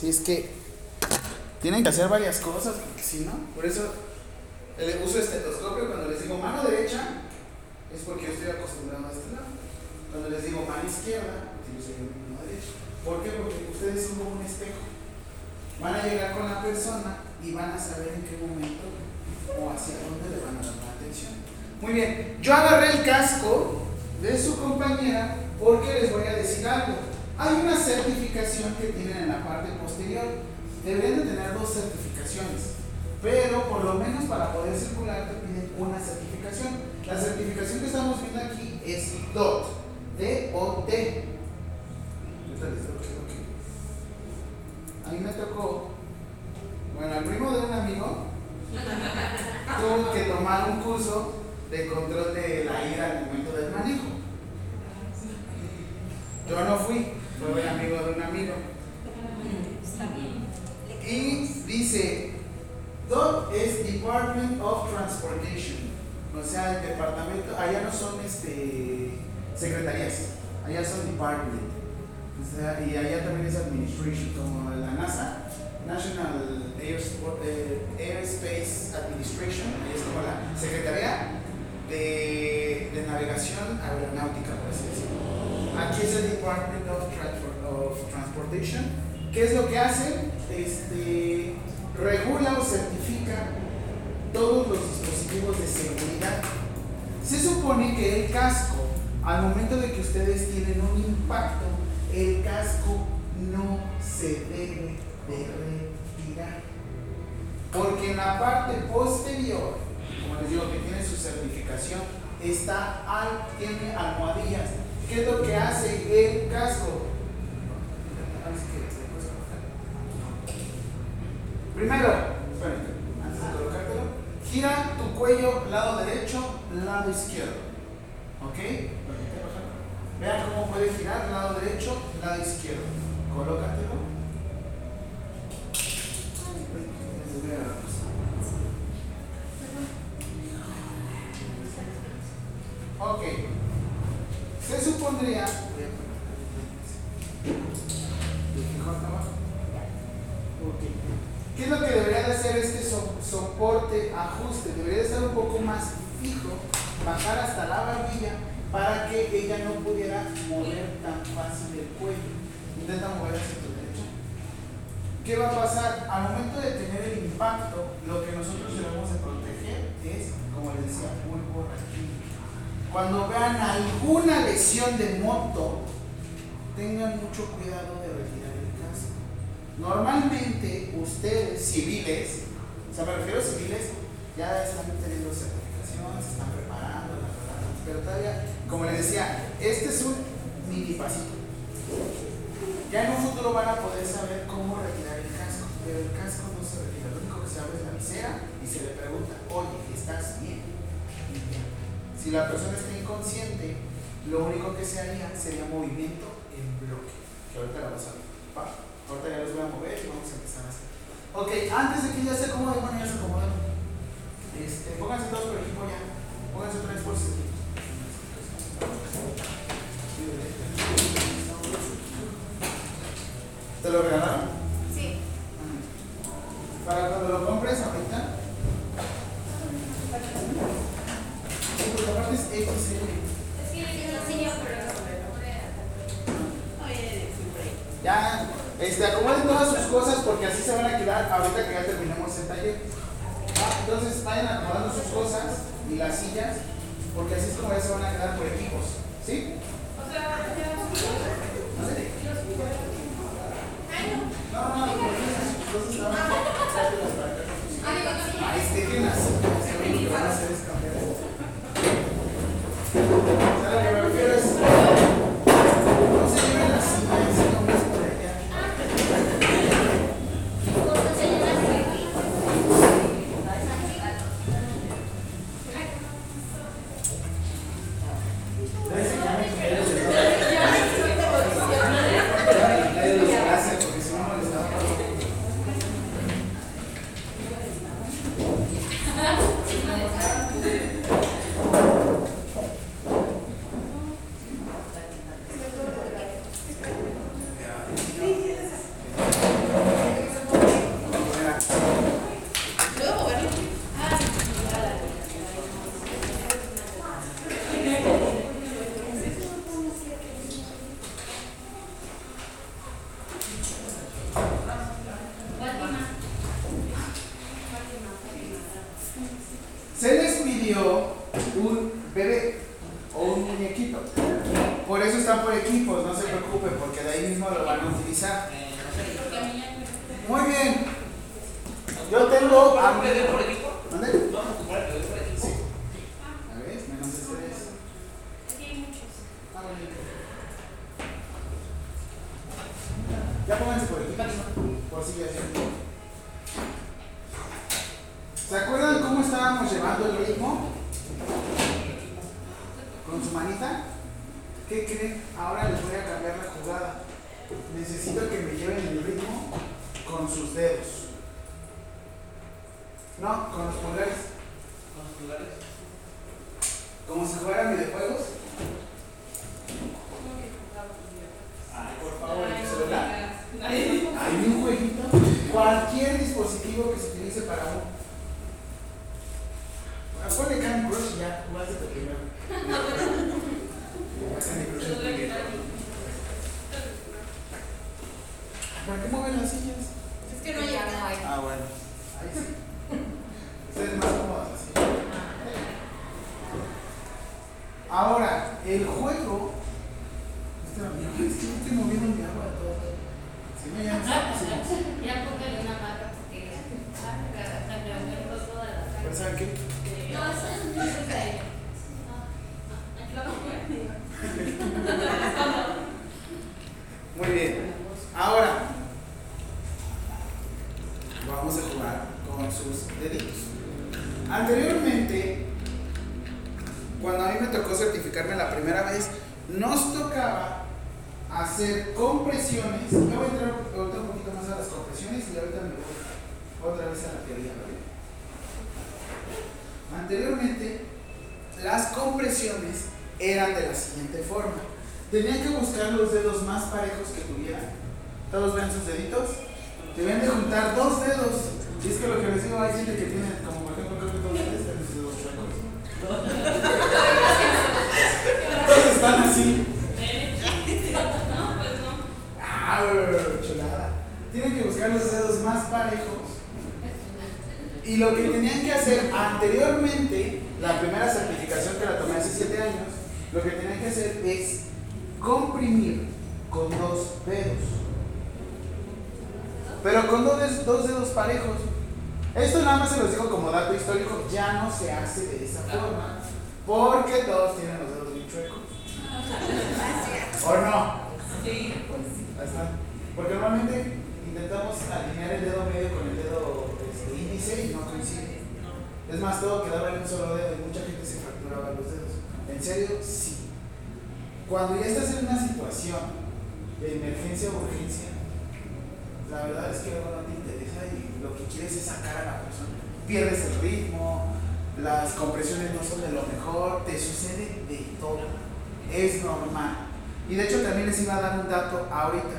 Si es que tienen que hacer varias cosas, porque si no, por eso el uso estetoscopio cuando les digo mano derecha es porque yo estoy acostumbrado a este lado. Cuando les digo mano izquierda, utilizo yo mi mano derecha. ¿Por qué? Porque ustedes son como un espejo. Van a llegar con la persona y van a saber en qué momento o hacia dónde le van a dar la atención. Muy bien, yo agarré el casco de su compañera porque les voy a decir algo. Hay una certificación que tienen en la parte posterior. Deberían de tener dos certificaciones, pero por lo menos para poder circular te piden una certificación. La certificación que estamos viendo aquí es DOT, D-O-T. A mí me tocó, bueno, al primo de un amigo tuvo que tomar un curso de control de la ira al momento del manejo. Yo no fui, un amigo de un amigo. Y dice, DOT es Department of Transportation. O sea, el departamento, allá no son este, secretarías, allá son department. O sea, y allá también es administration, como la NASA, National eh, Airspace Administration, ahí es como la Secretaría de, de Navegación Aeronáutica, por así decirlo. Aquí es el Department of, Transportation. ¿Qué es lo que hace? Este, regula o certifica todos los dispositivos de seguridad. Se supone que el casco, al momento de que ustedes tienen un impacto, el casco no se debe de retirar. Porque en la parte posterior, como les digo, que tiene su certificación, está tiene almohadillas. ¿Qué es lo que hace el casco? Primero, antes de colocártelo, gira tu cuello lado derecho, lado izquierdo. ¿Ok? Vean cómo puede girar lado derecho, lado izquierdo. Colócatelo. Ok. Se supondría. ¿Qué es lo que debería de hacer este soporte ajuste? Debería de ser un poco más fijo, bajar hasta la barbilla para que ella no pudiera mover tan fácil el cuello. Intenta mover hacia tu derecha. ¿Qué va a pasar? Al momento de tener el impacto, lo que nosotros debemos de proteger es, como les decía, borrachito. Cuando vean alguna lesión de moto, tengan mucho cuidado de retirar el casco. Normalmente ustedes, civiles, o sea, me refiero a civiles, ya están teniendo certificaciones, están preparando, pero todavía como les decía, este es un mini pasito. Ya en un futuro van a poder saber cómo retirar el casco, pero el casco no se retira. Lo único que se abre es la visera y se le pregunta, oye, ¿estás bien? Si la persona está inconsciente, lo único que se haría sería movimiento en bloque, que ahorita la vamos a ver. Ahorita ya los voy a mover y vamos a empezar a hacer. Ok, antes de que ya se acomoden, bueno, ya se acomodan. Este, pónganse todos por equipo ya. Pónganse tres por segundo. ¿Te lo regalaron? Sí. Para cuando lo compres ahorita. Sí, porque aparte es XL. Es que yo la silla, pero Ya, este, acomoden todas sus cosas porque así se van a quedar ahorita que ya terminemos el taller. Ah, entonces vayan acomodando sus cosas y las sillas porque así es como ya se van a quedar por equipos. ¿Sí? No, no, no, cosas. Ahí las sillas, lo único que van a hacer cambiar esto. O sea, lo que me refiero es. No se lleven las sillas, sino más por allá. Parece que ya me quedé. pidió un bebé o un muñequito. Por eso están por equipos, no se preocupen, porque de ahí mismo lo van a utilizar. Muy bien. Yo tengo. ¿Vamos a pedir por equipo? ¿Dónde? ¿Vamos a ocupar el bebé por equipo? Sí. A ver, menos estrés. Aquí hay muchos. Ah, bueno. Ya pónganse por equipos, por si ya se- ¿Se acuerdan cómo estábamos ¿Con su manita? ¿Qué creen? Ahora les voy a cambiar la jugada. Necesito que me lleven el ritmo con sus dedos. No, con los pulgares. ¿Con los pulgares? Como si fueran videojuegos. Ay, por favor, celular. Hay un jueguito, cualquier dispositivo que se utilice para un. Ah, Ponle Candy Crush ya, tu primero. Ya Candy Crush es muy viejo. ¿Para qué mueven las sillas? Es que no llega. Ah, bueno. Ahí sí. Ustedes más cómodos así. Ahora, el juego. Es que estoy moviendo mi agua de todo. Si no, ya no sé. Ya póngale una marca porque ah, hasta me acuerdo toda la Pero. ¿saben qué? Muy bien. Ahora, vamos a jugar con sus deditos. Anteriormente, cuando a mí me tocó certificarme la primera vez, nos tocaba hacer compresiones. Me voy a entrar ahorita un poquito más a las compresiones y ahorita me voy otra vez a la teoría. Anteriormente, las compresiones eran de la siguiente forma. Tenían que buscar los dedos más parejos que tuvieran. Todos ven sus deditos. Deben de juntar dos dedos. Y es que lo que les digo, hay gente que tiene, como por ejemplo, creo que todos ustedes tienen sus dedos chuecos. Todos están así. No, pues no. Ah, chulada. Tienen que buscar los dedos más parejos. Y lo que tenían que hacer anteriormente, la primera certificación que la tomé hace 7 años, lo que tenían que hacer es comprimir con dos dedos. Pero con dos, des- dos dedos parejos. Esto nada más se los digo como dato histórico, ya no se hace de esa forma. Porque todos tienen los dedos bien chuecos. ¿O no? Sí. Ahí está. Porque normalmente intentamos alinear el dedo medio con el dedo y no coincide. Es más, todo quedaba en un solo dedo y mucha gente se fracturaba los dedos. ¿En serio? Sí. Cuando ya estás en una situación de emergencia o urgencia, la verdad es que algo no te interesa y lo que quieres es sacar a la persona. Pierdes el ritmo, las compresiones no son de lo mejor, te sucede de todo. Es normal. Y de hecho también les iba a dar un dato ahorita.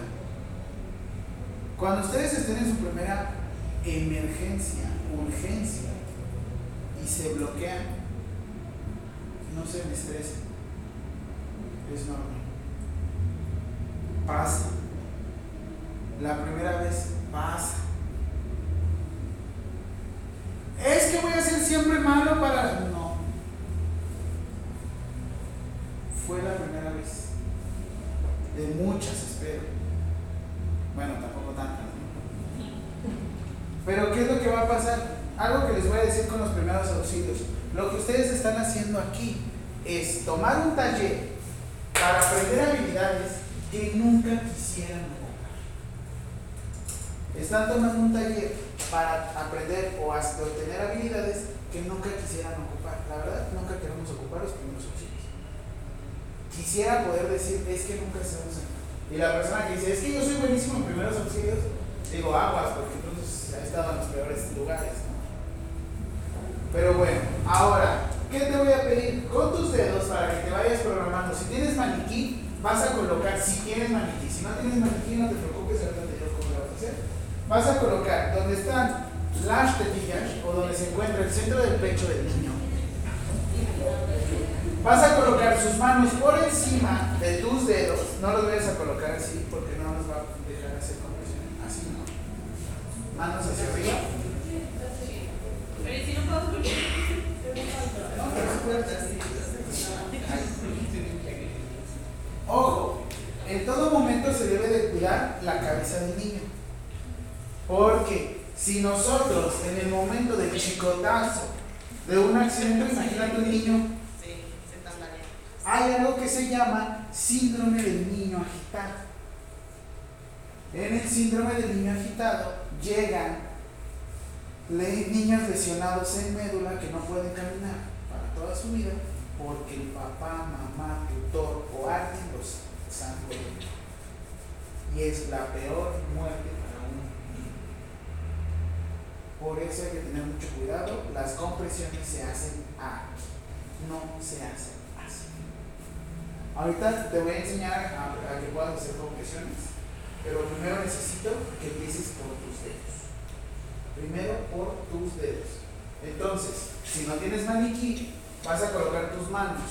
Cuando ustedes estén en su primera emergencia, urgencia, y se bloquean, no se me estresen. Es normal. Pasa. La primera vez pasa. Es que voy a ser siempre malo para... No. Fue la primera vez. De muchas, espero. Bueno, tampoco tantas. Pero ¿qué es lo que va a pasar? Algo que les voy a decir con los primeros auxilios. Lo que ustedes están haciendo aquí es tomar un taller para aprender habilidades que nunca quisieran ocupar. Están tomando un taller para aprender o hasta obtener habilidades que nunca quisieran ocupar. La verdad, nunca queremos ocupar los primeros auxilios. Quisiera poder decir, es que nunca se usan. Y la persona que dice, es que yo soy buenísimo en primeros auxilios, digo aguas, porque entonces ha estado en los peores lugares. Pero bueno, ahora, ¿qué te voy a pedir? Con tus dedos para que te vayas programando. Si tienes maniquí, vas a colocar, si tienes maniquí, si no tienes maniquí, no te preocupes, ahorita te digo cómo lo vas a hacer. Vas a colocar donde están las tetillas o donde se encuentra el centro del pecho del niño. Vas a colocar sus manos por encima de tus dedos. No los vayas a colocar así porque no nos va a manos hacia arriba. Ojo, en todo momento se debe de cuidar la cabeza del niño. Porque si nosotros en el momento del chicotazo de un accidente, pues, imagínate un niño, hay algo que se llama síndrome del niño agitado. En el síndrome del niño agitado, llegan le- niños lesionados en médula que no pueden caminar para toda su vida porque el papá, mamá, tutor o alguien los zanjó. Y es la peor muerte para un niño. Por eso hay que tener mucho cuidado. Las compresiones se hacen aquí, no se hacen así. Ahorita te voy a enseñar a, a que puedas hacer compresiones, pero primero necesito que empieces por tus dedos. Primero por tus dedos. Entonces, si no tienes maniquí, vas a colocar tus manos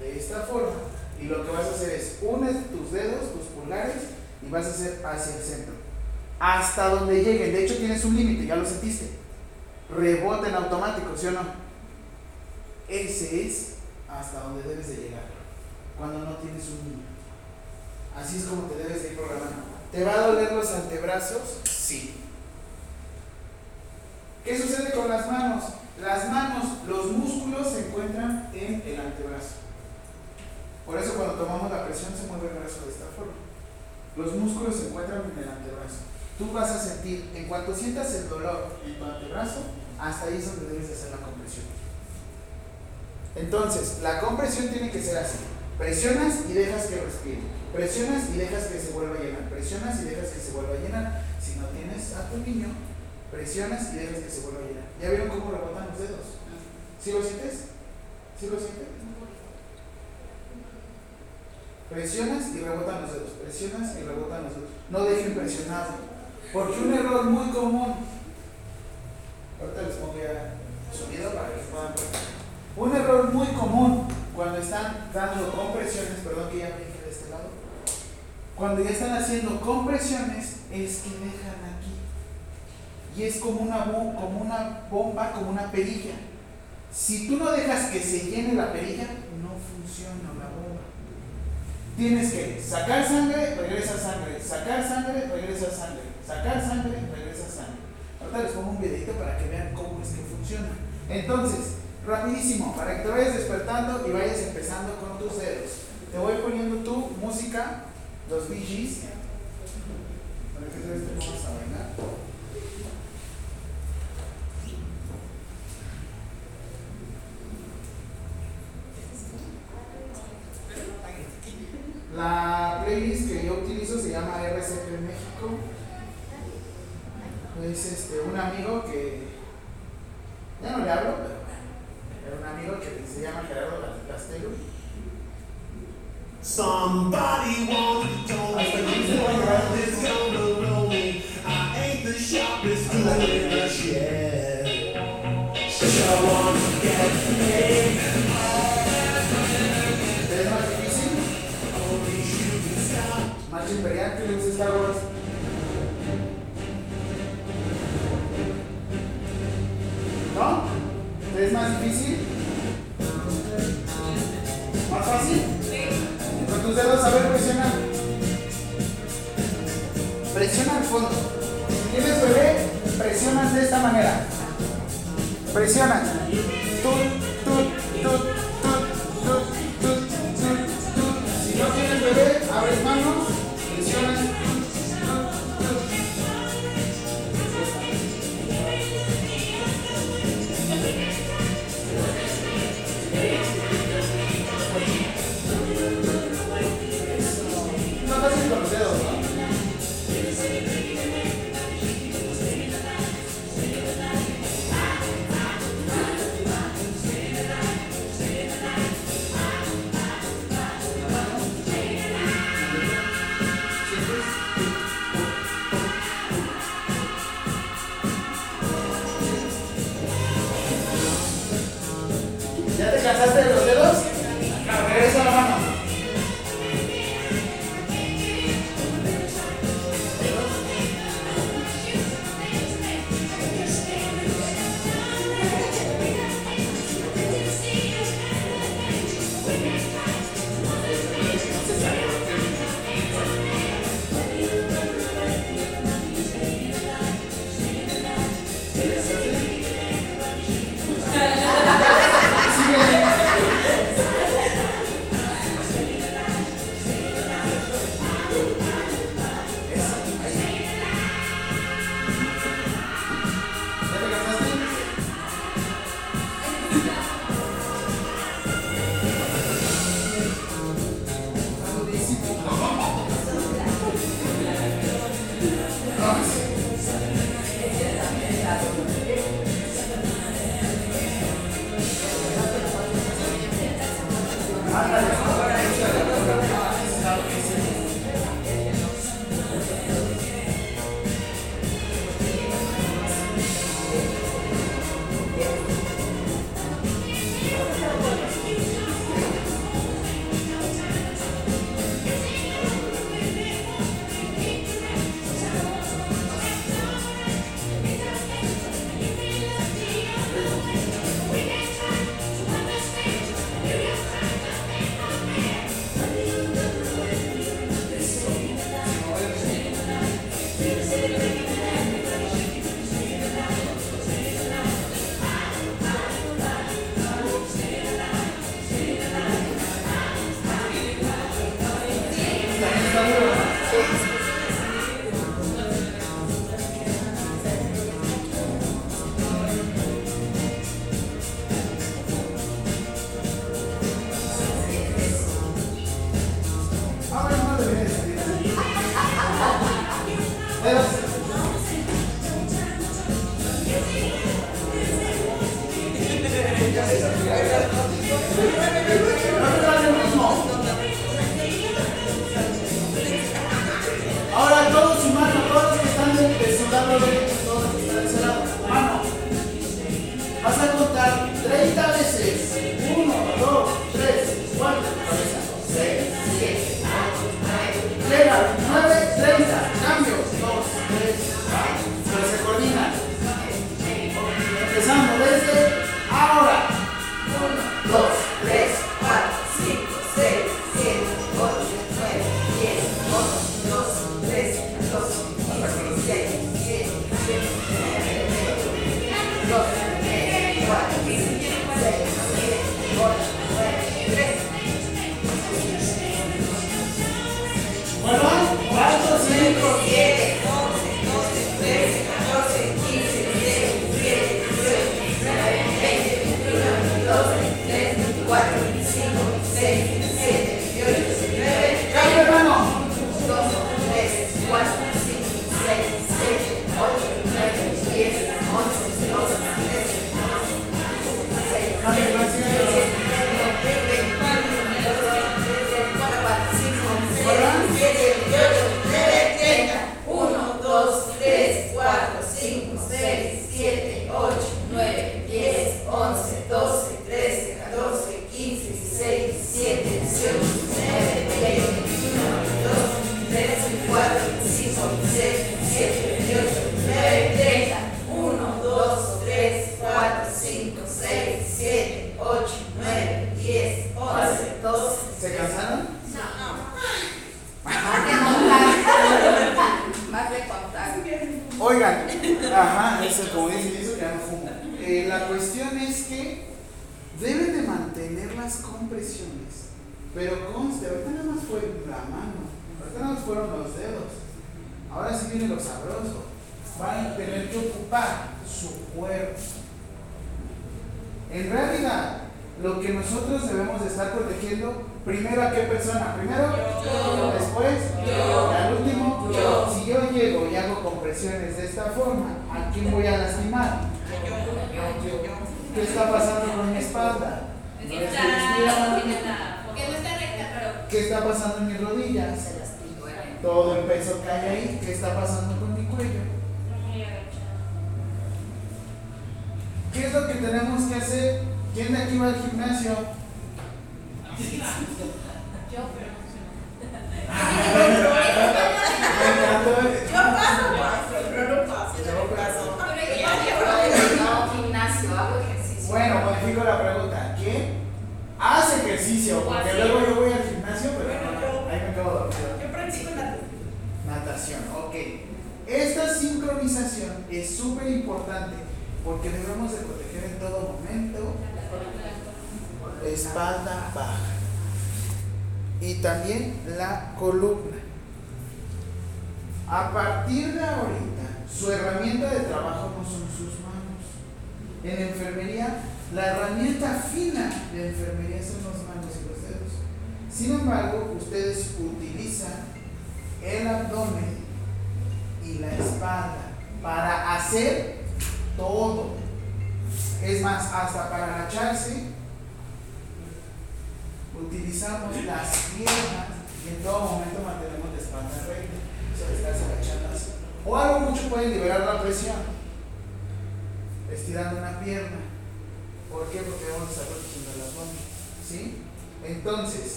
de esta forma y lo que vas a hacer es unes tus dedos, tus pulgares y vas a hacer hacia el centro. Hasta donde lleguen. De hecho, tienes un límite, ya lo sentiste. Rebota en automático, ¿sí o no? Ese es hasta donde debes de llegar cuando no tienes un niño. Así es como te debes de ir. ¿Te va a doler los antebrazos? Sí. ¿Qué sucede con las manos? Las manos, los músculos se encuentran en el antebrazo. Por eso cuando tomamos la presión se mueve el brazo de esta forma. Los músculos se encuentran en el antebrazo. Tú vas a sentir, en cuanto sientas el dolor en tu antebrazo, hasta ahí es donde debes de hacer la compresión. Entonces, la compresión tiene que ser así. Presionas y dejas que respire. Presionas y dejas que se vuelva a llenar. Presionas y dejas que se vuelva a llenar. Si no tienes a tu niño, presionas y dejas que se vuelva a llenar. ¿Ya vieron cómo rebotan los dedos? ¿Sí lo sientes? ¿Sí lo sientes? Presionas y rebotan los dedos. Presionas y rebotan los dedos. No dejen presionado. Porque un error muy común. Ahorita les pongo ya sonido para que puedan. Un error muy común cuando están dando compresiones, perdón que ya brinque de este lado, cuando ya están haciendo compresiones es que dejan aquí. Y es como una, como una bomba, como una perilla. Si tú no dejas que se llene la perilla, no funciona la bomba. Tienes que sacar sangre, regresa sangre, sacar sangre, regresa sangre, sacar sangre, regresa sangre. Ahorita les pongo un videito para que vean cómo es que funciona. Entonces, rapidísimo, para que te vayas despertando y vayas empezando con tus dedos. Te voy poniendo tu música, los Gees, para que te pongas a. La playlist que yo utilizo se llama RCP México. Es este, un amigo que ya no le hablo, pero era un amigo que se llama Gerardo Castelo. Somebody once told me the world is gonna roll me. I ain't the sharpest tool in the shed. So get paid. ¿Es más difícil? Only shooting star. Marcha Imperial que le Star Wars. ¿No? ¿Es más difícil? ¿Más fácil? Con tus dedos a ver presionar. Presiona al fondo. Si tienes bebé, presionas de esta manera. Presionas. Tut, tut, tut, tut, tut, tut, tut. Si no tienes bebé, abres manos, Vas a contar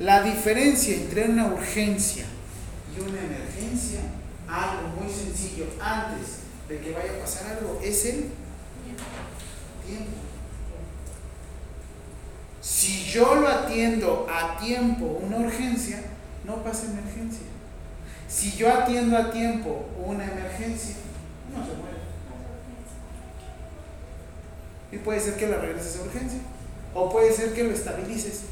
la diferencia entre una urgencia y una emergencia, algo muy sencillo, antes de que vaya a pasar algo, es el tiempo. Si yo lo atiendo a tiempo una urgencia, no pasa emergencia. Si yo atiendo a tiempo una emergencia, no se muere. Y puede ser que la regreses a urgencia. O puede ser que lo estabilices.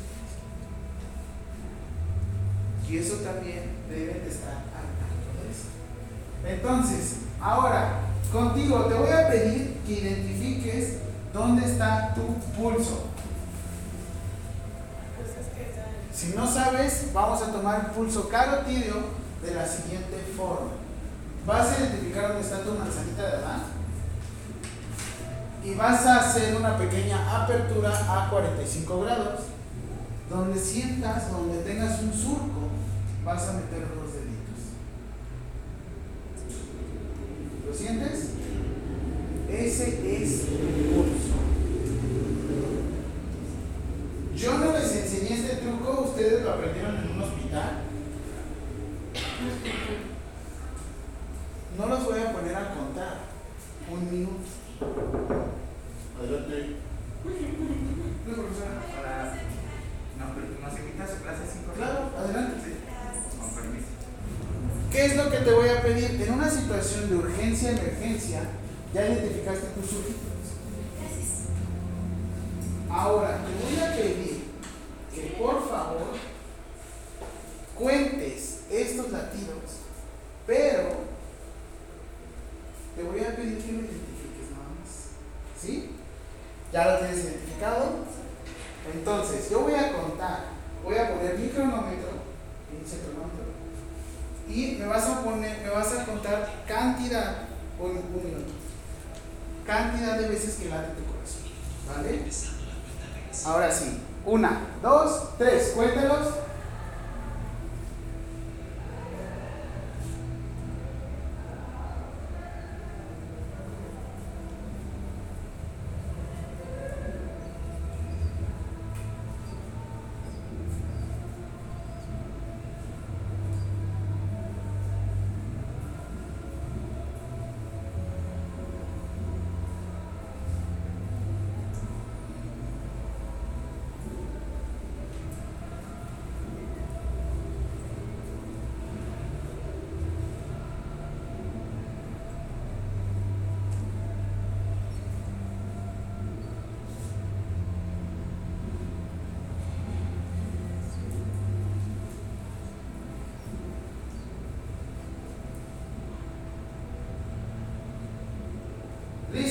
Y eso también debe de estar al tanto de eso. Entonces, ahora, contigo te voy a pedir que identifiques dónde está tu pulso. Pues Si no sabes, vamos a tomar pulso carotídeo de la siguiente forma. Vas a identificar dónde está tu manzanita de Adán y vas a hacer una pequeña apertura a 45 grados. Donde sientas, donde tengas un surco, vas a meter los deditos. ¿Lo sientes? Ese es el pulso. Yo no les enseñé este truco, ustedes lo aprendieron en un hospital. No los voy a poner a contar. Un minuto. Adelante. No, profesora. Para... No, pero nos invita a su clase 5 Claro, adelante. Con permiso. ¿Qué es lo que te voy a pedir? En una situación de urgencia, emergencia, ya identificaste tus surquitos. Ahora, te voy a pedir que por favor cuentes estos latidos, pero te voy a pedir que lo identifiques nada más. ¿Sí? ¿Ya lo tienes identificado? Entonces, yo voy a contar, voy a poner mi cronómetro, pinche cronómetro, y me vas a poner, me vas a contar cantidad, un, un minuto, cantidad de veces que late tu corazón, ¿vale? Ahora sí, una, dos, tres, cuéntalos.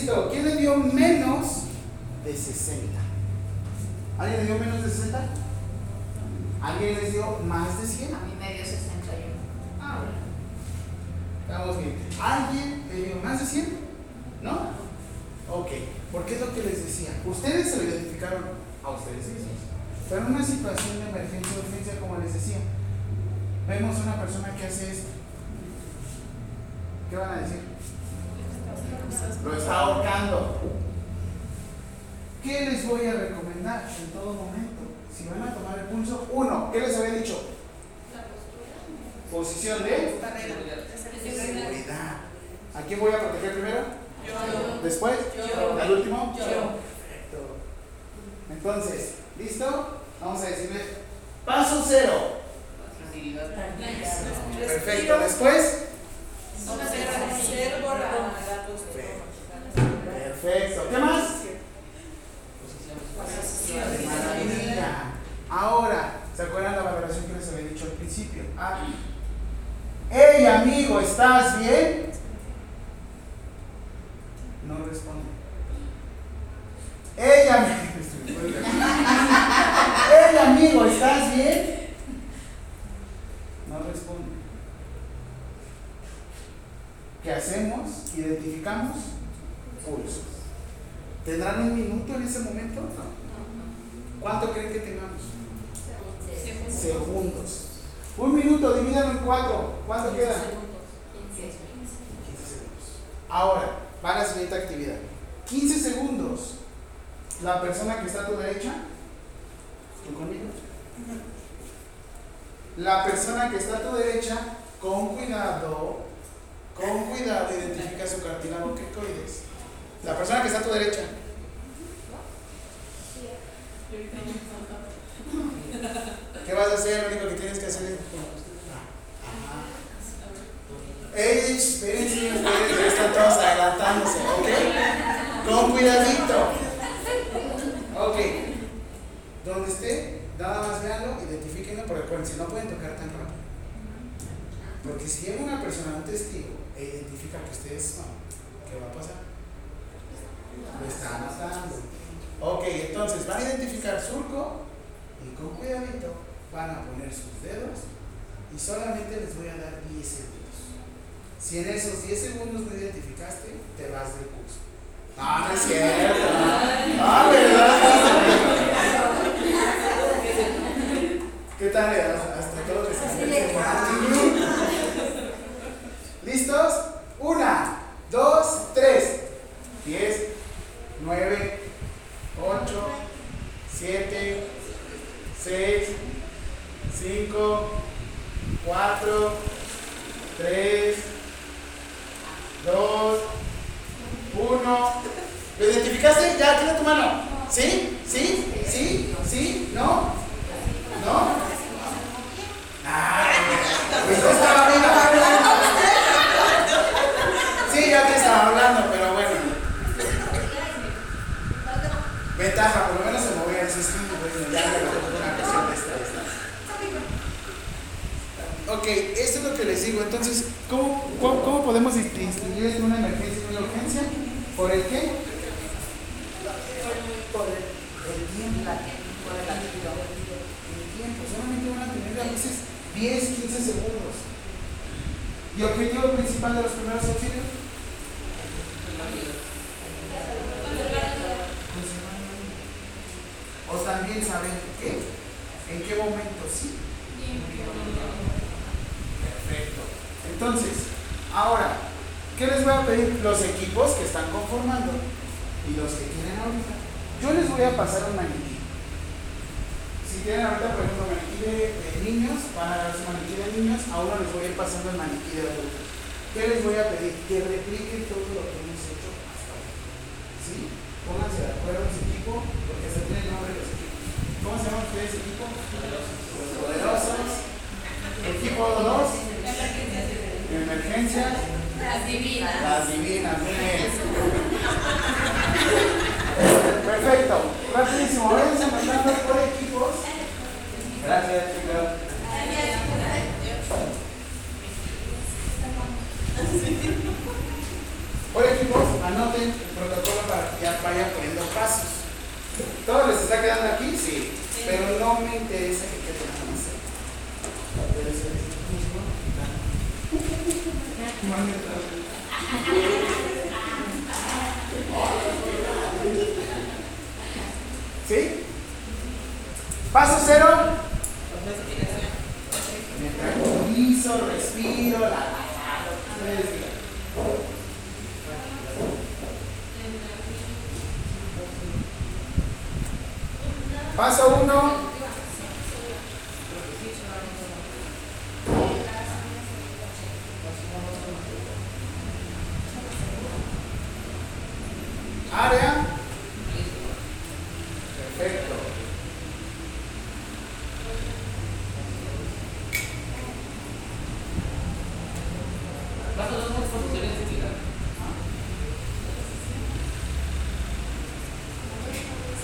Listo, ¿quién le dio menos de 60? ¿Alguien le dio menos de 60? ¿Alguien les dio más de 100? A mí me dio 61. Ah, bueno. Estamos bien. ¿Alguien le dio más de 100? ¿No? Ok, porque es lo que les decía. Ustedes se lo identificaron a ustedes mismos. Pero en una situación de emergencia o urgencia, como les decía, vemos una persona que hace esto. ¿Qué van a decir? Lo está ahorcando. ¿Qué les voy a recomendar en todo momento? Si van a tomar el pulso, uno, ¿qué les había dicho? Posición de Carrera. ¿Lo identificaste? Ya, tira tu mano. ¿Sí? ¿Sí? ¿Sí? ¿Sí? ¿No? ¿No? Ay, pues estaba bien. Sí, ya te estaba hablando, pero bueno. Ventaja, por lo menos se movía esta, esta. Ok, esto es lo que les digo. Entonces, ¿cómo, cómo, cómo podemos distinguir una emergencia? ¿Por el qué? por el, tiempo, por. El tiempo. Solamente van a tener a veces 10, 15 segundos. ¿Y objetivo principal de los primeros auxilios? O también saben qué, en qué momento sí. Perfecto. Entonces, ahora, ¿qué les voy a pedir? Los equipos que están conformando y los que tienen ahorita. Yo les voy a pasar un maniquí. Si tienen ahorita, por ejemplo, maniquí de, de niños, van a dar su maniquí de niños, a uno les voy a ir pasando el maniquí de adultos. ¿Qué les voy a pedir? Que repliquen todo lo que hemos hecho hasta ahora. ¿Sí? Pónganse de acuerdo en su equipo, porque se tiene el nombre de los equipos. ¿Cómo se llama ustedes equipo? Los poderosos. Equipo 2. Emergencias. Las divinas. Las divinas, bien. Perfecto. Rapidísimo. Váyanse mandando por equipos. Gracias, chicos. Por equipos, anoten el protocolo para que ya vayan poniendo pasos. ¿Todo les está quedando aquí? Sí. Pero no me interesa que quede nada más. Debe ser mismo. ¿Sí? Paso cero. Me tranquilizo, respiro, la. Paso uno. Área. Perfecto.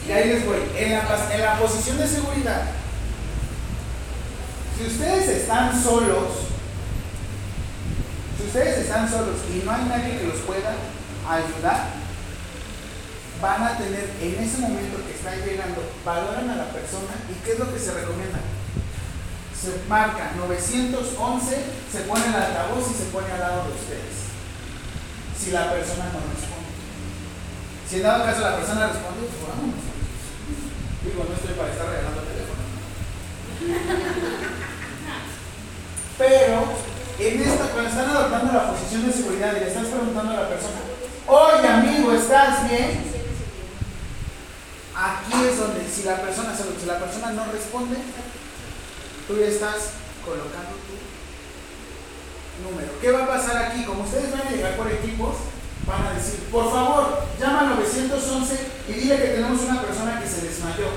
Y ahí les voy. En la, en la posición de seguridad, si ustedes están solos, si ustedes están solos y no hay nadie que los pueda ayudar, van a tener en ese momento que están llegando, valoran a la persona y qué es lo que se recomienda. Se marca 911, se pone el altavoz y se pone al lado de ustedes. Si la persona no responde. Si en dado caso la persona responde, pues vámonos. Digo, no estoy para estar regalando teléfono. Pero en esta, cuando están adoptando la posición de seguridad y le estás preguntando a la persona, oye amigo, ¿estás bien? Aquí es donde si la persona, si la persona no responde, tú ya estás colocando tu número. ¿Qué va a pasar aquí? Como ustedes van a llegar por equipos, van a decir, por favor, llama al 911 y dile que tenemos una persona que se desmayó.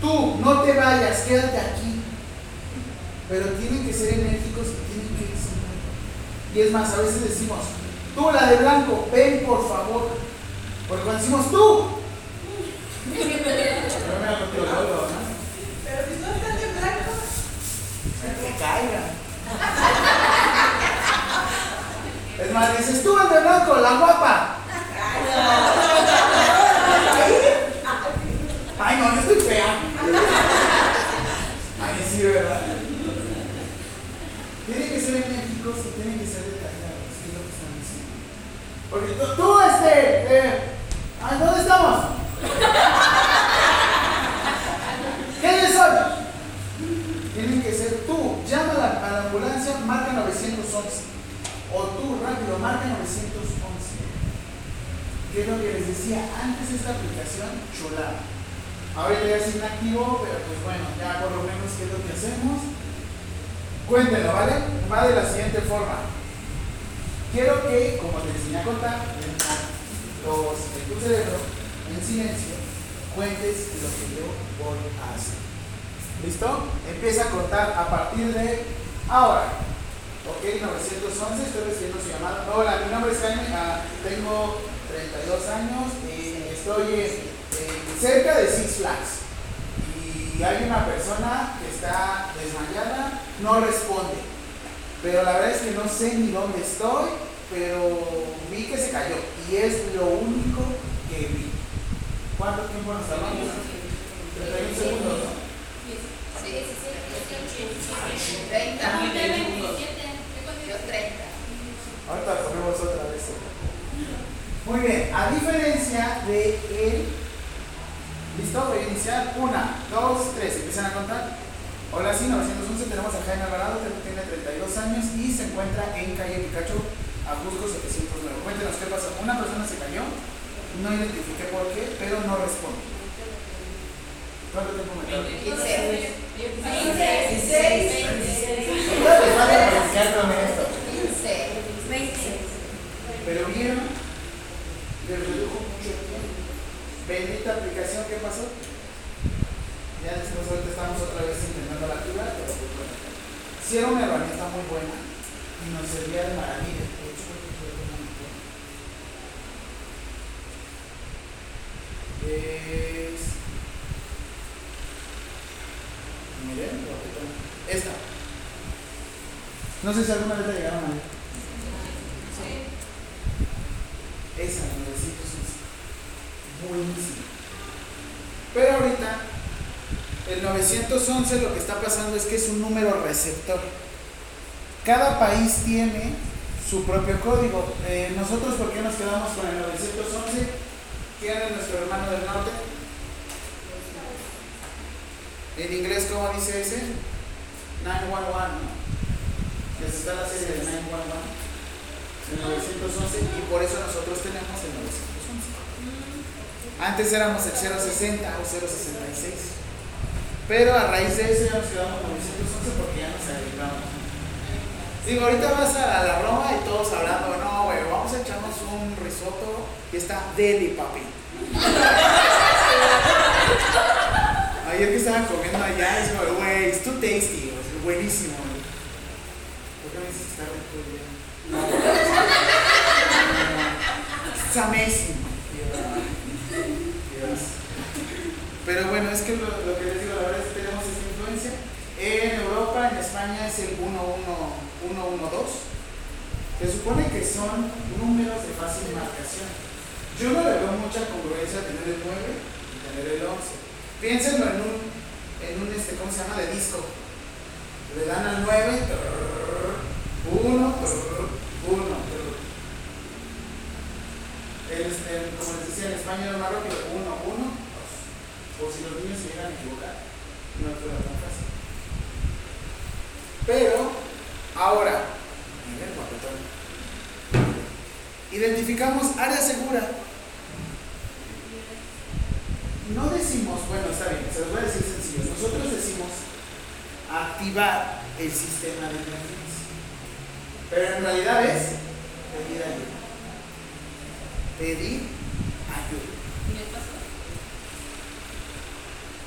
Tú, no te vayas, quédate aquí. Pero tienen que ser enérgicos y tienen que resolver. Y es más, a veces decimos, tú la de blanco, ven por favor. Porque cuando decimos tú, yo me la contigo, luego, ¿no? Pero si no están de blanco, que caiga. Es más, dices tú el de blanco, la guapa. Ay, no, yo estoy fea. Ay, sí, ¿verdad? Tienen que ser enérgicos y tienen que ser detallados, es lo que están diciendo. Porque tú, tú este, eh, ¿dónde estamos? ¿Qué es hoy? Tienen que ser tú. Llama a la, ambulancia, marca 911. O tú, rápido, marca 911. ¿Qué es lo que les decía? Antes esta aplicación chulada. Ahorita ya es inactivo, pero pues bueno, ya por lo menos qué es lo que hacemos. Cuéntenlo, ¿vale? Va de la siguiente forma. Quiero que, como te enseñé a contar, los de tu cerebro, en silencio, cuentes lo que yo voy a hacer. ¿Listo? Empieza a contar a partir de ahora. Ok, 911, estoy recibiendo su llamada. Hola, mi nombre es Jaime, ah, tengo 32 años y estoy cerca de Six Flags. Y hay una persona que está desmayada, no responde. Pero la verdad es que no sé ni dónde estoy, pero vi que se cayó. Y es lo único que vi. ¿Cuánto tiempo nos tardamos? 31 segundos, ¿no? Sí, sí, sí, 30. Ah, usted 27. Yo 30. Ahorita corremos otra vez. Muy bien, a diferencia de el. ¿Listo? Voy a iniciar. Una, dos, tres. Empiezan a contar. Hola, sí, 911. Tenemos a Jaime Alvarado, que tiene 32 años y se encuentra en calle Picacho, Ajusco 709. Cuéntenos qué pasó. Una persona se cayó, no identifiqué por qué, pero no responde. ¿Cuánto tiempo me tarda? 15. 16. Ahorita les van a apreciar también esto. 15. Pero vieron, les redujo mucho el tiempo. Bendita aplicación, ¿qué pasó? Ya después ahorita estamos otra vez intentando la activar, pero pues bueno. Sí era una herramienta muy buena y nos servía de maravilla. De hecho, creo que fue una muy buena. Es... Miren. Esta. No sé si alguna vez la llegaron a. Esa, la 911. Buenísima. Pero ahorita, el 911 lo que está pasando es que es un número receptor. Cada país tiene su propio código. Eh, nosotros, ¿por qué nos quedamos con el 911? ¿Quién es nuestro hermano del norte? En inglés, ¿cómo dice ese? 911, ¿no? Está la serie de 911 el 911 y por eso nosotros tenemos el 911. Antes éramos el 060 o 066. Pero a raíz de eso ya nos quedamos con 911 porque ya nos agregamos. Digo, ahorita vas a la Roma y todos hablando, no, güey, vamos a echarnos un risotto y está deli, papi. Ayer que estaba comiendo allá, es como, güey, it's too tasty, sea, buenísimo. ¿Por qué me dices está rico ya? No, it's amazing. Pero bueno, es que lo, lo que les digo, la verdad es que tenemos influencia. En Europa, en España es el 112. Se supone que son números de fácil marcación. Yo no le veo mucha congruencia tener el 9 y tener el 11. Piénsenlo en un, en un este, ¿cómo se llama? De disco. Le dan al 9, 1, 1, como les decía, en España era más rápido, 1, 1, 2. Por si los niños se llegan a equivocar, no fuera tan fácil. Pero, ahora, miren, guapetón. Identificamos área segura. No decimos, bueno, está bien, se los voy a decir sencillo. Nosotros decimos activar el sistema de emergencia. Pero en realidad es pedir ayuda. Pedir ayuda.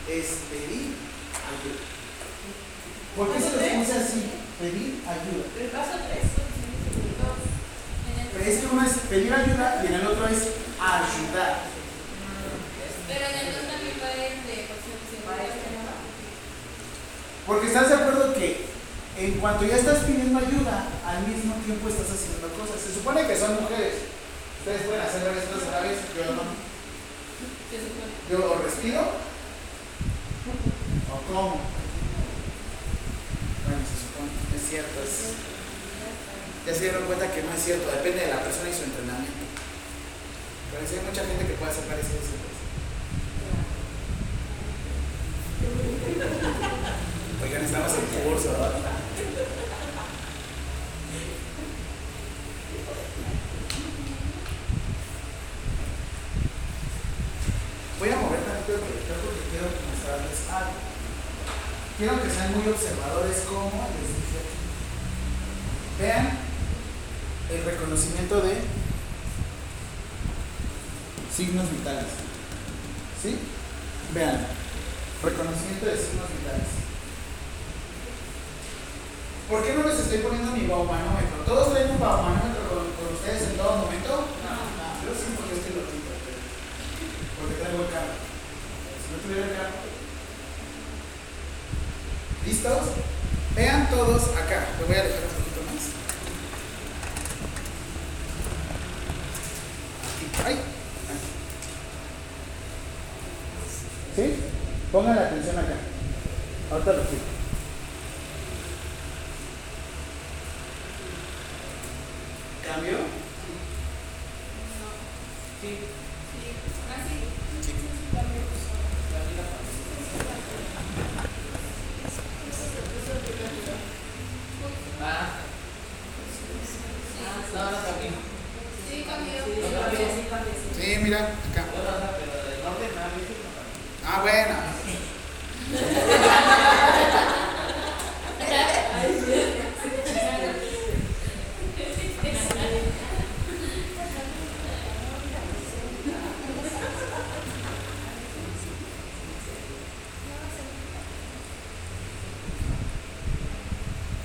Es pedir ayuda. ¿Por qué se lo puse así? Pedir ayuda. El paso 3. Pero es que uno es pedir ayuda y en el otro es ayudar. Pero en el también va en de Porque estás de acuerdo que en cuanto ya estás pidiendo ayuda, al mismo tiempo estás haciendo cosas. Se supone que son mujeres. Ustedes pueden hacer varias cosas a la vez, yo no. Yo respiro o como. Bueno, es cierto. es- ya se dieron cuenta que no es cierto, depende de la persona y su entrenamiento. Pero sí hay mucha gente que puede hacer parecido a eso. Oigan, estamos en curso, ¿verdad? Voy a mover tantito el proyector porque quiero mostrarles algo. Quiero que sean muy observadores como les dije aquí. Vean el reconocimiento de signos vitales. ¿Sí? Vean, reconocimiento de signos vitales. ¿Por qué no les estoy poniendo mi baumanómetro? ¿Todos traen un baumanómetro con, con ustedes en todo momento? No, no, yo sí porque este lo quito, pero- porque traigo el carro. Si no tuviera el carro. ¿Listos? Vean todos acá. Lo voy a dejar un poquito más. Aquí. ¡Ay! Aquí. ¿Sí? Pongan la atención acá. Ahorita lo explico. ¿Cambio? Sí. No cambió. Sí, Sí, mira, acá. No, no, no, pero del norte me ha visto no cambió. Ah, bueno.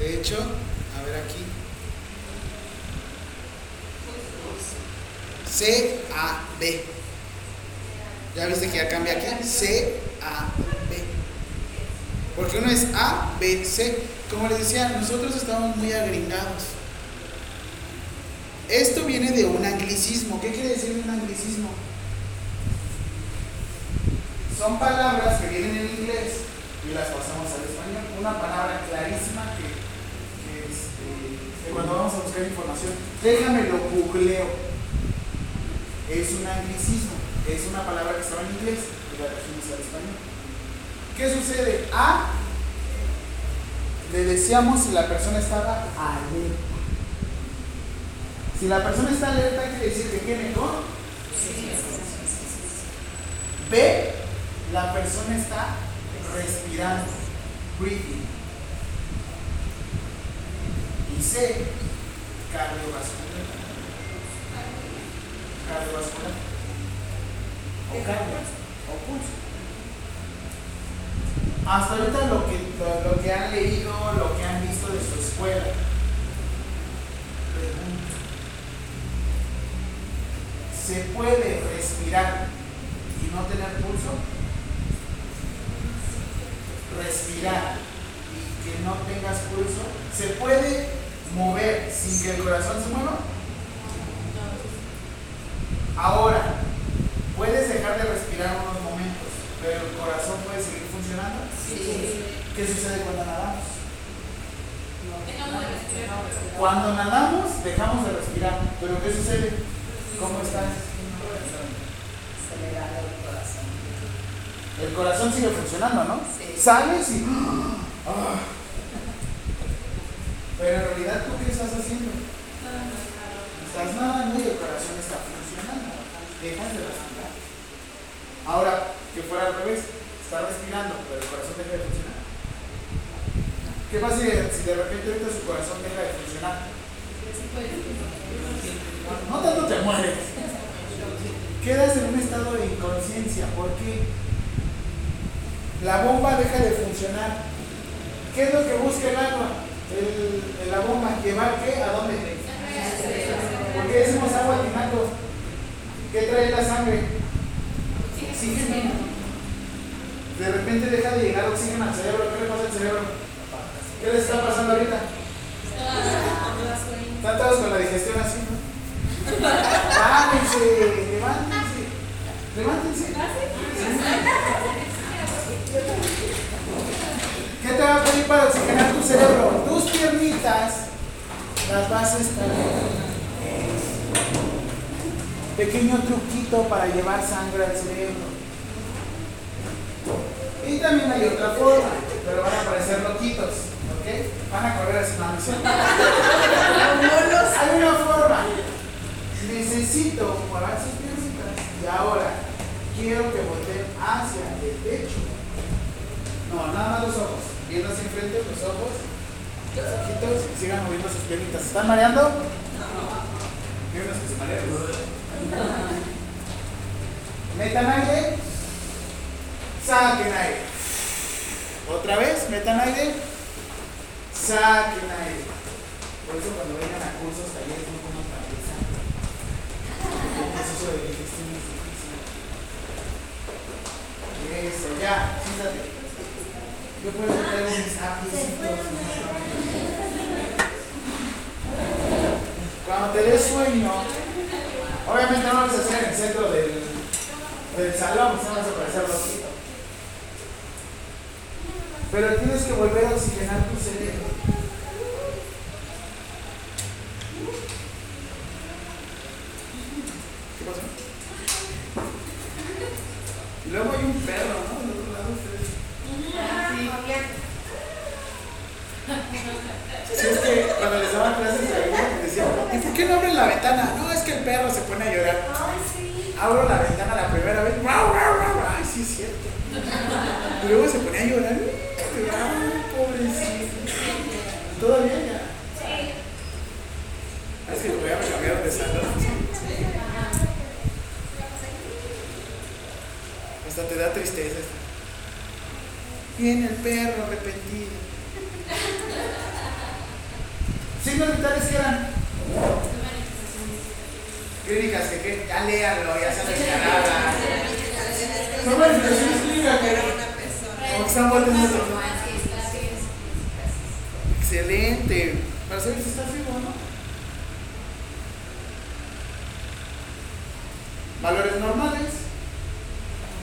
De hecho, a ver aquí. C A B. Ya viste que ya cambia aquí. C A B. Porque uno es A, B, C. Como les decía, nosotros estamos muy agringados. Esto viene de un anglicismo. ¿Qué quiere decir un anglicismo? Son palabras que vienen en inglés y las pasamos al español. Una palabra clarísima cuando vamos a buscar información, déjame lo googleo. Es un anglicismo. Es una palabra que estaba en inglés y la trajimos al español. ¿Qué sucede? A le decíamos si la persona estaba alerta. Si la persona está alerta, quiere decir que tiene mejor. B, la persona está respirando, breathing. Y C, cardiovascular. cardiovascular. O cardio, o pulso. Hasta ahorita lo que, lo, lo que han leído, lo que han visto de su escuela. Pregunta. ¿Se puede respirar y no tener pulso? Respirar y que no tengas pulso. ¿Se puede mover sin que el corazón se mueva? Ahora, puedes dejar de respirar unos momentos, pero el corazón puede seguir funcionando. ¿Qué sucede cuando nadamos? Dejamos de respirar. Cuando nadamos, dejamos de respirar. ¿Pero qué sucede? ¿Cómo estás? Acelerado el corazón. El corazón sigue funcionando, ¿no? Sí. Sales y. ¡ah! Pero en realidad, ¿tú qué estás haciendo? Estás nadando y el corazón está funcionando. Dejas de respirar. Ahora, que fuera al revés, estás respirando, pero el corazón deja de funcionar. ¿Qué pasa si de, repente ahorita su corazón deja de funcionar? No tanto te mueres. Quedas en un estado de inconsciencia. ¿Por qué? La bomba deja de funcionar. ¿Qué es lo que busca el agua? El, la bomba. ¿Llevar qué? ¿A dónde? ¿Por qué decimos agua tinaco? ¿Qué trae la sangre? Oxígeno. De repente deja de llegar oxígeno al cerebro. ¿Qué le pasa al cerebro? ¿Qué les está pasando ahorita? Están todos con la digestión así, ¿no? Levántense, levántense, levántense. ¿Qué te va a pedir para oxigenar tu cerebro? Tus piernitas las vas a estar. Pequeño truquito para llevar sangre al cerebro. Y también hay otra forma, pero van a parecer loquitos, ¿ok? Van a correr no es cierto. Hay una forma. Necesito mover sus piernitas y ahora quiero que volteen hacia el pecho. No, nada más los ojos. Viendo hacia enfrente los ojos, los ojitos y sigan moviendo sus piernitas. ¿Se están mareando? Hay unos que se marean. Metan aire. Saquen aire. Otra vez, metan aire. Saquen aire. Por eso cuando vengan a cursos, talleres, no coman para. El proceso de digestión. Eso, ya, siéntate. Yo puedo meter mis apicitos. Cuando te des sueño, obviamente no vas a hacer en el centro del, del salón, no vas a parecer loquito. Pero tienes que volver a oxigenar tu cerebro. Y luego hay un perro, ¿no? Del otro lado ustedes. Sí, es que cuando les daban clases de algo, decían, ¿y por qué no abren la ventana? No, es que el perro se pone a llorar. Abro la ventana la primera vez, ¡guau, guau, guau! ¡Ay, sí es cierto! Y luego se ponía a llorar, ¡ay, pobrecito! ¿Todo bien ya? Es que luego ya me cambiaron de salón. Hasta te da tristeza. Viene el perro arrepentido. Signos vitales que eran clínicas que, ya léanlo, ya saben que nada. Son manifestaciones clínicas que están. Excelente. Para saber si estás vivo o no. Valores normales.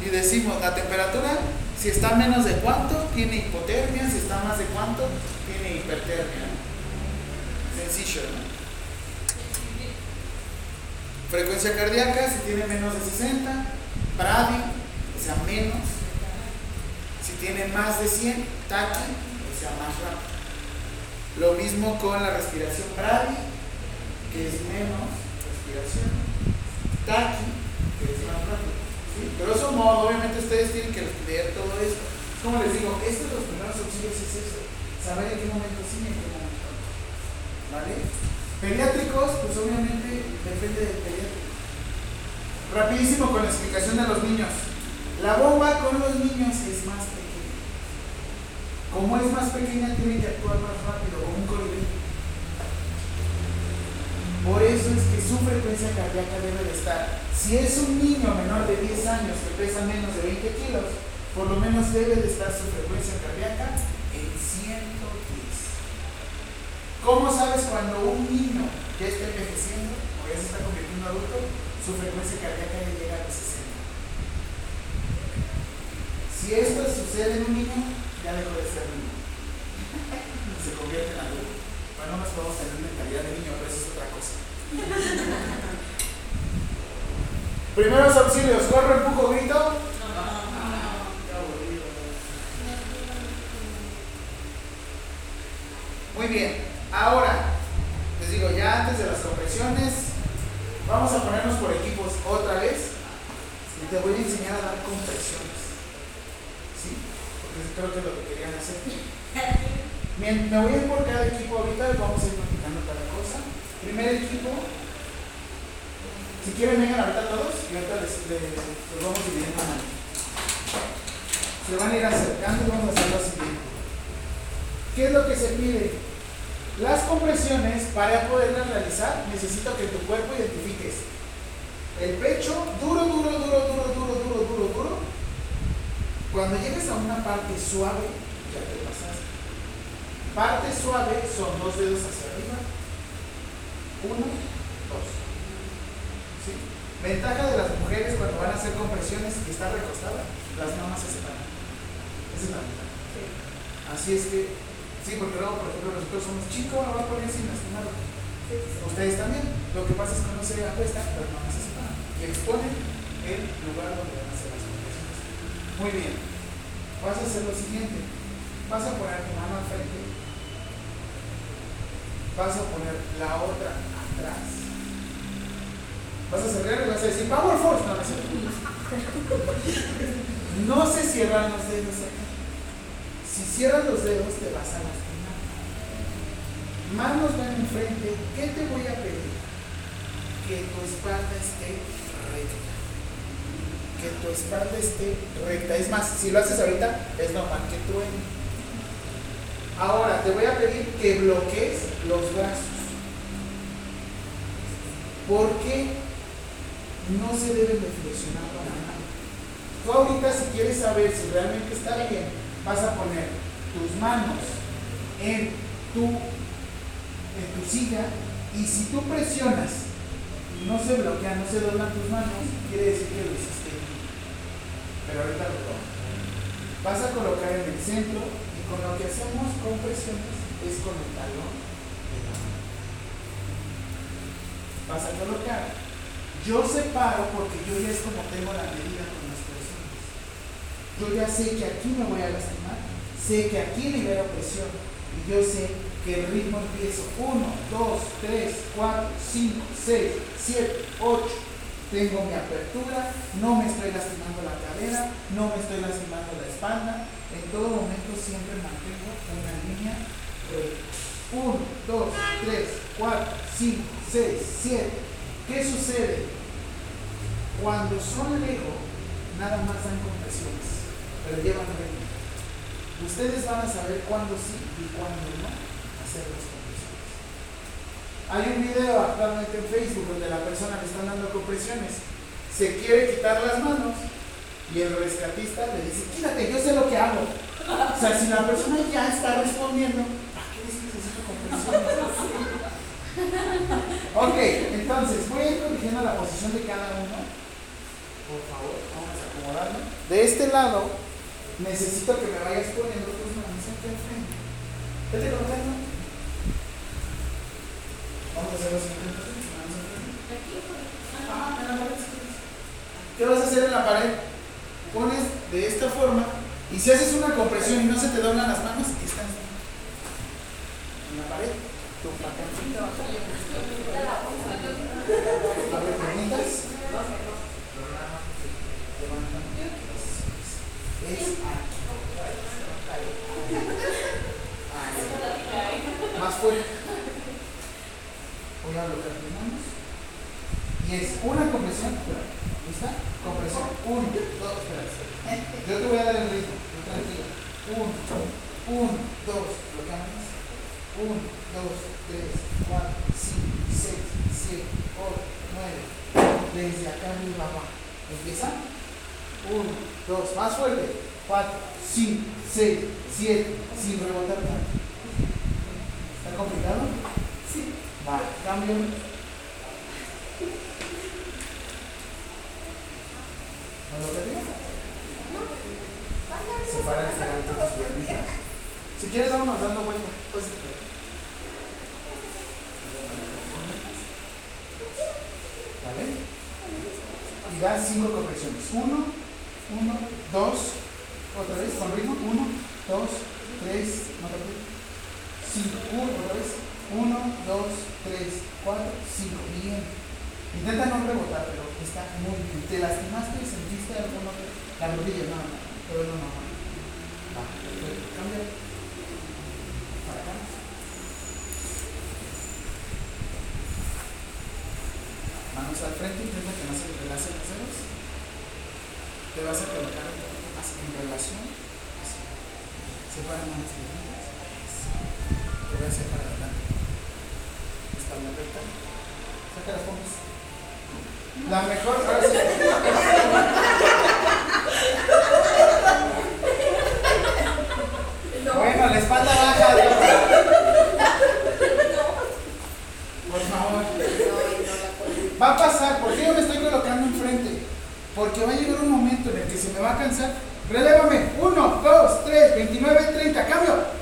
Y decimos la temperatura, si está menos de cuánto, tiene hipotermia, si está más de cuánto, tiene hipertermia. Sencillo, ¿no? Frecuencia cardíaca, si tiene menos de 60, bradi, o sea, menos. Si tiene más de 100, taqui, o sea, más rápido. Lo mismo con la respiración bradi, que es menos respiración. Taqui, que es más rápido. ¿Sí? Grosso modo, obviamente ustedes tienen que leer todo esto. Como les digo, esto de los primeros auxilios es eso. Saber en qué momento sí y en qué momento no. ¿Vale? Pediátricos, pues obviamente depende del pediátrico. Rapidísimo con la explicación de los niños. La bomba con los niños es más pequeña. Como es más pequeña, tiene que actuar más rápido, como un colibrí. Por eso es que su frecuencia cardíaca debe de estar. Si es un niño menor de 10 años que pesa menos de 20 kilos, por lo menos debe de estar su frecuencia cardíaca en 110. ¿Cómo sabes cuando un niño ya está envejeciendo o ya se está convirtiendo en adulto, su frecuencia cardíaca ya llega a los 60? Si esto sucede en un niño, ya dejó de ser niño. Se convierte en adulto. Bueno, no nos podemos tener mentalidad de niño, pero eso es otra cosa. Primeros auxilios, corro, empujo, grito. Muy bien, ahora, les digo, ya antes de las compresiones, vamos a ponernos por equipos otra vez y te voy a enseñar a dar compresiones. ¿Sí? Porque creo que es lo que querían hacer. Me voy a ir por cada equipo ahorita, vamos a ir practicando cada cosa. Primer equipo, si quieren vengan ahorita todos y ahorita les, les- vamos dividiendo en mano. Se van a ir acercando y vamos a hacer lo siguiente. ¿Qué es lo que se pide? Las compresiones, para poderlas realizar, necesito que tu cuerpo identifiques el pecho duro, duro, duro, duro, duro, duro, duro, duro. Cuando llegues a una parte suave, ya te pasaste. Parte suave son dos dedos hacia arriba. Uno, dos. ¿Sí? Ventaja de las mujeres cuando van a hacer compresiones y está recostada, las mamas se separan. Esa es la ventaja. Así es que, sí, porque luego, por ejemplo, nosotros somos chicos, no va a poner sin lastimar. Ustedes también. Lo que pasa es que no se apuestan, las mamas se separan y exponen el lugar donde van a hacer las compresiones. Muy bien. Vas a hacer lo siguiente. Vas a poner tu mano al frente. Vas a poner la otra atrás. Vas a cerrar y vas a decir Power Force. No, no, se cierran los dedos acá. Si cierras los dedos te vas a lastimar. Manos van enfrente. ¿Qué te voy a pedir? Que tu espalda esté recta. Que tu espalda esté recta. Es más, si lo haces ahorita, es normal que truene. Ahora te voy a pedir que bloquees los brazos. Porque no se deben de flexionar para nada. Tú ahorita si quieres saber si realmente está bien, vas a poner tus manos en tu, en tu silla y si tú presionas y no se bloquean, no se doblan tus manos, quiere decir que lo hiciste bien. Pero ahorita lo tomo. Vas a colocar en el centro con lo que hacemos compresiones es con el talón de la mano. Vas a colocar. Yo separo porque yo ya es como tengo la medida con las personas. Yo ya sé que aquí me voy a lastimar, sé que aquí libero presión y yo sé que el ritmo empiezo 1, 2, 3, 4, 5, 6, 7, 8. Tengo mi apertura, no me estoy lastimando la cadera, no me estoy lastimando la espalda. En todo momento siempre mantengo una línea recta. 1, 2, 3, 4, 5, 6, 7. ¿Qué sucede? Cuando son lejos, nada más dan compresiones, pero llevan ritmo. Ustedes van a saber cuándo sí y cuándo no hacer las compresiones. Hay un video actualmente en Facebook donde la persona le están dando compresiones, se quiere quitar las manos y el rescatista le dice, quítate, yo sé lo que hago. O sea, si la persona ya está respondiendo, ¿para qué dices necesito compresiones? Ok, entonces voy a ir corrigiendo la posición de cada uno. Por favor, vamos a acomodarlo. De este lado, necesito que me vayas poniendo tus manos aquí al frente. Vete colocando. Vamos a hacer lo siguiente. entonces, manos al frente. Ah, en la pared, sí. ¿Qué vas a hacer en la pared? Pones de esta forma y si haces una compresión y no se te doblan las manos, estás en la pared. Tu. Es aquí. Más fuerte. Manos. Y es una compresión, ¿Lista? Compresión. Uno, dos, espera. Yo te voy a dar el ritmo. Tranquilo. Uno, uno, dos, bloqueamos. Uno, dos, tres, cuatro, cinco, seis, siete, ocho, nueve. Desde acá arriba va. Empieza. Uno, dos, más fuerte. Cuatro, cinco, seis, siete, sin rebotar tanto. ¿Está complicado? Sí. Va, cambio. ¿No lo que digo? Separa ligeramente tus piernitas. Si quieres, vámonos dando vuelta. Pues, ¿Vale? Y da cinco compresiones. Uno, uno, dos, otra vez con ritmo. Uno, dos, tres, no. Cinco, uno, otra vez. Uno, dos, tres, cuatro, cinco. Bien. Intenta no rebotar, pero está muy bien. ¿Te lastimaste? ¿Sentiste alguno? La rodilla, no, no, pero no, no. Va. Cambia. Para acá. Manos al frente, intenta que no se entrelacen los dedos. Te vas a colocar así en relación. Así. Separa manos. Así. Te voy a hacer recta. Saca las pompas. La mejor, ahora sí. Bueno, la espalda baja. Por favor. Va a pasar, ¿por qué yo me estoy colocando enfrente? Porque va a llegar un momento en el que se me va a cansar. Relévame. 1, 2, 3, 29, 30. Cambio.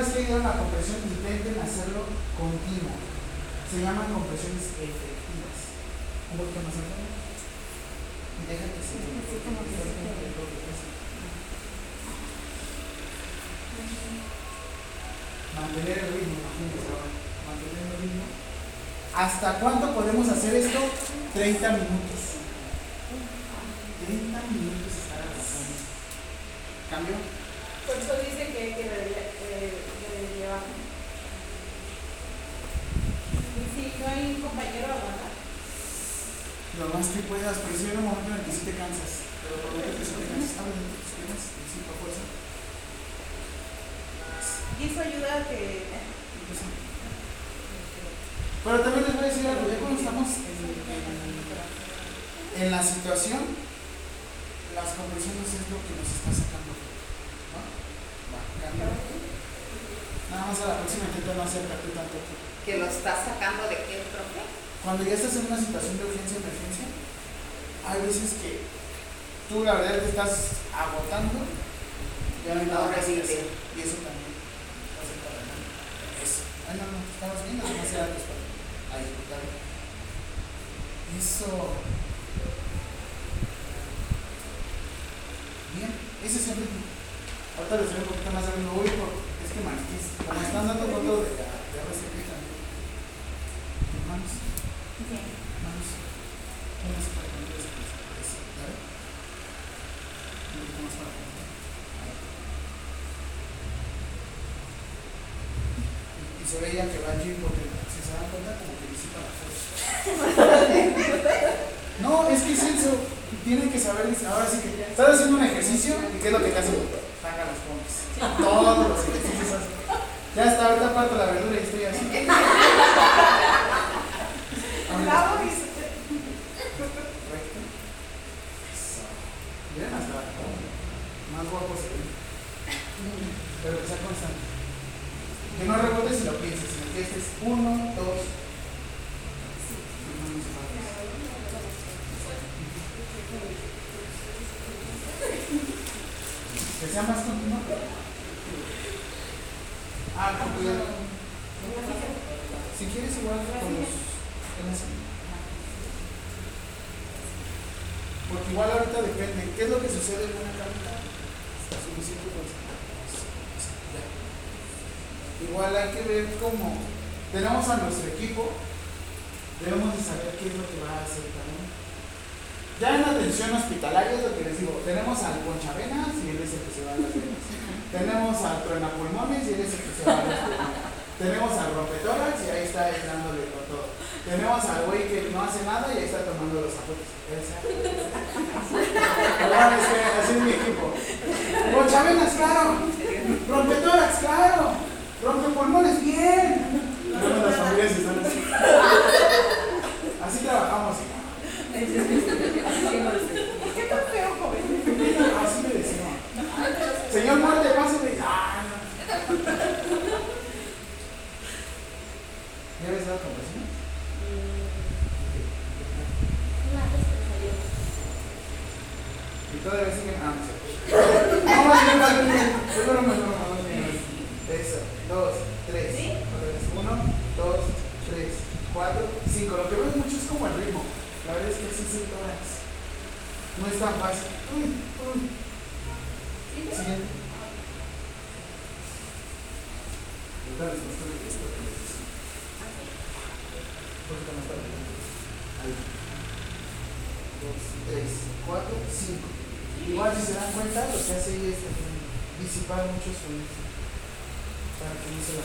Vez que dieron la compresión, intenten hacerlo continuo. Se llaman compresiones efectivas. Un poquito más alto. Y deja que se Mantener el ritmo, imagínense ahora. Mantener el ritmo. ¿Hasta cuánto podemos hacer esto? 30 minutos. Sea más continuo. Ah, con cuidado. Si quieres igual con los. Porque igual ahorita depende. ¿Qué es lo que sucede en una carta? Suficiente. Igual hay que ver cómo tenemos a nuestro equipo, debemos de saber qué es lo que va a hacer uno. Ya en atención hospitalaria es lo que les digo, tenemos al ponchavenas y él es el que se va a las venas. tenemos al truenapulmones y él es el que se va a pulmones. Tenemos al rompetórax y ahí está él dándole con todo. Tenemos al güey que no hace nada y ahí está tomando los apuntes. Perdón, es que así es mi equipo. Ponchavenas, claro. Rompetórax, claro. Rompepulmones, bien. Las familias están así. Así trabajamos. ¿Qué tan. Señor muerte, pásame. Ah, no. ¿Ya habías dado? Y todavía siguen. Ah, no sé. No, me tomo dos minutos. Eso. Dos, tres. Uno, dos, tres, cuatro, cinco. Lo que veo mucho es como el ritmo. La verdad es que sí, todas. No es tan fácil. Siguiente. Ahí. Dos, tres, cuatro, cinco. Igual si se dan cuenta, lo que hace es disipar muchos sonidos para que no se.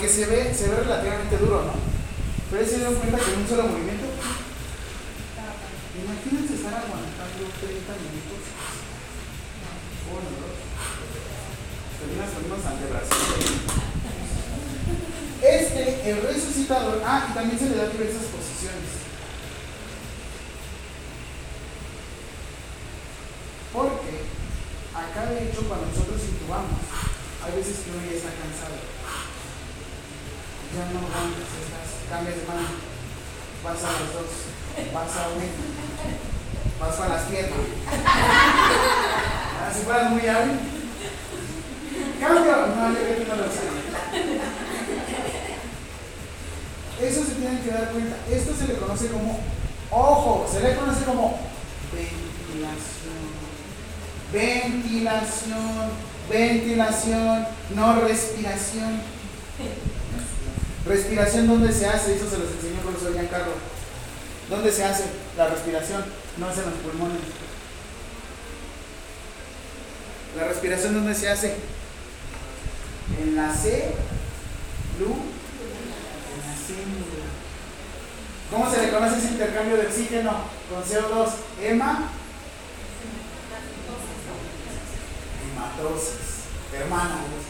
Porque se ve, se ve relativamente duro, ¿no? Pero se dieron cuenta que en un solo movimiento. Imagínense estar aguantando 30 minutos. Uno, dos. Terminas con unos antebrazos. Este, el resucitador, ah, y también se le da diversas posiciones. Porque acá de hecho cuando nosotros intubamos, hay veces que uno ya está cansado. Ya no aguantas, estás, cambias de mano, vas a los dos, vas a uno, vas a las piernas. Ah, si fueras muy hábil, cambio, no, yo creo que no lo sé. Eso se tienen que dar cuenta. Esto se le conoce como, ojo, se le conoce como ventilación. Ventilación, ventilación, no respiración. Respiración, ¿dónde se hace? Eso se los enseñó el profesor Giancarlo. ¿Dónde se hace la respiración? No es en los pulmones. La respiración, ¿dónde se hace? En la C, Lu, en la célula. ¿Cómo se le conoce ese intercambio de oxígeno con CO2? Hema. Hematosis. Hermanos.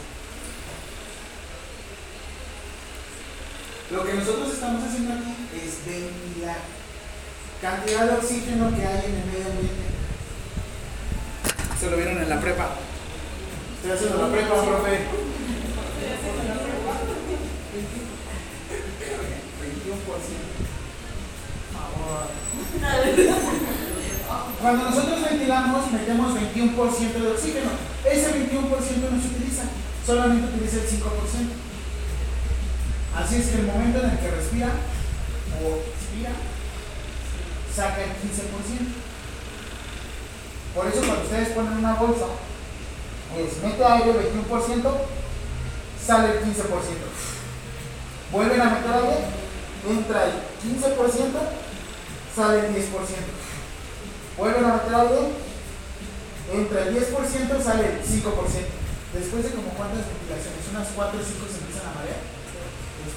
Lo que nosotros estamos haciendo aquí es ventilar. Cantidad de oxígeno que hay en el medio ambiente. Se lo vieron en la prepa. Estoy haciendo la prepa, profe. 21%. Cuando nosotros ventilamos, metemos 21% de oxígeno. Ese 21% no se utiliza, solamente utiliza el 5%. Así es que el momento en el que respira o expira, saca el 15%. Por eso cuando ustedes ponen una bolsa, pues mete aire 21%, sale el 15%. Vuelven a meter aire, entra el 15%, sale el 10%. Vuelven a meter algo, entre el 10% sale el 5%. Después de como cuántas ventilaciones, unas 4 o 5 se empiezan a marear.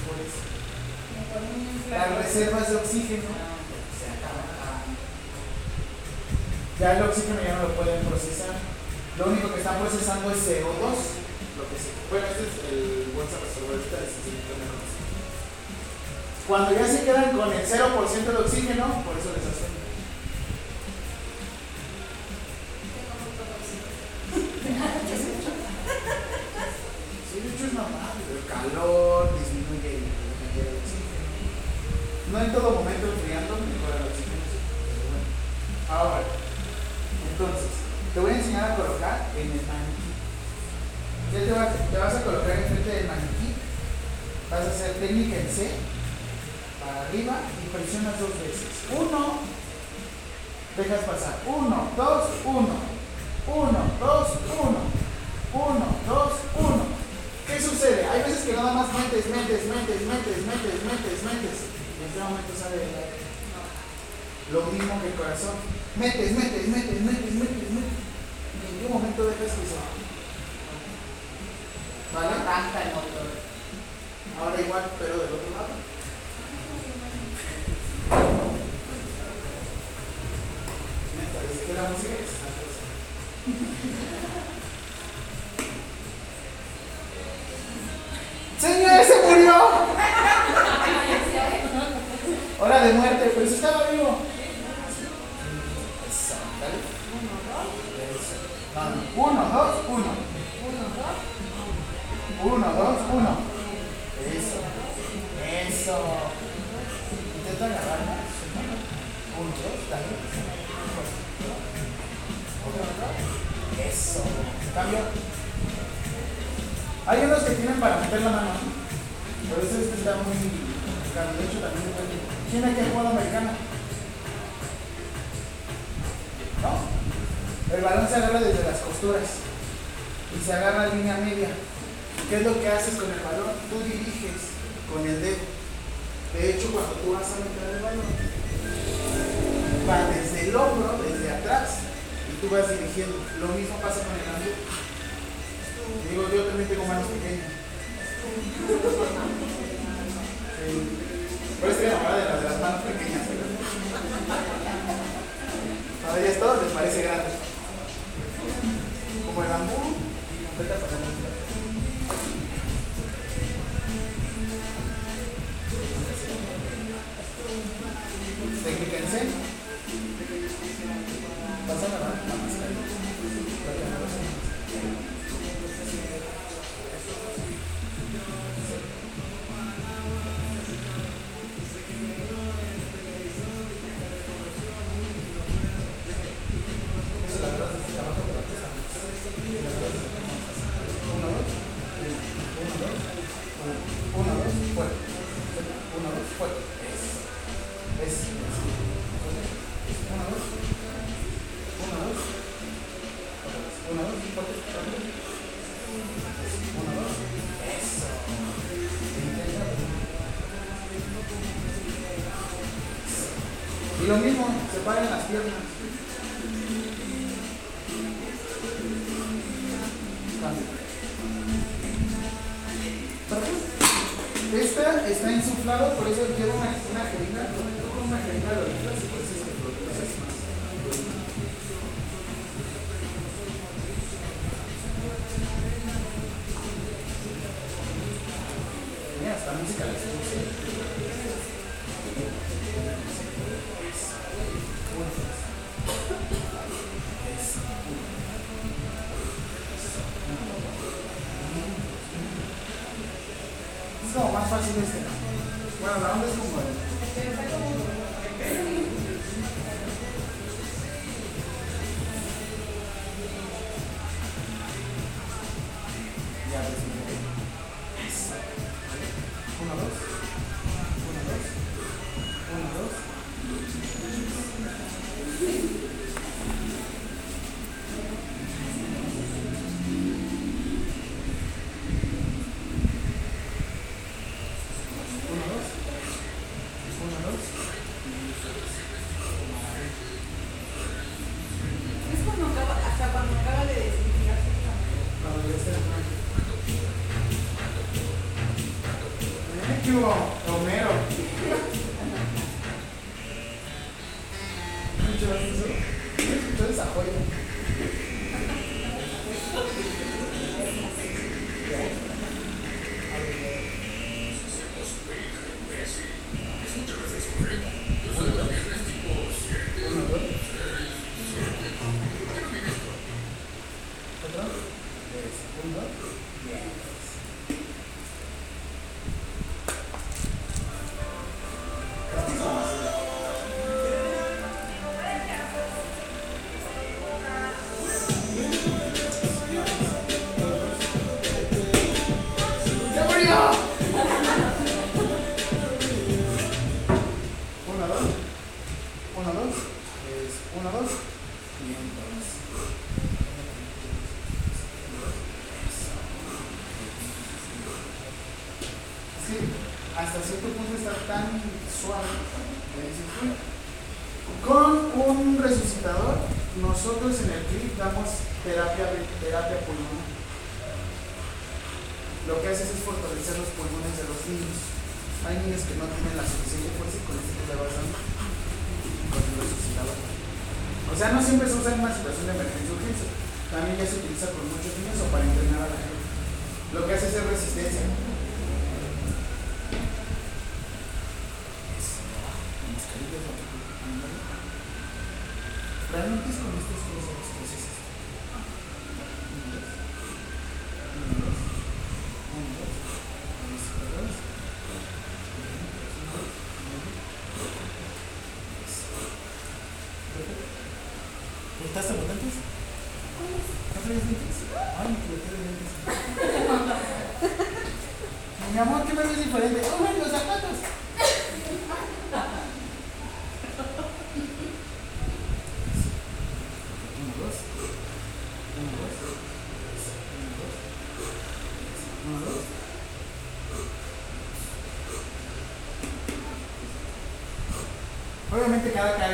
Eso. Las reservas de oxígeno se acaban. Ya el oxígeno ya no lo pueden procesar. Lo único que están procesando es CO2. Lo que se, bueno, este es el bolsa síntoma de. Cuando ya se quedan con el 0% de oxígeno, por eso les hacen. Sí, de hecho es normal. El calor disminuye No en todo momento el oxígeno. Pero bueno. Ahora, entonces, te voy a enseñar a colocar en el maniquí. ¿Qué te vas, te vas a colocar enfrente del maniquí? Vas a hacer técnica en C, para arriba y presionas dos veces. Uno, dejas pasar. Uno, dos, uno. Uno, dos, uno. Uno, dos, uno. ¿Qué sucede? Hay veces que nada más metes, metes, metes, metes, metes, metes, metes. En este momento sale el aire. Lo mismo que el corazón. Metes, metes, metes, metes, metes, metes. Y en qué momento dejas que se ¿Vale? Arranca el motor. Ahora igual, pero del otro lado. Neta, es que la música es esta cosa. ¡Señor, se murió! Hora de muerte, pero si estaba vivo. Uno, dos, uno. Uno, dos, uno. Eso. Eso. Intenta agarrar. Uno, dos, otro. Eso. Cambio. Hay unos que tienen para meter la mano. Por eso este está muy. De hecho, también ¿Quién aquí ha jugado americana? ¿No? El balón se agarra desde las costuras y se agarra en línea media. ¿Qué es lo que haces con el balón? Tú diriges con el dedo. De hecho, cuando tú vas a meter el balón, va desde el hombro, desde atrás, y tú vas dirigiendo. Lo mismo pasa con el amigo. Digo, yo también tengo manos pequeñas. Pero estoy enamorada de las de las manos pequeñas. ¿verdad? A ellas todos les parece grande. Como el bambú, completa para Técnica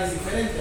es diferente.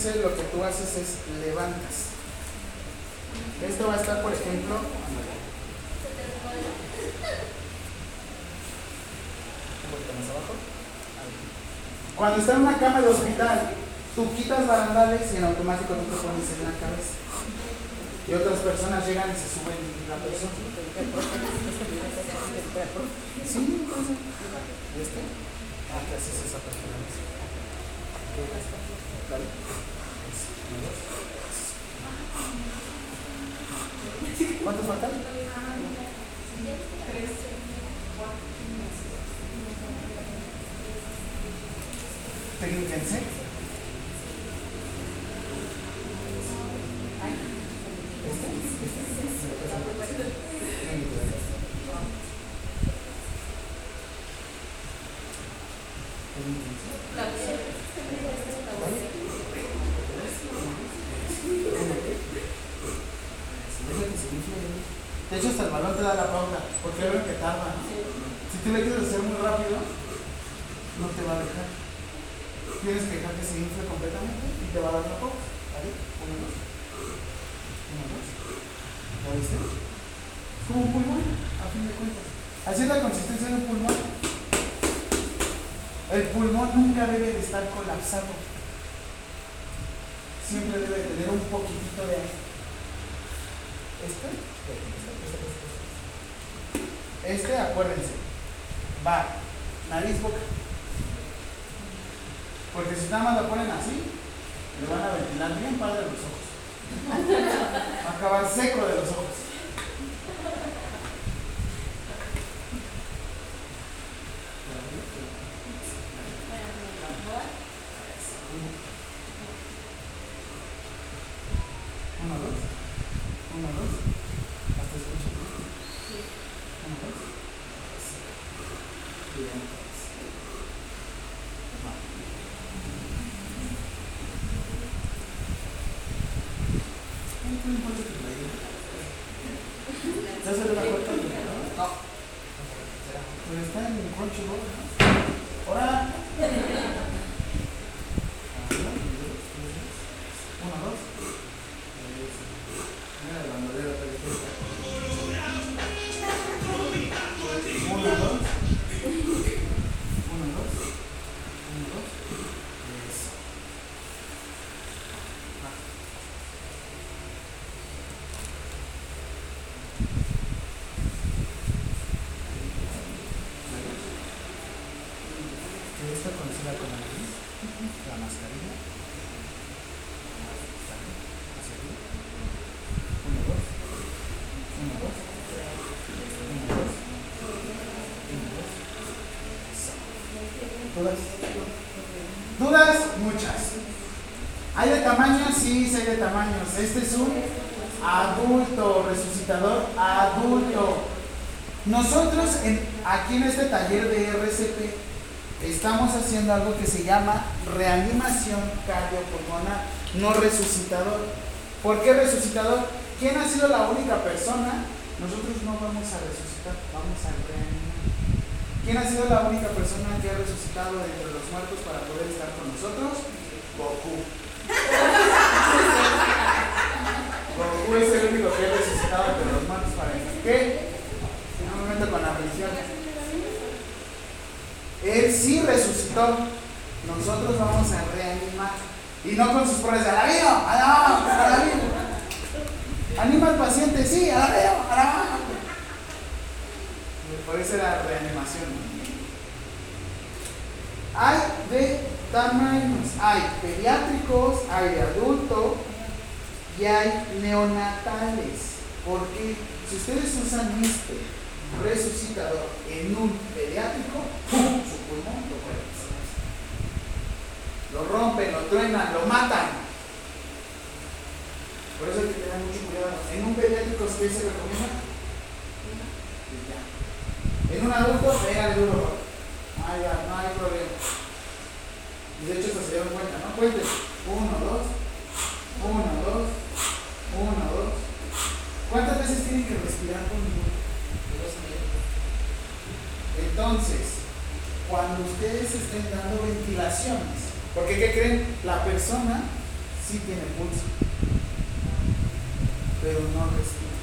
Lo que tú haces es nunca debe de estar colapsado. Siempre debe tener un poquitito de aire. Este, este, acuérdense, va nariz, boca. Porque si nada más lo ponen así, le van a ventilar bien padre los ojos. Va a acabar seco de los ojos. Sí, hay de tamaños. Este es un adulto, resucitador adulto. Nosotros aquí en este taller de RCP estamos haciendo algo que se llama reanimación cardiopulmonar, no resucitador. ¿Por qué resucitador? ¿Quién ha sido la única persona? Nosotros no vamos a resucitar, vamos a reanimar. ¿Quién ha sido la única persona que ha resucitado entre los muertos para poder estar con nosotros? Goku. Goku es el único que ha resucitado entre los muertos para me meto con la religión. Él sí resucitó. Nosotros vamos a reanimar. Y no con sus pruebas de alabío, alabío, alabío. Anima al paciente, sí, alabío, alabío. Por eso era reanimación. Hay de tamaños. Hay pediátricos, hay de adulto y hay neonatales. Porque si ustedes usan este resucitador en un pediátrico, ¡pum! su pulmón lo puede Lo rompen, lo truenan, lo matan. Por eso hay que tener mucho cuidado. En un pediátrico, ¿qué se recomienda? En un adulto, pégale duro. No hay, no hay problema. Y de hecho, se dieron cuenta, ¿no? Cuenten. Uno, dos. Uno, dos. Uno, dos. ¿Cuántas veces tienen que respirar conmigo? Entonces, cuando ustedes estén dando ventilaciones, porque ¿qué creen? La persona sí tiene pulso, pero no respira.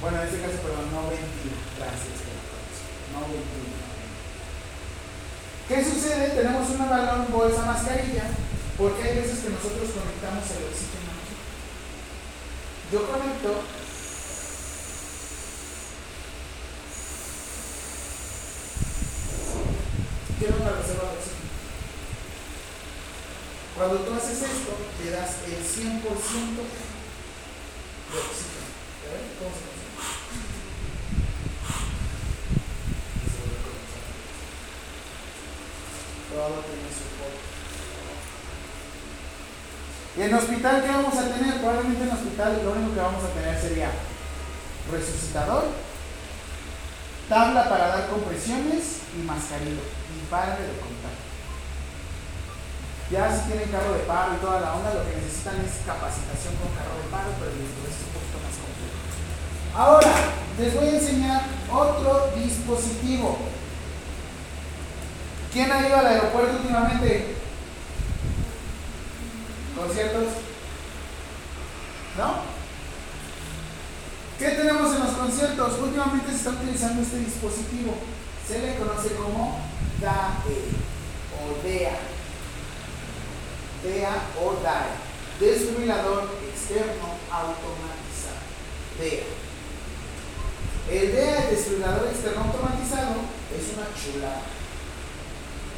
Bueno, en este caso, perdón, no ventila. Gracias, no ventila. ¿Qué sucede? Tenemos una balón, bolsa, mascarilla, porque hay veces que nosotros conectamos el oxígeno. Yo conecto quiero una reserva de oxígeno. Cuando tú haces esto, le das el 100% de oxígeno. ¿Cómo se comenzar. Todo tiene su. Y en hospital, ¿qué vamos a tener? Probablemente en hospital lo único que vamos a tener sería resucitador, tabla para dar compresiones y mascarilla. Y pare de contar. Ya si tienen carro de paro y toda la onda, lo que necesitan es capacitación con carro de paro, pero les es un poquito más complejo. Ahora, les voy a enseñar otro dispositivo. ¿Quién ha ido al aeropuerto últimamente? ¿Conciertos? ¿No? ¿Qué tenemos en los conciertos? Últimamente se está utilizando este dispositivo. Se le conoce como DAE o DEA. DEA o DAE. Desfibrilador externo automatizado. DEA. El DEA, el desfibrilador externo automatizado, es una chulada.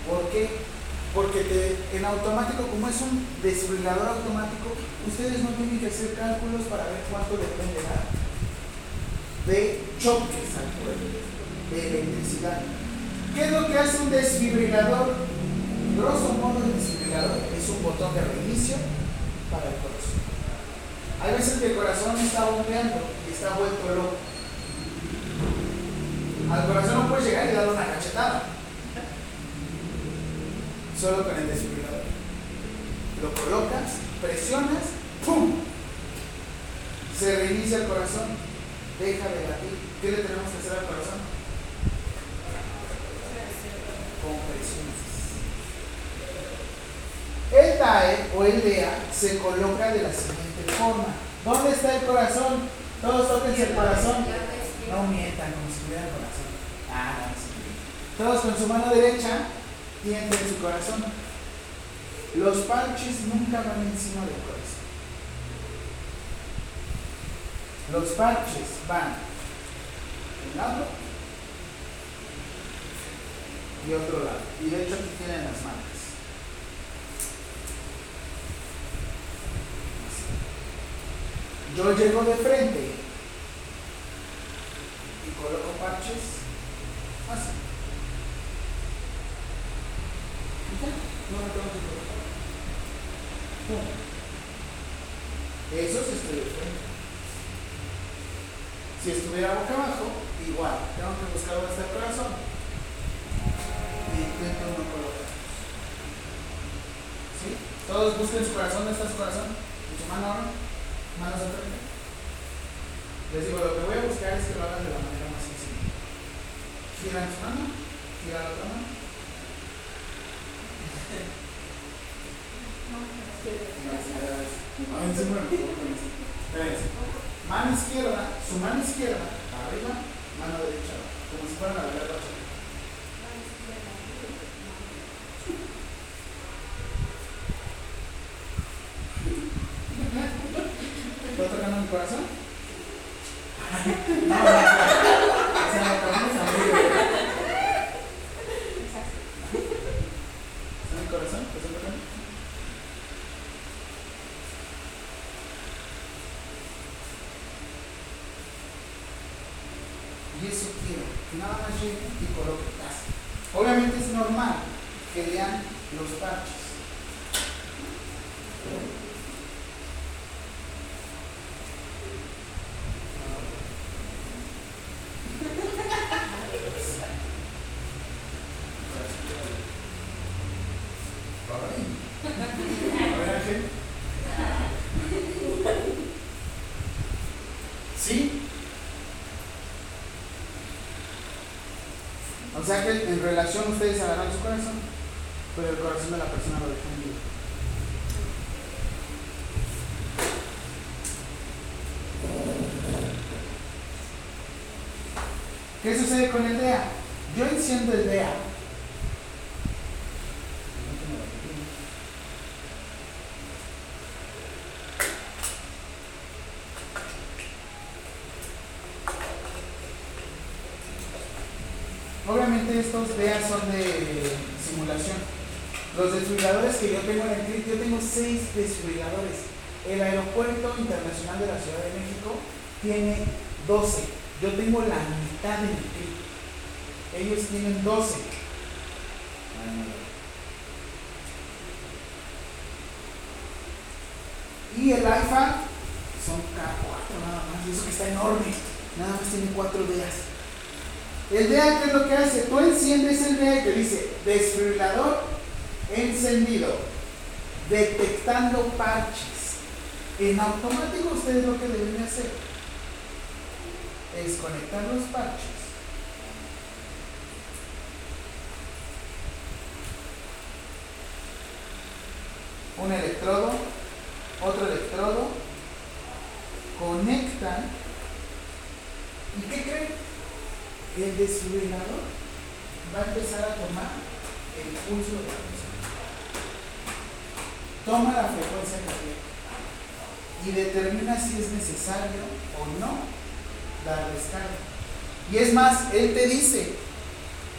¿Por qué? Porque te- en automático, como es un desfibrilador automático, ustedes no tienen que hacer cálculos para ver cuánto llegar de choques al de electricidad. ¿Qué es lo que hace un desfibrilador? Grosso modo, el desfibrilador es un botón de reinicio para el corazón. Hay veces que el corazón está bombeando y está vuelto loco. Al corazón no puedes llegar y darle una cachetada. Solo con el desfibrilador. Lo colocas, presionas, ¡pum! Se reinicia el corazón, deja de latir. ¿Qué le tenemos que hacer al corazón? Compresiones. El DAE o el DEA se coloca de la siguiente forma. ¿Dónde está el corazón? Todos tóquense el corazón. No mientan como si tuviera el corazón. Ah. Todos con su mano derecha tienden su corazón. Los parches nunca van encima del corazón. Los parches van de un lado y otro lado. Y de hecho aquí tienen las. Así. Yo llego de frente y coloco parches así. Ya, no me tengo que colocar. Pum. Eso estoy de frente. Si estuviera boca abajo, igual, tengo que buscar dónde está el corazón. Y intento no colocar. ¿Sí? Todos busquen su corazón, ¿dónde está su corazón? ¿En su mano ahora? Manos de frente. Les digo, lo que voy a buscar es que lo hagan de la manera más sencilla. Giran su mano, gira la otra mano. Gracias. Ay, siempre me equivoco con esto. Espérense. Mano izquierda, su mano izquierda, arriba, mano derecha, como si fueran a la verdad. ¿Puedo tocando mi corazón? No, no, no. O sea, la cabeza muy bien. ¿Está mi corazón? ¿Te estoy tocando? Y eso quiero, que nada más lleguen y coloquen gas. Obviamente es normal que lean los parches. A ver, Ángel. ¿Sí? O sea que en relación ustedes agarran su corazón, pero el corazón de la persona lo dejan libre. ¿Qué sucede con el DEA? Yo enciendo el DEA. Obviamente estos DEA son de simulación. Los desfibriladores que yo tengo en el CRIT, yo tengo seis desfibriladores. El Aeropuerto Internacional de la Ciudad de México tiene 12. Yo tengo la mitad en el CRIT. Ellos tienen 12. Y el IFA son K4 nada más. Y eso que está enorme. Nada más tiene 4 DEAs. El DEA, ¿qué es lo que hace? Tú enciendes el DEA que dice desfibrilador encendido, detectando parches. En automático ustedes lo que deben hacer es conectar los parches. Un electrodo, otro electrodo, conectan. ¿Y qué creen? el desfibrilador va a empezar a tomar el pulso de la. Toma la frecuencia cardíaca y determina si es necesario o no dar descarga. Y es más, él te dice,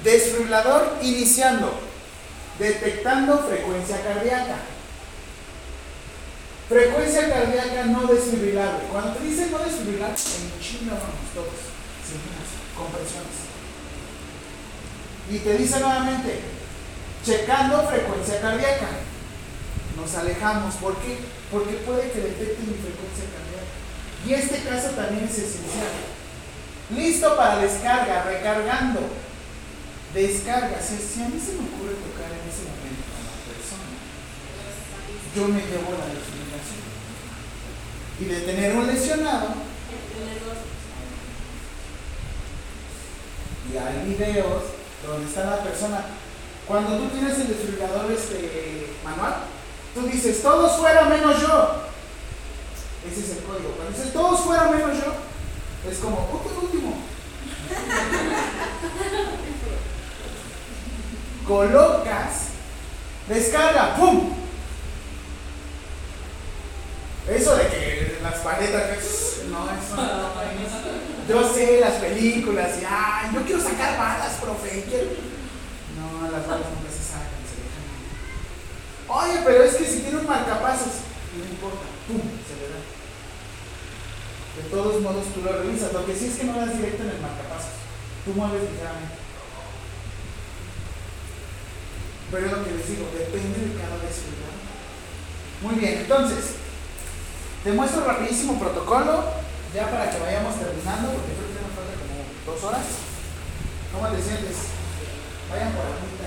desfibrilador iniciando, Detectando frecuencia cardíaca. Frecuencia cardíaca no desfibrilable. Cuando te dicen no desfibrilable, en chino vamos todos, sin compresiones. Y te dice nuevamente, checando frecuencia cardíaca. Nos alejamos. ¿Por qué? Porque puede que detecte mi frecuencia cardíaca. Y este caso también es esencial. Listo para descarga, recargando. Descarga. Si, a mí se me ocurre tocar en ese momento a la persona, yo me llevo la desfibrilación. Y de tener un lesionado, y hay videos donde está la persona. Cuando tú tienes el desfibrilador este, manual, tú dices, todos fuera menos yo. Ese es el código. Cuando dices, todos fuera menos yo, es como, último, último. Colocas, descarga, ¡pum! Eso de que las paletas, no, eso no. Yo sé las películas y, ay, yo quiero sacar balas, profe. quiero-". No, las balas nunca se sacan, se dejan. Oye, pero es que si tiene un marcapasos, no importa, ¡pum! Se le da. De todos modos tú lo revisas. Lo que sí es que no das directo en el marcapasos. Tú mueves ligeramente. Pero es lo que les digo, depende de cada desfibrador. Muy bien, entonces, te muestro rapidísimo protocolo, ya para que vayamos terminando, porque creo que nos falta como dos horas. ¿Cómo te sientes? Vayan por agüita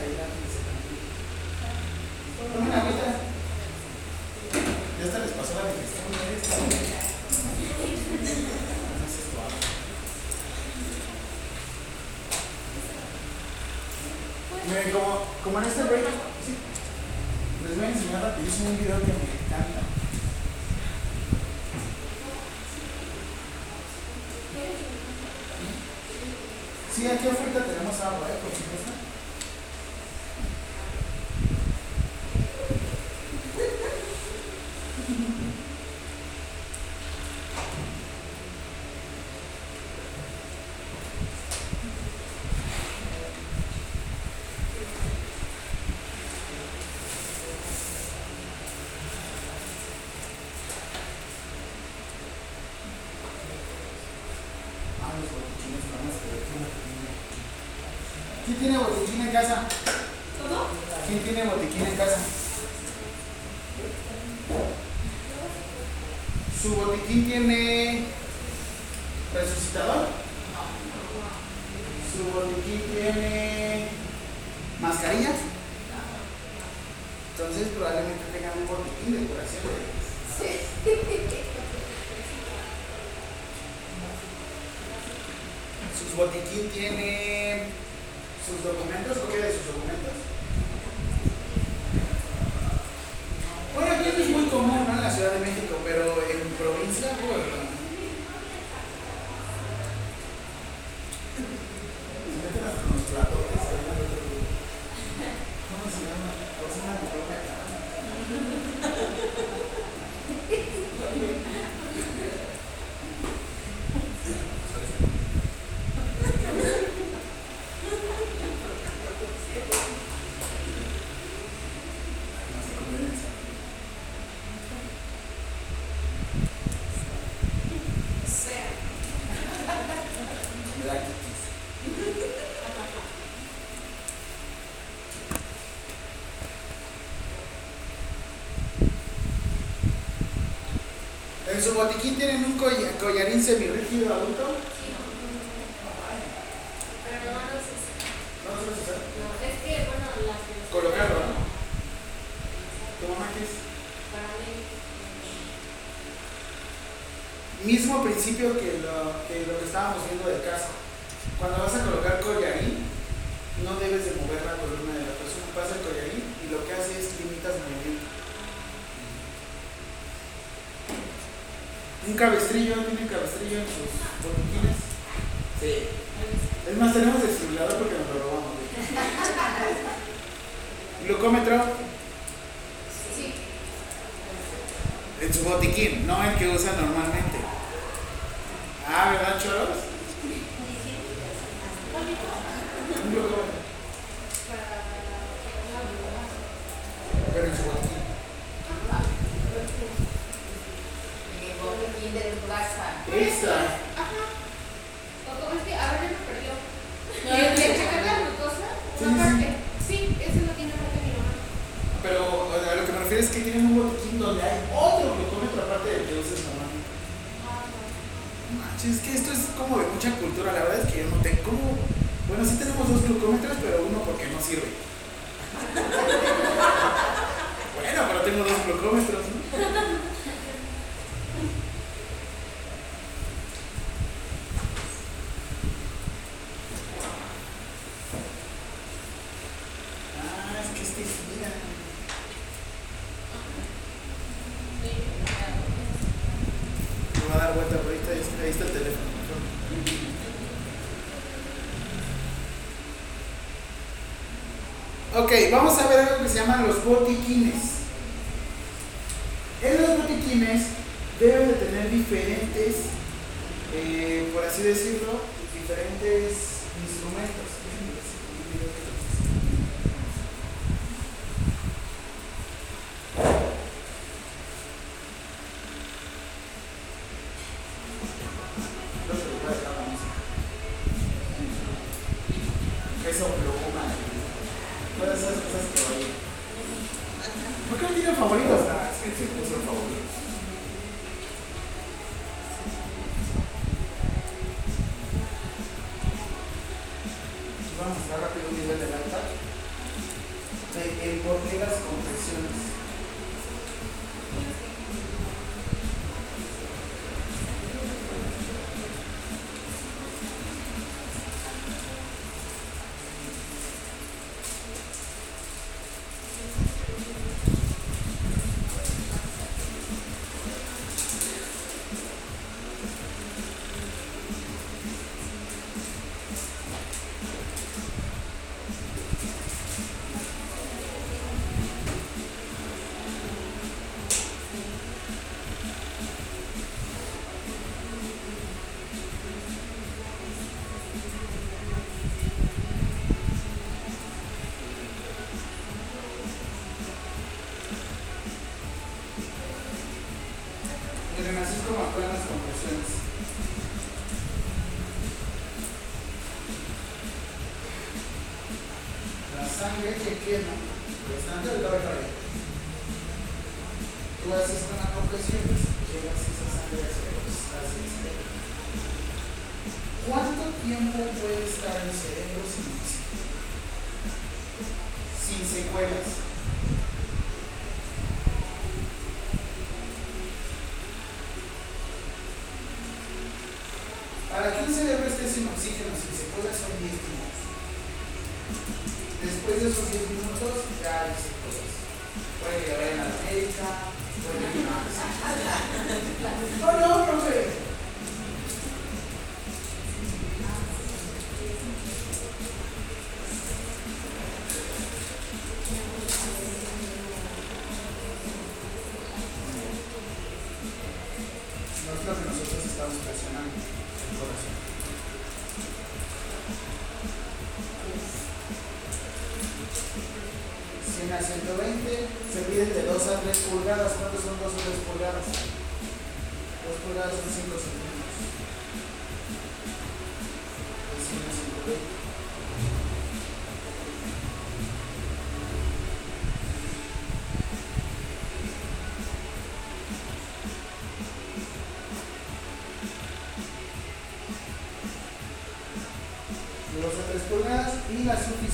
Sí, aquí afuera tenemos agua, ¿eh? Su botiquín tienen un colla- collarín semirrígido adulto. Ok, vamos a ver algo que se llaman los botiquines.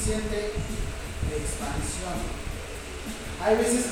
suficiente expansión. Hay veces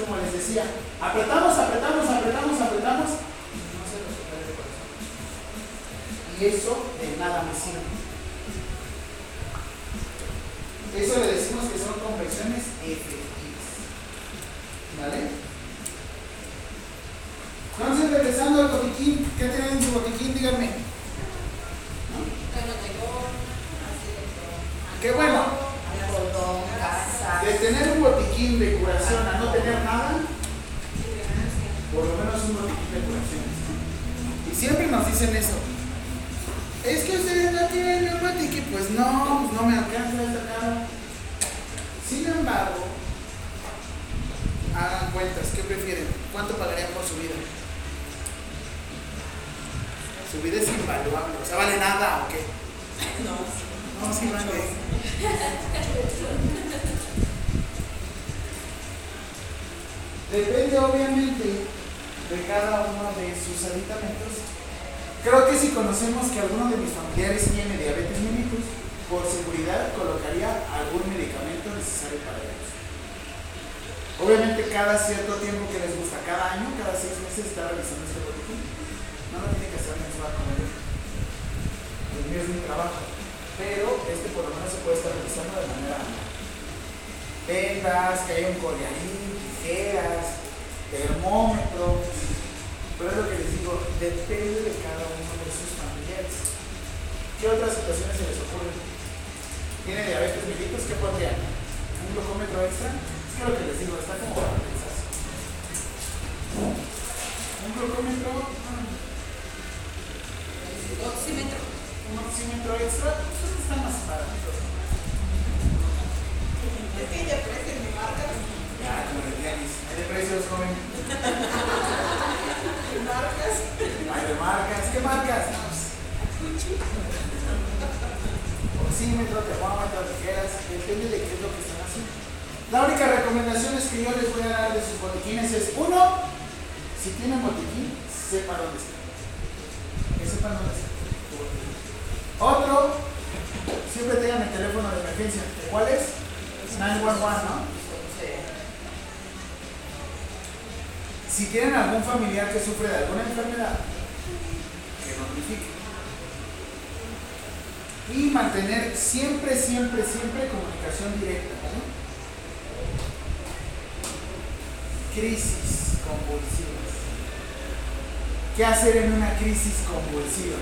qué hacer en una crisis convulsiva.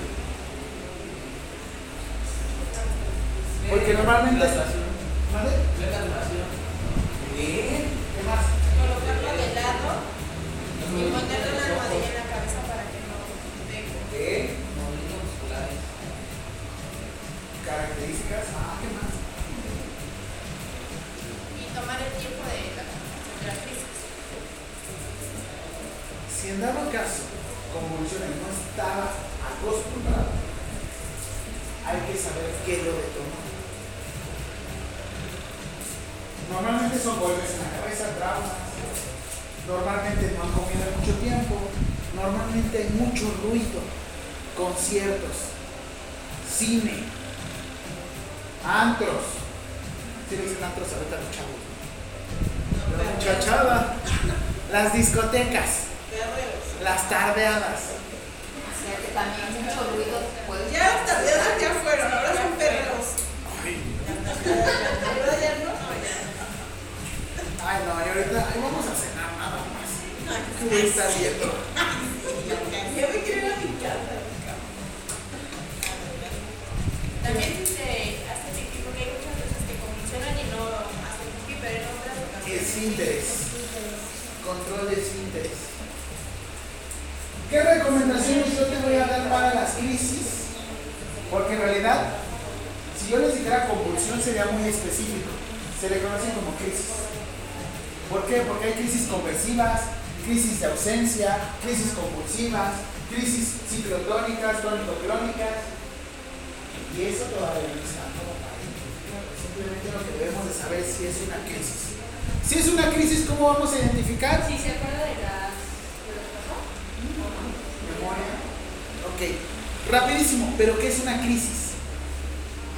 no vamos a cenar nada más. Tú estás viendo. Yo me quiero a mi casa. También se hace pipí porque hay muchas cosas que funcionan y no hacen pipí, pero en otras ocasiones. Es síntesis. Control de síntesis. ¿Qué recomendaciones yo te voy a dar para las crisis? Porque en realidad, si yo les dijera convulsión sería muy específico. Se le conocen como crisis. ¿Por qué? Porque hay crisis conversivas, crisis de ausencia, crisis compulsivas, crisis ciclotónicas, tónico-crónicas. Y eso todavía no está como para Simplemente lo que debemos de saber es si es una crisis. Si es una crisis, ¿cómo vamos a identificar? Si se acuerda de las... Memoria. Ok. Rapidísimo, pero ¿qué es una crisis?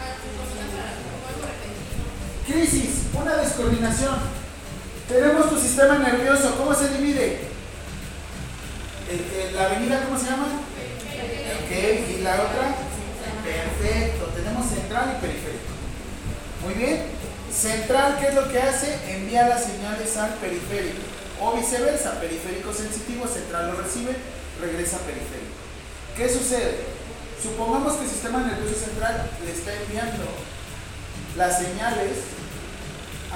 Ah, pues, crisis, una descoordinación. Tenemos tu sistema nervioso, ¿cómo se divide? Eh, eh, la avenida, ¿cómo se llama? Ok, y la otra. Perfecto, tenemos central y periférico. Muy bien. Central, ¿qué es lo que hace? Envía las señales al periférico. O viceversa, periférico sensitivo, central lo recibe, regresa periférico. ¿Qué sucede? Supongamos que el sistema nervioso central le está enviando las señales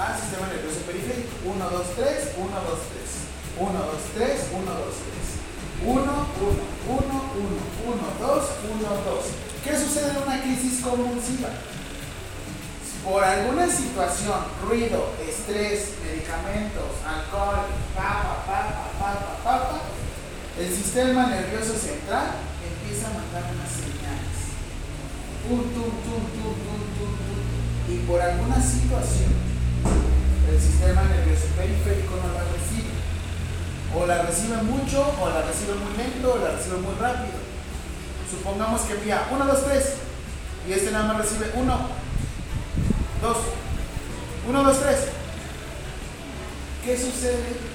Ah, al sistema nervioso periférico. 1, 2, 3, 1, 2, 3. 1, 2, 3, 1, 2, 3. 1, 1, 1, 1, 1, 2, 1, 2. ¿Qué sucede en una crisis convulsiva? Por alguna situación, ruido, estrés, medicamentos, alcohol, papa, papa, papa, papa, el sistema nervioso central empieza a mandar unas señales. Tum, tum, tum, tum, tum, tum, tum. Y por alguna situación, el sistema nervioso periférico no la recibe. O la recibe mucho, o la recibe muy lento, o la recibe muy rápido. Supongamos que envía 1, 2, 3 y este nada más recibe 1, 2, 1, 2, 3. ¿Qué sucede?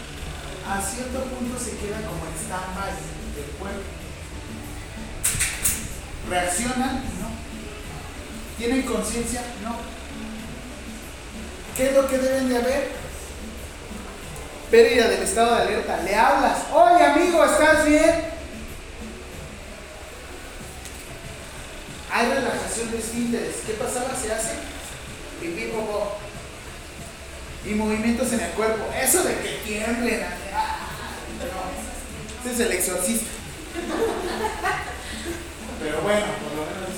A cierto punto se queda como stand-by del cuerpo. ¿Reaccionan? No. ¿Tienen conciencia? No. ¿Qué es lo que deben de haber? Pérdida del estado de alerta. Le hablas. Oye amigo, ¿estás bien? Hay relajación de esfínteres. ¿Qué pasaba? Se hace pipí, popó. Y movimientos en el cuerpo. Eso de que tiemblen. ah, no. Ese es el exorcista. Pero bueno, por lo menos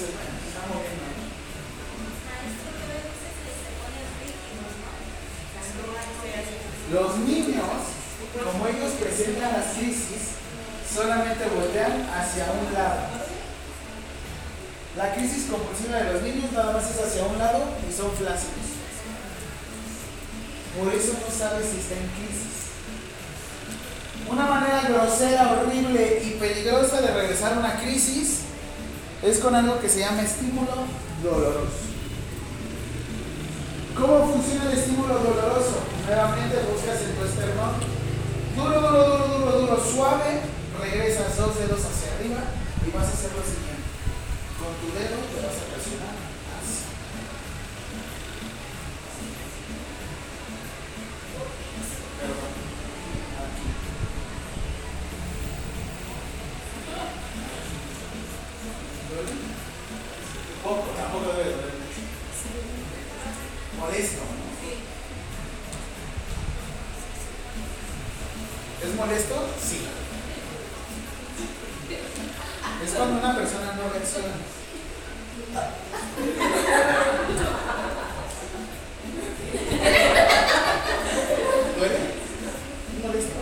Los niños, como ellos presentan las crisis, solamente voltean hacia un lado. La crisis compulsiva de los niños nada más es hacia un lado y son flácidos. Por eso no sabe si está en crisis. Una manera grosera, horrible y peligrosa de regresar a una crisis es con algo que se llama estímulo doloroso. ¿Cómo funciona el estímulo doloroso? Nuevamente buscas en tu esternón. Duro, duro, duro, duro, duro, suave. Regresas dos dedos hacia arriba y vas a hacer lo siguiente. Con tu dedo te vas a molesto? Sí. Es cuando una persona no reacciona. ¿Duele? ¿Es molesto?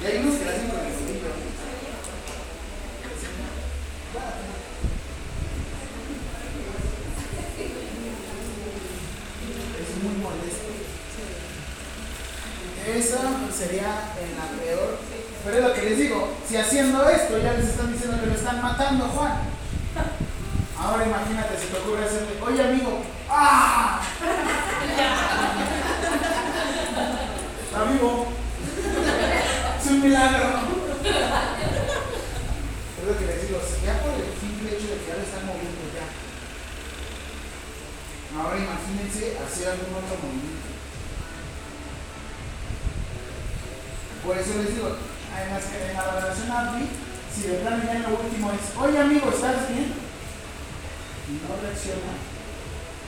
Y hay unos que la hacen con el dedillo. Es muy molesto. Esa sería en la peor. Pero es lo que les digo, si haciendo esto ya les están diciendo que lo están matando, Juan. Imagínate si te ocurre hacerle, oye amigo, ¡ah! Está vivo. Es un milagro. Es lo que les digo, ya por el simple hecho de que ya lo están moviendo ya. Ahora imagínense hacer algún otro movimiento. Por eso les digo, además que en la valoración API, si de plano ya lo último es, oye amigo, ¿estás bien? No reacciona,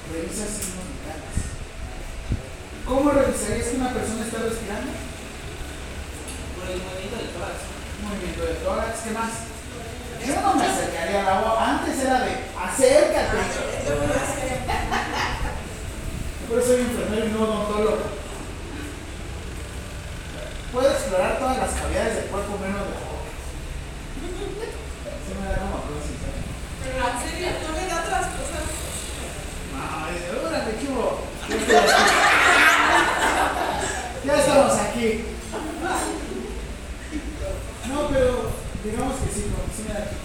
revisa signos vitales. ¿Cómo revisarías que una persona está respirando? Por el movimiento del tórax. Movimiento de tórax, ¿qué más? Yo no me acercaría a la voz. Antes era de acércate. Por eso soy enfermero y no odontólogo. Puedo explorar todas las cavidades del cuerpo menos la boca. Sí me da como aplausos, ¿eh? Pero en serio, no me da otras cosas. Órale, ¿qué? Ya. Ya estamos aquí. No, pero digamos que sí, como que sí me da aquí.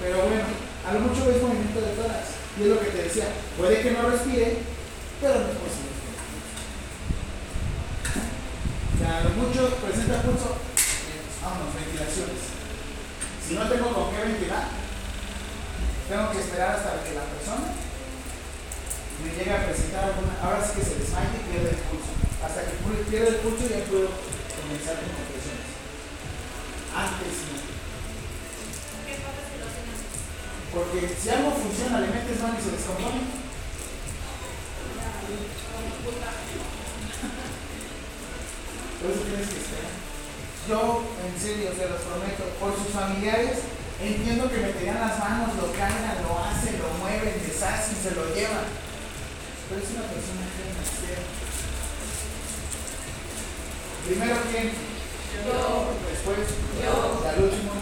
Pero bueno, a lo mucho es movimiento de tórax. Y es lo que te decía, puede que no respire, pero no es posible. O sea, a lo mucho presenta pulso, vámonos, ventilaciones. Si no tengo con qué ventilar, tengo que esperar hasta que la persona me llegue a presentar alguna, ahora sí que se desmaye y pierde el pulso. Hasta que pierda el pulso ya puedo comenzar con compresiones. Antes no. Porque si algo funciona, le metes mano y se descompone. Por eso tienes que esperar. Yo, en serio, se los prometo, por sus familiares, entiendo que meterían las manos, lo cargan, lo hacen, lo mueven, deshacen, se lo llevan. Pero es una persona. Primero, ¿quién? Después, Y al último,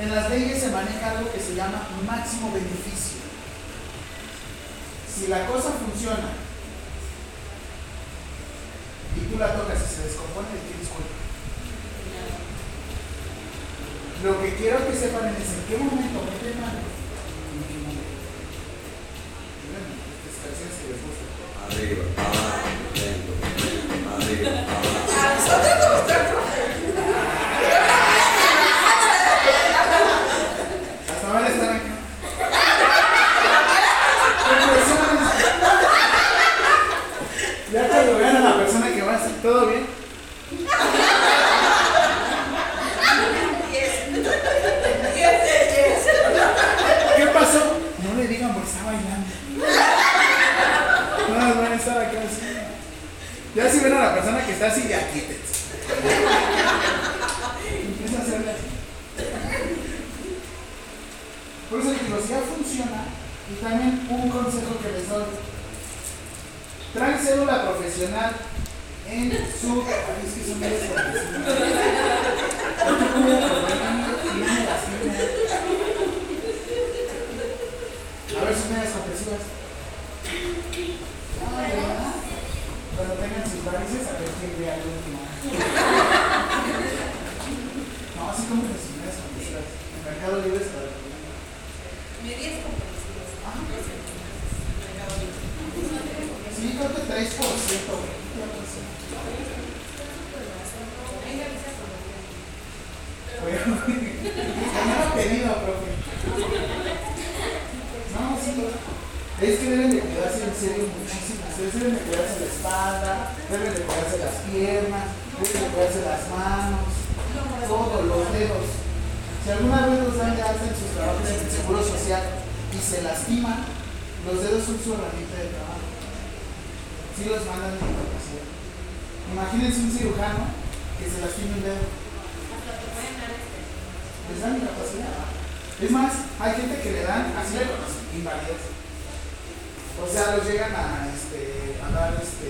En las leyes se maneja algo que se llama máximo beneficio. Si la cosa funciona y tú la tocas y se descompone, tienes culpa. Lo que quiero que sepan es en qué momento mete mano. Arriba. Ah. Profesional en su. Es que son medios. A ver sus medias compresivas. Ah. Cuando tengan sus varices, a ver quién ve al último. No, así como que sus medias compresivas. En Mercado Libre se lo recomiendo. Medias comprensivas. Ajá. Mercado Libre. Sí, creo que 3%. güey. Ya pasó. Ahí me avisas cuando quieras. Oye, Mañana pedido, profe. No, sí, no. Deben de cuidarse en serio muchísimo. Ustedes deben de cuidarse la espalda, deben de cuidarse las piernas, deben de cuidarse las manos, todos los dedos. Si alguna vez los dan de alta en sus trabajos en el seguro social y se lastiman, los dedos son su herramienta de trabajo. Sí los mandan de incapacidad. Imagínense un cirujano que se lastime un dedo. Les dan incapacidad. Es más, hay gente que le dan, así conocen, invalidez. O sea, los llegan a, este, a dar, este...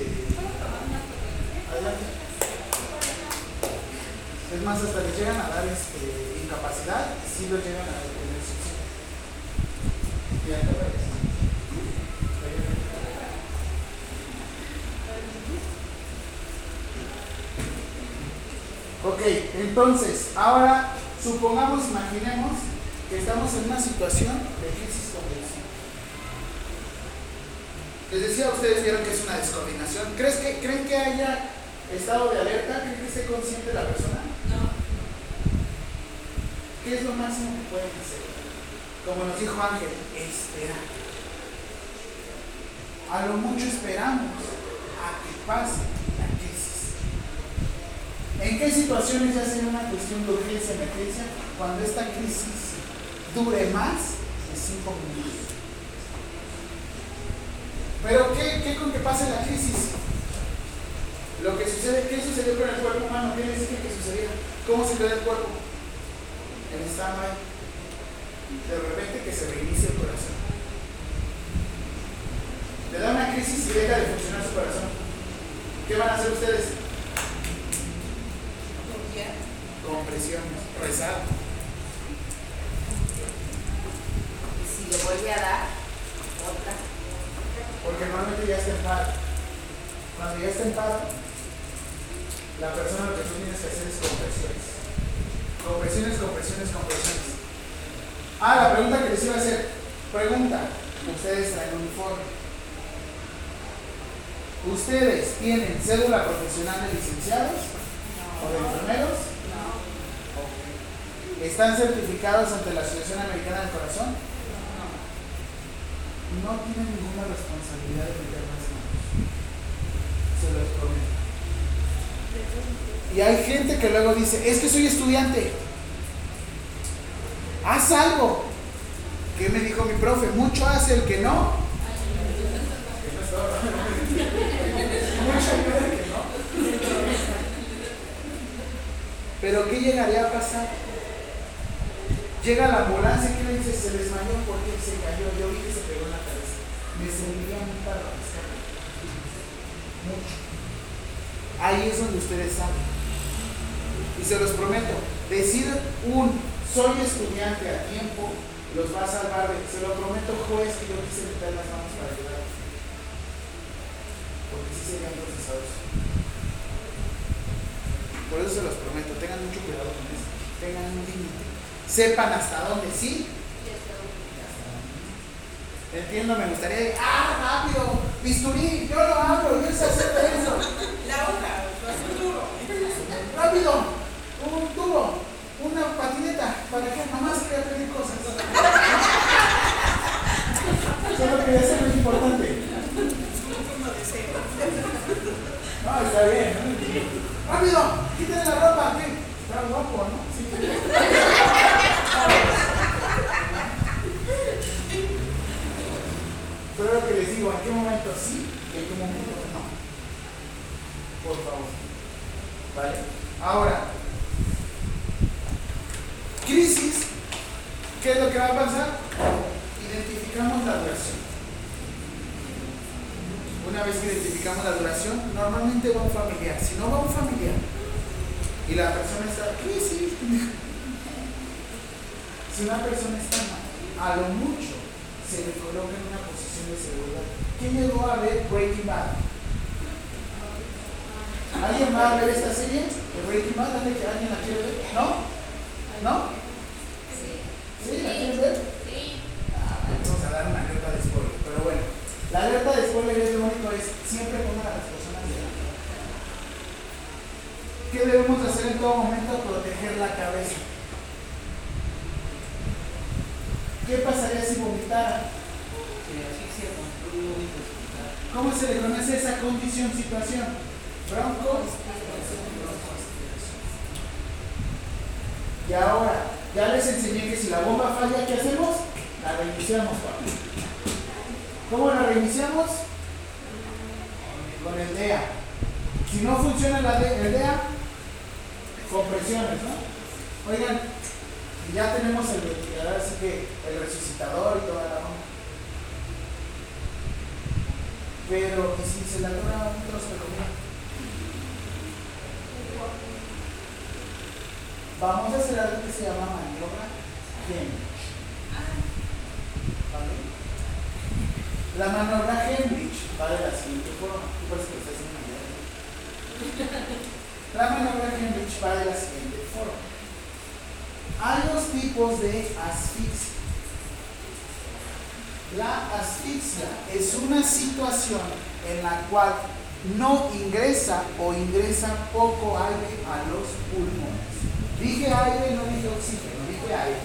Es más, hasta les llegan a dar este, incapacidad sí los llegan a detener su Y ahí te. Ok, entonces, ahora supongamos, imaginemos que estamos en una situación de crisis convulsiva. Les decía, ustedes vieron que es una descoordinación. ¿Crees que, ¿Creen que haya estado de alerta? ¿Creen que esté consciente la persona? No. ¿Qué es lo máximo que pueden hacer? Como nos dijo Ángel, esperar. A lo mucho esperamos a que pase la crisis. ¿En qué situaciones ya sería una cuestión de urgencia emergencia cuando esta crisis dure más de cinco minutos? Pero ¿qué, qué con que pase la crisis? Lo que sucede, ¿qué sucedió con el cuerpo humano? ¿Qué les dije que sucedía? ¿Cómo se queda el cuerpo? En stand-by. De repente que se reinicia el corazón. Le da una crisis y deja de funcionar su corazón. ¿Qué van a hacer ustedes? Compresiones, rezar. Y si le vuelve a dar, otra. Porque normalmente ya está en paro. Cuando ya está en paro, la persona lo que tú tienes que hacer es compresiones. Compresiones, compresiones, compresiones. Ah, la pregunta que les iba a hacer. Pregunta. Ustedes traen uniforme. ¿Ustedes tienen cédula profesional de licenciados o de enfermeros? Ok. ¿Están certificados ante la Asociación Americana del Corazón? no tiene ninguna responsabilidad de meter las manos. Se los prometo. Y hay gente que luego dice, es que soy estudiante. Haz algo. ¿Qué me dijo mi profe? Mucho hace el que no. Mucho el que no. Pero ¿qué llegaría a pasar? Llega la ambulancia, ¿qué le dice? Se desmayó porque se cayó. Yo vi que se pegó en la cabeza. Me serviría mucho para rescate. Mucho. Ahí es donde ustedes saben. Y se los prometo, decir un soy estudiante a tiempo los va a salvar se lo prometo juez que yo quise meter las manos para ayudar. Porque sí serían procesados. Por eso se los prometo, tengan mucho cuidado con eso. Tengan un límite. Sepan hasta dónde sí. Entiendo, me gustaría, ah, rápido, bisturí, yo lo abro, yo sé hacer eso. La hoja, lo hace duro. Rápido, un tubo, una patineta, para que mamá se quede pedir cosas. Solo quería ser muy importante. No, está bien. Rápido, quítenle la ropa. ¿qué? Está guapo, ¿no? Sí. Pero lo que les digo, ¿en qué momento sí y en qué momento no? Por favor. ¿Vale? Ahora, crisis, ¿qué es lo que va a pasar? Identificamos la duración. Una vez que identificamos la duración, normalmente va un familiar. Si no va un familiar y la persona está, crisis, si una persona está mal, a lo mucho se le coloca en una ¿Quién llegó a ver Breaking Bad? ¿Alguien va a ver esta serie de Breaking Bad? ¿Alguien la quiere? ¿No? ¿No? ¿Sí? ¿La quieren ver? Ah, vamos a dar una alerta de spoiler, pero bueno. La alerta de spoiler es lo único, es siempre pongan a las personas delante. ¿Qué debemos hacer en todo momento? Proteger la cabeza. ¿Qué pasaría si vomitara? Que asfixia con fluido intestinal. ¿Cómo se le conoce esa condición, situación? Bronco. Y ahora, ya les enseñé que si la bomba falla, ¿qué hacemos? La reiniciamos, papi. ¿Cómo la reiniciamos? Con el DEA. Si no funciona la de- el DEA, compresiones, ¿no? Oigan, ya tenemos el ventilador, así que el resucitador y toda la onda. Pero, ¿y si se le atora un trozo de comida? Vamos a hacer algo que se llama maniobra Hemlich. ¿Vale? La maniobra Hemlich va de la siguiente forma. Tú parece que estás en guerra. La maniobra Hemlich va de la siguiente forma. Hay dos tipos de asfixia. La asfixia es una situación en la cual no ingresa o ingresa poco aire a los pulmones. Dije aire, no dije oxígeno, dije aire.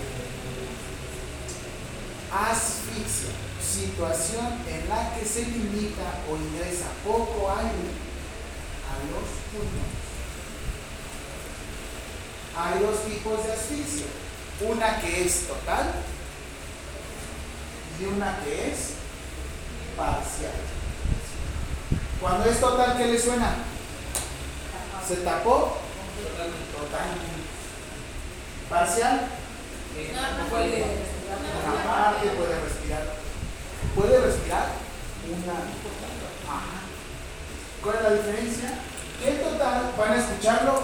Asfixia, situación en la que se limita o ingresa poco aire a los pulmones. Hay dos tipos de asfixia. Una que es total y una que es parcial. Cuando es total, ¿qué le suena? ¿Se tapó? Totalmente. ¿Parcial? Una parte puede respirar. ¿Puede respirar? Una. ¿Cuál es la diferencia? El total, van a escucharlo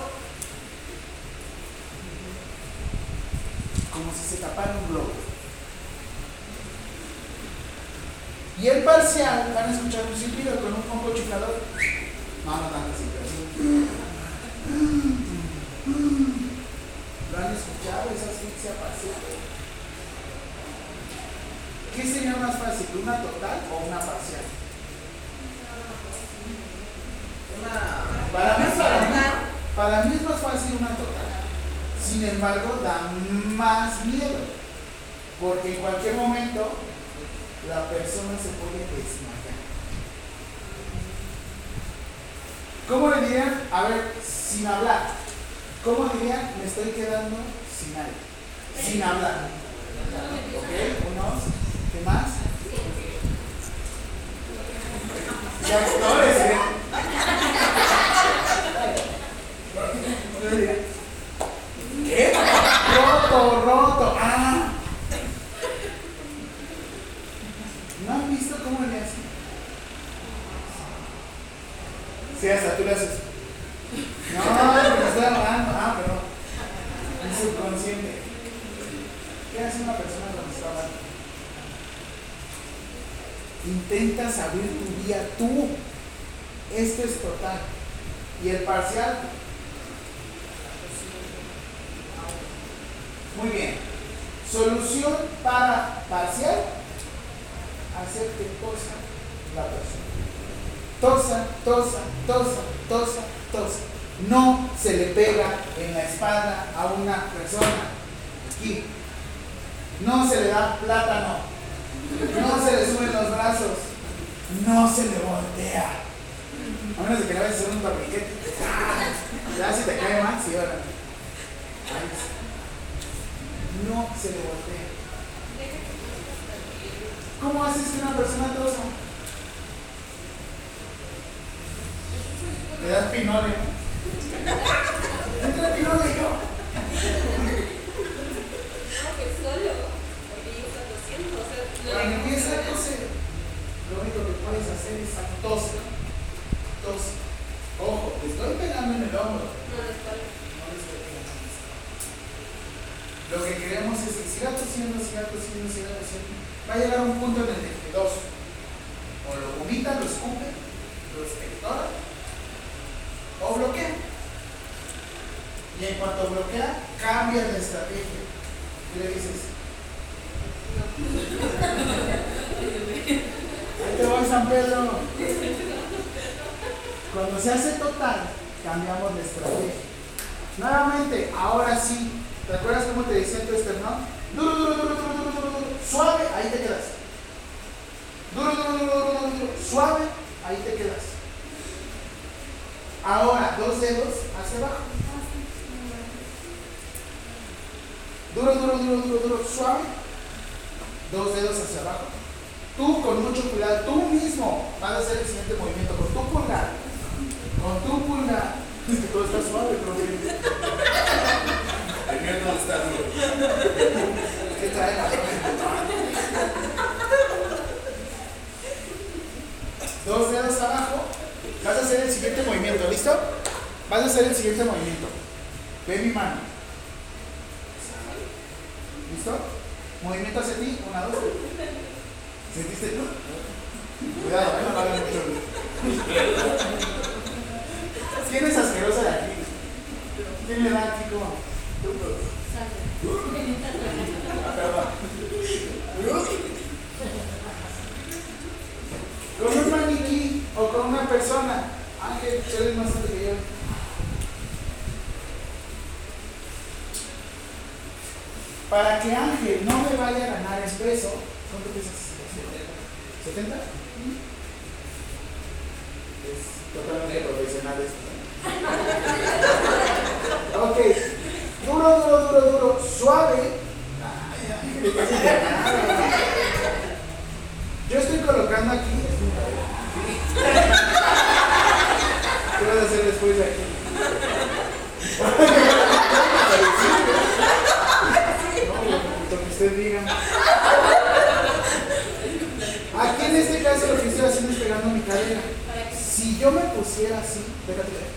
como si se tapara un globo. Y el parcial, van a escuchar un silbido con un poco chiflador. No, no tanto así, ¿Lo han escuchado esa asfixia parcial? ¿Qué sería más fácil, una total o una parcial? Para mí, para mí, para mí es más fácil una total. Sin embargo, da más miedo. Porque en cualquier momento la persona se puede desmayar. ¿Cómo le dirían? A ver, sin hablar. ¿Cómo dirían? Me estoy quedando sin aire. Sin hablar. ¿Ok? Unos. ¿Qué más? Y actores, ¿eh? Sí, hasta tú le haces. No, pero me estoy hablando. Ah, perdón. El subconsciente. ¿Qué hace una persona cuando está hablando? Intentas abrir tu vía tú. Esto es total. Y el parcial. Muy bien. Solución para parcial. Hacer que tosa la persona. Tosa, tosa, tosa, tosa, tosa. No se le pega en la espalda a una persona. Aquí. No se le da plátano. No se le suben los brazos. No se le voltea. A menos de que le vayas a hacer un torniquete. ¡Ah! Ya si te cae mal, sí, ahora. No se le voltea. ¿Cómo haces que una persona tosa? Le das pinole. Entra pinole yo. Cuando empieza a toser, lo único que puedes hacer es toser. Toser. Ojo, te estoy pegando en el hombro. No le estoy pegando. Lo que queremos es que siga tosiendo, siga tosiendo, siga tosiendo. Va a llegar un punto en el que dos, o lo vomita, lo escupe, lo expectora, o bloquea. Y en cuanto bloquea, cambia de estrategia. Y le dices, ahí te voy San Pedro. Cuando se hace total, cambiamos de estrategia. Nuevamente, ahora sí, ¿te acuerdas cómo te decía tu esternón? Duro, duro, duro, duro, duro, duro, duro, suave, ahí te quedas. Duro, duro, duro, duro, duro, duro, suave, ahí te quedas. Ahora, dos dedos hacia abajo. Duro, duro, duro, duro, duro, suave. Dos dedos hacia abajo. Tú con mucho cuidado, tú mismo vas a hacer el siguiente movimiento con tu pulgar. Con tu pulgar. Es que todo está suave, pero. El mío no está duro. ¿Qué trae la Dos dedos abajo. Vas a hacer el siguiente movimiento, ¿listo? Vas a hacer el siguiente movimiento. Ve mi mano. ¿Listo? Movimiento hacia ti, una, dos. ¿Sentiste tú? Cuidado, ¿eh? no lo hagas mucho. ¿Quién es asquerosa de aquí? ¿Quién le da aquí como? Con un maniquí o con una persona. Ángel, tú eres más alto que yo. Para que Ángel no me vaya a ganar en peso, ¿cuánto pesas? ¿70? Es totalmente profesional esto. Ok, duro, duro, duro, duro, suave. Yo estoy colocando aquí. ¿Qué vas a hacer después de aquí? Lo que usted diga. Aquí en este caso lo que estoy haciendo es pegando mi cadera. Si yo me pusiera así, déjate ver.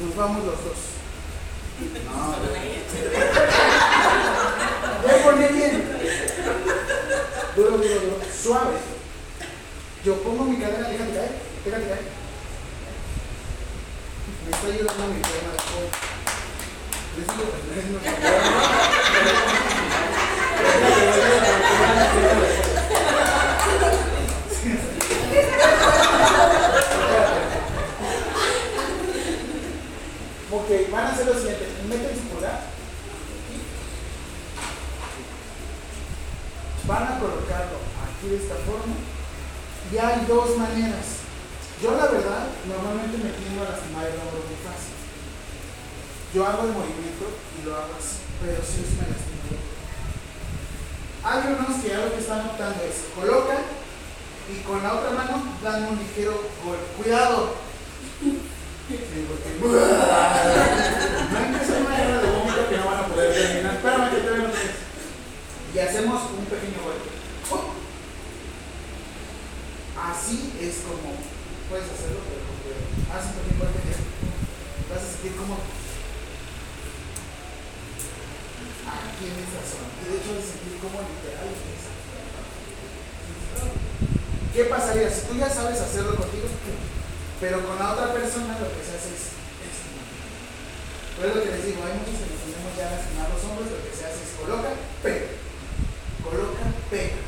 Nos vamos los dos. No, ya poné bien. Duro, duro, duro. Suave. Yo pongo mi cadera, déjate caer, déjate caer. Me está ayudando mi problema. Les digo, les digo, Ok, van a hacer lo siguiente. Meten su pulgar. Van a colocarlo aquí de esta forma. Y hay dos maneras. Yo la verdad, normalmente me tiendo a lastimar el hombro muy fácil. Yo hago el movimiento y lo hago así, pero sí es me lastimo. Hay unos que ya lo que están notando es colocan y con la otra mano dan un ligero golpe. Cuidado. Porque... No empieza una guerra de vómito que no van a poder terminar. Espérame que te. Y hacemos un pequeño golpe. ¡Pum! Así es como puedes hacerlo, pero. Haz un tiempo. Vas a sentir como aquí en esta zona. Y de hecho vas sentir como literal es. ¿Qué pasaría si tú ya sabes hacerlo contigo? Pero con la otra persona lo que se hace es. Por eso que les digo, hay muchos que nos tenemos ya a lastimar los hombres, lo que se hace es coloca, pega. Coloca, pega.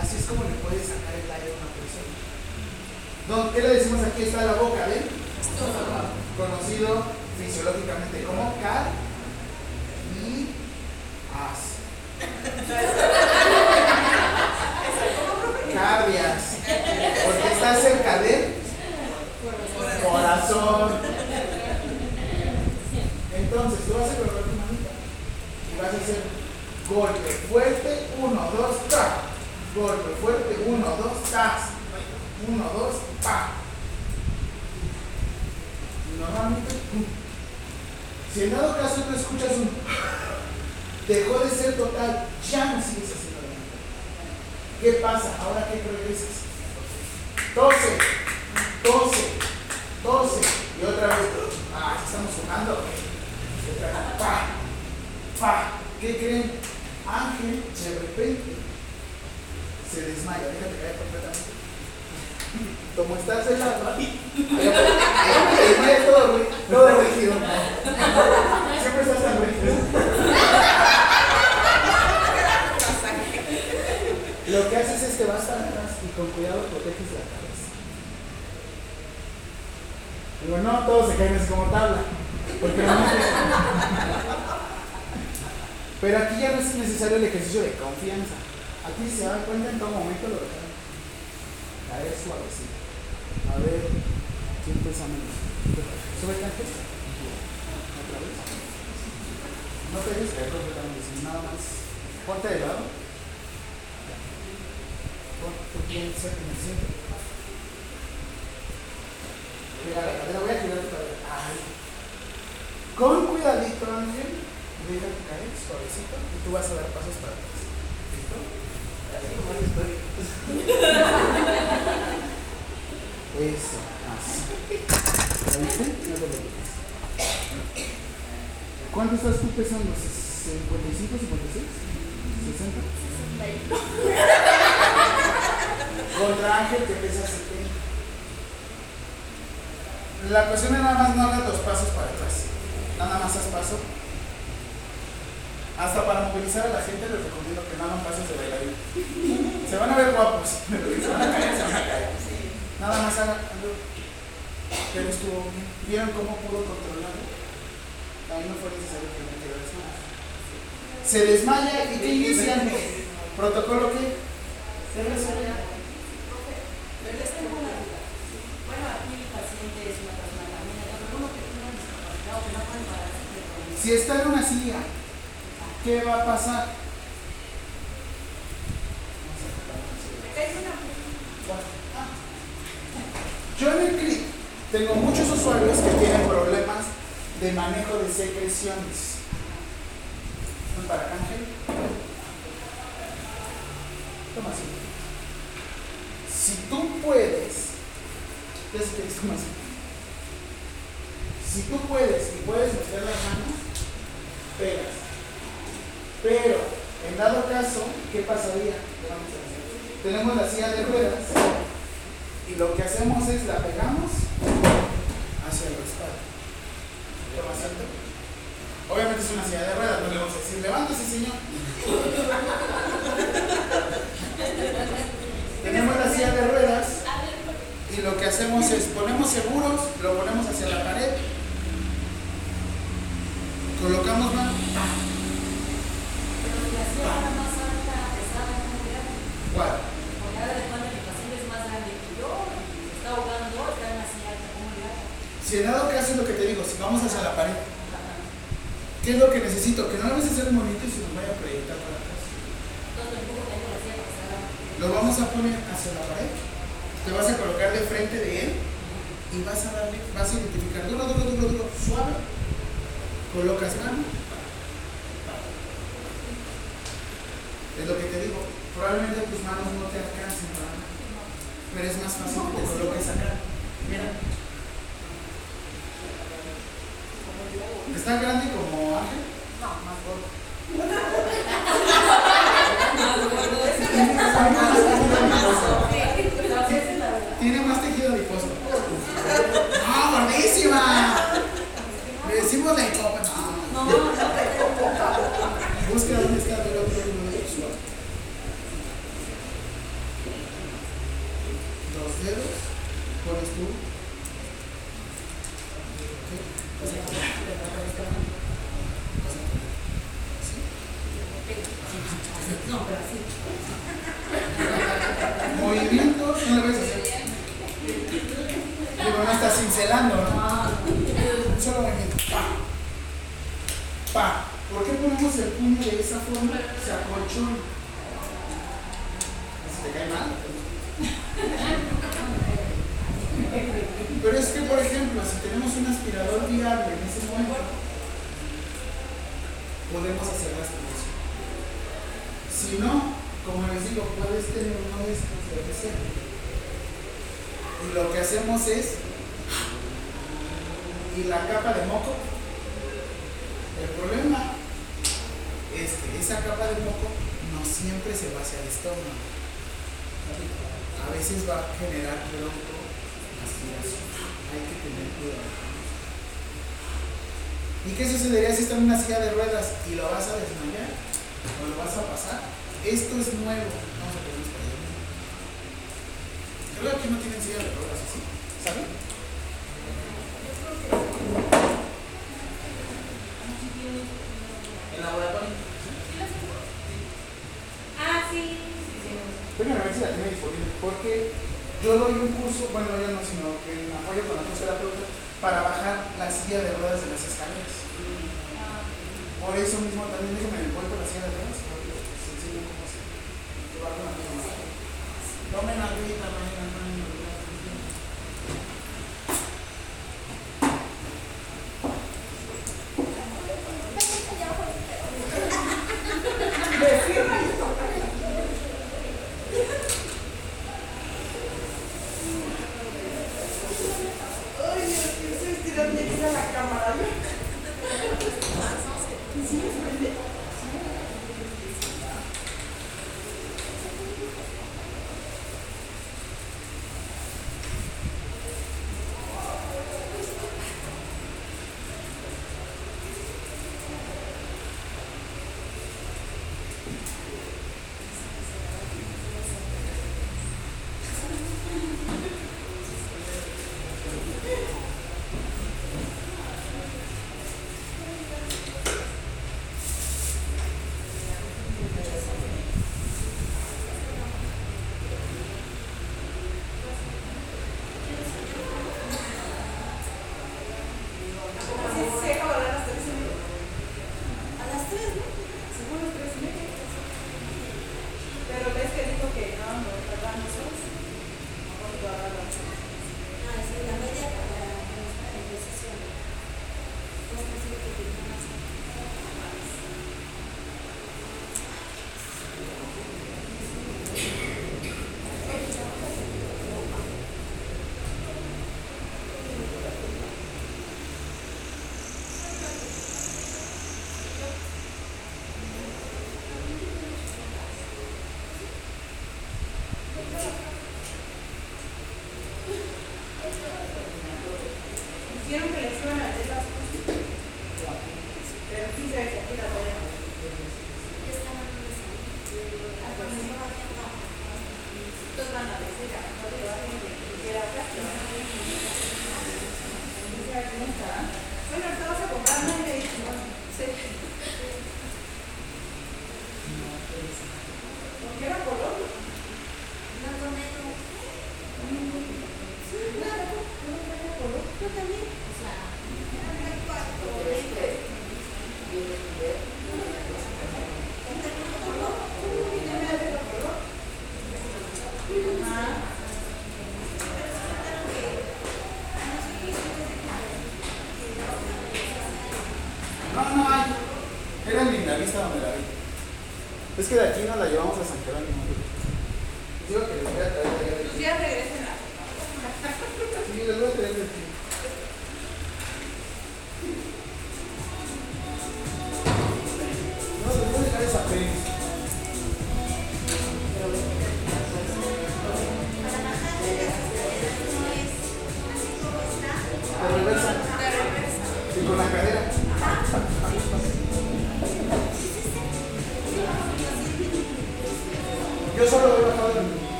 Así es como le puedes sacar el aire a una persona. No, ¿Qué le decimos aquí? Está la boca, ¿ven? Conocido fisiológicamente como car y as. Cardias. Porque está cerca del corazón. Entonces, tú vas a colocar tu manita y vas a hacer golpe fuerte, uno, dos, ta. Golpe fuerte, uno, dos, tas. Uno, dos, pa. Normalmente, si en dado caso tú escuchas un dejó de ser total, ya no sigues haciendo la. ¿Qué pasa? Ahora que regresas. Tose, tose, tose. Y otra vez, ah, estamos jugando. Otra pa, pa. ¿Qué creen? Ángel de repente se desmaya. Déjate caer completamente. Como estás en la todo, todo rígido. Siempre estás tan rígido. Lo que haces es que vas para atrás y con cuidado proteges la cabeza. Digo, no, todos se caen así como tabla. Porque no Pero aquí ya no es necesario el ejercicio de confianza. Aquí se da cuenta en todo momento lo dejan caer suavecito. A ver, ¿quién pesa menos? Sube canje. Otra. No te dejes caer completamente, nada más. Ponte de lado. Ponte bien cerca en el centro. Pega la cadera, voy a girar tu cadera. Ay. Con cuidadito, Ángel. Déjate caer suavecito y tú vas a dar pasos para atrás. ¿Listo? Eso, así. ¿La viste? No te preocupes. ¿Cuánto estás tú pesando? ¿55, 56? ¿60? Contra Ángel que pesa 70. La cuestión es nada más no hagas los pasos para atrás. Nada más haz paso. Hasta para movilizar a la gente les recomiendo que no hagan pasos de bailarín. Se van a ver guapos, pero que se van a caer, se van a caer. Nada más hagan. Pero estuvo bien. ¿Vieron cómo pudo controlarlo? Ahí no fue necesario que me quedara así. Se desmaya y ¿qué inician? ¿Protocolo qué? Se desmaya. Pero es como una duda. Bueno, aquí el paciente es una persona pero uno que tiene una discapacidad o que no puede pararse Si está en una silla, ¿qué va a pasar? Yo en el CRIT tengo muchos usuarios que tienen problemas de manejo de secreciones. ¿Un para Ángel? Toma así. Si tú puedes, ¿qué es que es como así? Si tú puedes y puedes meter las manos, pegas. Pero, en dado caso, ¿qué pasaría? Tenemos la silla de ruedas y lo que hacemos es la pegamos hacia el respaldo. Obviamente es una silla de ruedas, no le vamos a decir, levántese señor. Tenemos la silla de ruedas y lo que hacemos es ponemos seguros, lo ponemos hacia la pared, colocamos mano, ¿cuál? Porque ahora de el paciente es más grande que yo, está ahogando, está en la silla alta, ¿cómo le hago? Si en dado caso es lo que te digo, si vamos hacia la pared, ¿qué es lo que necesito? Que no lo vayas a hacer bonito y se nos vaya a proyectar para atrás. Lo vamos a poner hacia la pared, te vas a colocar de frente de él y vas a darle, vas a identificar duro, duro, duro, duro, suave, colocas mano. Es lo que te digo, probablemente tus manos no te alcancen para nada, pero es más fácil que te coloques acá. Mira. ¿Es tan grande como Ángel? No, más gordo. Tiene más tejido adiposo. ¡Ah, ¡No, gordísima! Le decimos la hipótesis. Cincelando, ¿no? Un solo. Pa. Pa. ¿Por qué ponemos el puño de esa forma? Se acolchona. ¿Se te cae mal? Pero es que, por ejemplo, si tenemos un aspirador viable en ese momento, podemos hacer la aspiración. Si no, como les digo, puedes tener uno de estos de que sea. Y lo que hacemos es, y la capa de moco, el problema es que esa capa de moco no siempre se va hacia el estómago. A veces va a generar bronco aspiración. Hay que tener cuidado. ¿Y qué sucedería si está en una silla de ruedas y lo vas a desmayar? ¿O lo vas a pasar? Esto es nuevo. Vamos a ponernos para allá. Creo que no tienen silla de ruedas, ¿sí? ¿Saben? El laboratorio. Ah, sí. sí, sí. Bueno, a ver si la tiene disponible, porque yo doy un curso, bueno, yo no, sino que en apoyo con la terapeuta para bajar la silla de ruedas de las escaleras. Por eso mismo también déjame envuelto la silla de ruedas, porque les enseño cómo se se baja una más. Tomen agüita, vayan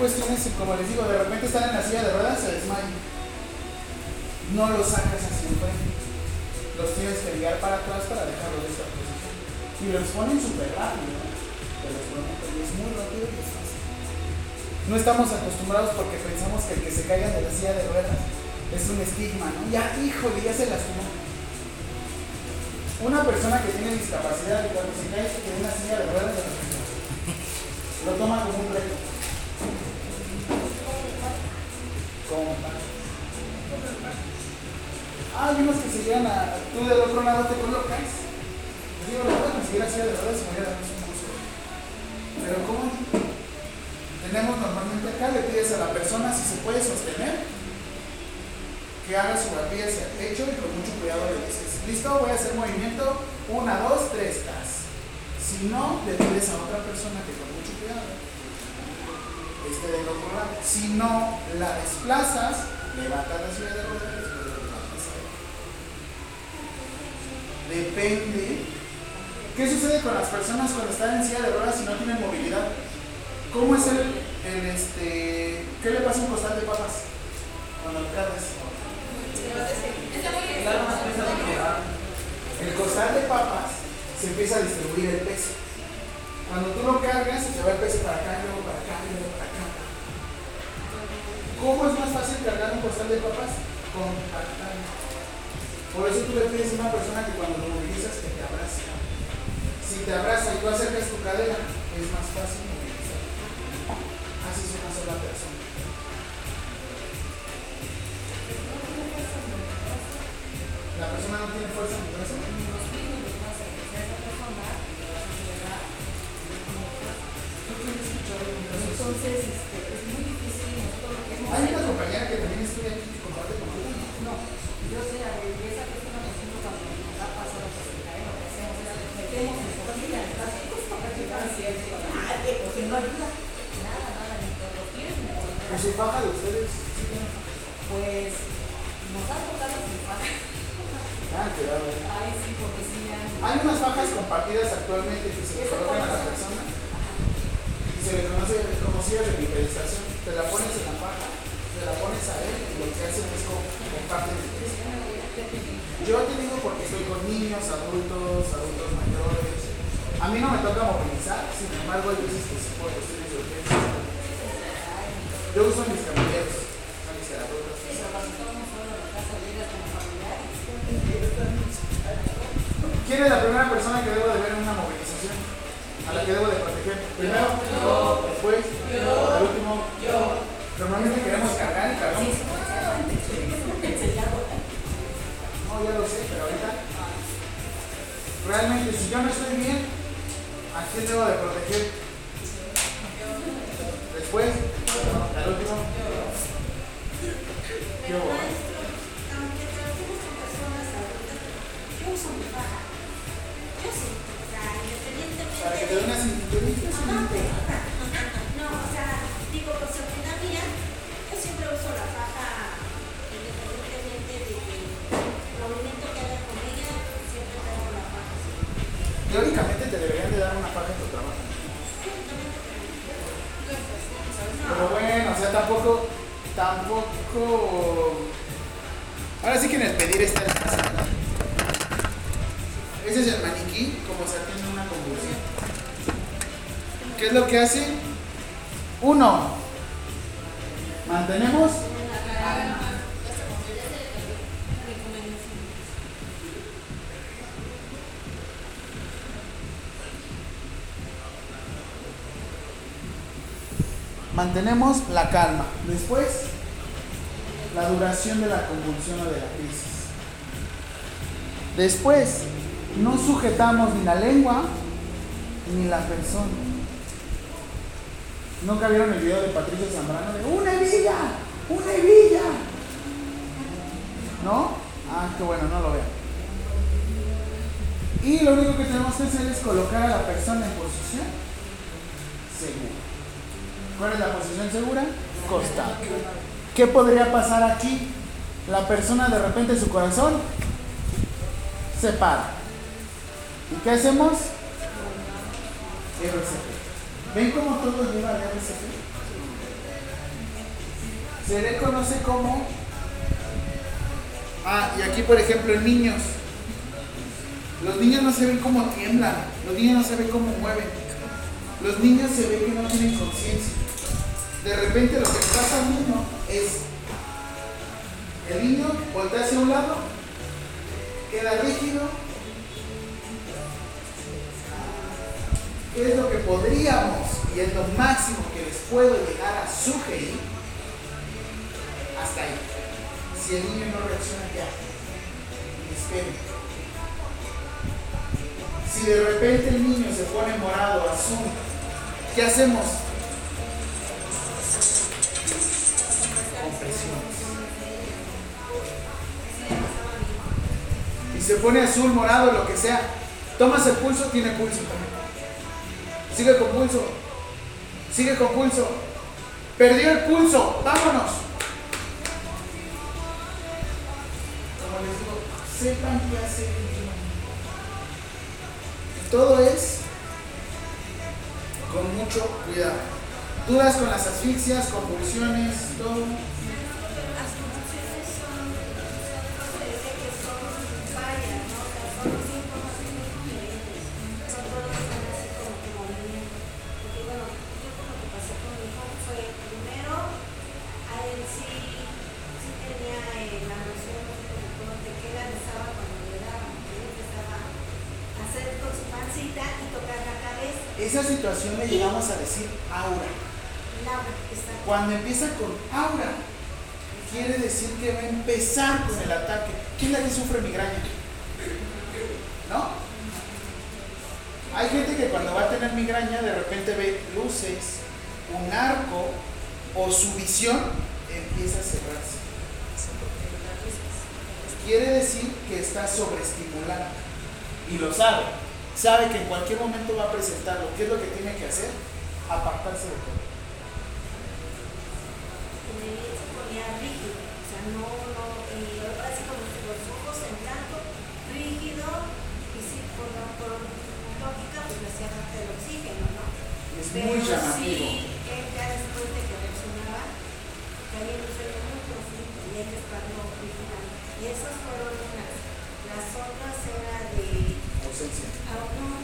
cuestiones, que, como les digo, de repente están en la silla de ruedas, se desmayan. No los sacas hacia enfrente. Los tienes que guiar para atrás para dejarlos de esta posición. Y los ponen súper rápido. ¿no? Y es muy rápido y es fácil. No estamos acostumbrados porque pensamos que el que se caiga de la silla de ruedas es un estigma, ¿no? Ya, híjole, ya se lastimó. Una persona que tiene discapacidad y cuando se cae de una silla de ruedas. Lo toma como un Tú del otro lado te colocas. Les digo, no puedo conseguir así de verdad, se me voy a dar un gusto. Pero ¿cómo? Tenemos normalmente acá, le pides a la persona si se puede sostener, que haga su barbilla hacia el techo y con mucho cuidado le dices, listo, voy a hacer movimiento, una, dos, tres, tas. Si no, le pides a otra persona que con mucho cuidado esté del otro lado. Si no, la desplazas, levantas la silla de ruedas y después lo levantas a ella. Depende. ¿Qué sucede con las personas cuando están en silla de ruedas y no tienen movilidad? ¿Cómo es el, el este, qué le pasa a un costal de papas cuando cargas? El costal de papas se empieza a distribuir el peso. Cuando tú lo cargas, se va el peso para acá, luego para acá, luego para acá. ¿Cómo es más fácil cargar un costal de papas? Tactile. Por eso tú le pides a una persona que cuando lo movilizas que te abrace. Si te abraza y tú acercas tu cadera, es más fácil movilizar. Haces una sola persona. La persona no tiene fuerza en el brazo. Mantenemos la calma. Después, la duración de la convulsión o de la crisis. Después, no sujetamos ni la lengua ni la persona. ¿Nunca vieron el video de Patricio Zambrano de una hebilla? ¡Una hebilla! ¿No? Ah, qué bueno, no lo vean. Y lo único que tenemos que hacer es colocar a la persona en posición. ¿Cuál es la posición segura? Costado. ¿Qué podría pasar aquí? La persona de repente su corazón se para. ¿Y qué hacemos? RCP. ¿Ven cómo todo lleva al RCP? Se le conoce como... Ah, y aquí por ejemplo en niños. Los niños no se ven cómo tiemblan, los niños no se ven cómo mueven. Los niños se ven que no tienen conciencia. De repente lo que pasa al niño es, el niño voltea hacia un lado, queda rígido. ¿Qué es lo que podríamos, y es lo máximo que les puedo llegar a sugerir? Hasta ahí. Si el niño no reacciona ya, esperen. Si de repente el niño se pone morado, azul, ¿qué hacemos? Se pone azul, morado, lo que sea. Tomas el pulso, tiene pulso también. Sigue con pulso. Sigue con pulso. Perdió el pulso. Vámonos. Como les digo, sepan qué hacer. Todo es con mucho cuidado. Dudas con las asfixias, convulsiones, todo. Esa situación le llegamos a decir aura. Cuando empieza con aura, quiere decir que va a empezar con el ataque. ¿Quién es la que sufre migraña? ¿No? Hay gente que cuando va a tener migraña de repente ve luces, un arco o su visión empieza a cerrarse. Quiere decir que está sobreestimulado y lo sabe. Sabe que en cualquier momento va a presentarlo. ¿Qué es lo que tiene que hacer? Apartarse de todo. me se ponía rígido, o sea, no, no, y así como que los ojos en blanco, rígido, y sí, por, la- por lógica, pues le hacía falta el oxígeno, ¿no? Es Pero muy llamativo. sí, él ya después de que reaccionaba, caía en un sueño muy profundo y él despertó vigilando. Y esas fueron unas. Las otras era de Ausencia. Ah, no,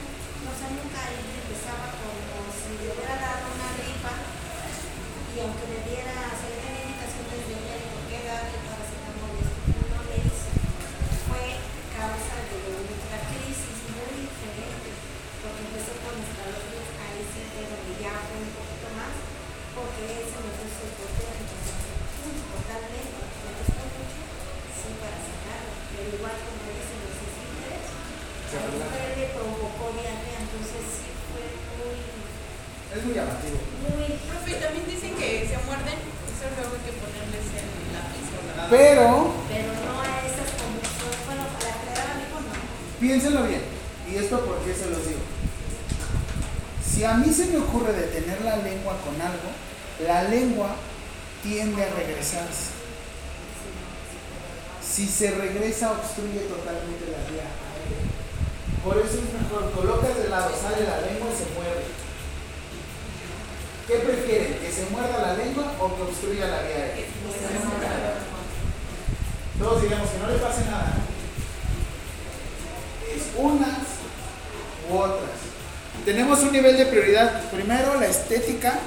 O sea, nunca él empezaba como si le hubiera dado una gripa y aunque me diera, se le tenía indicaciones de médico que darle paracetamol y esto, no le hizo. Fue causa de otra crisis muy diferente, porque empezó con escalofríos, ahí sí fue donde ya fue un poquito más, porque él se me puso hipotético, totalmente, me costó mucho, sí, para sacarlo, pero igual como dicen los esfínteres, Se a mi relaja. mujer le provocó diarrea, entonces sí fue muy, Es muy llamativo. muy Profe, también dicen que se muerden, eso luego hay que ponerles el lápiz o la Pero pero no a esas convulsiones. Bueno, a la que le daba a mi hijo no. piénsenlo bien. ¿Y esto por qué se los digo? Si a mí se me ocurre detener la lengua con algo, la lengua tiende a regresarse. Si se regresa, obstruye totalmente la vía aérea. Por eso es mejor, colocas de lado, sale la lengua y se mueve. ¿Qué prefieren? ¿Que se muerda la lengua o que obstruya la vía aérea? Todos digamos que no le pase nada. Es unas u otras. Tenemos un nivel de prioridad. Primero la estética.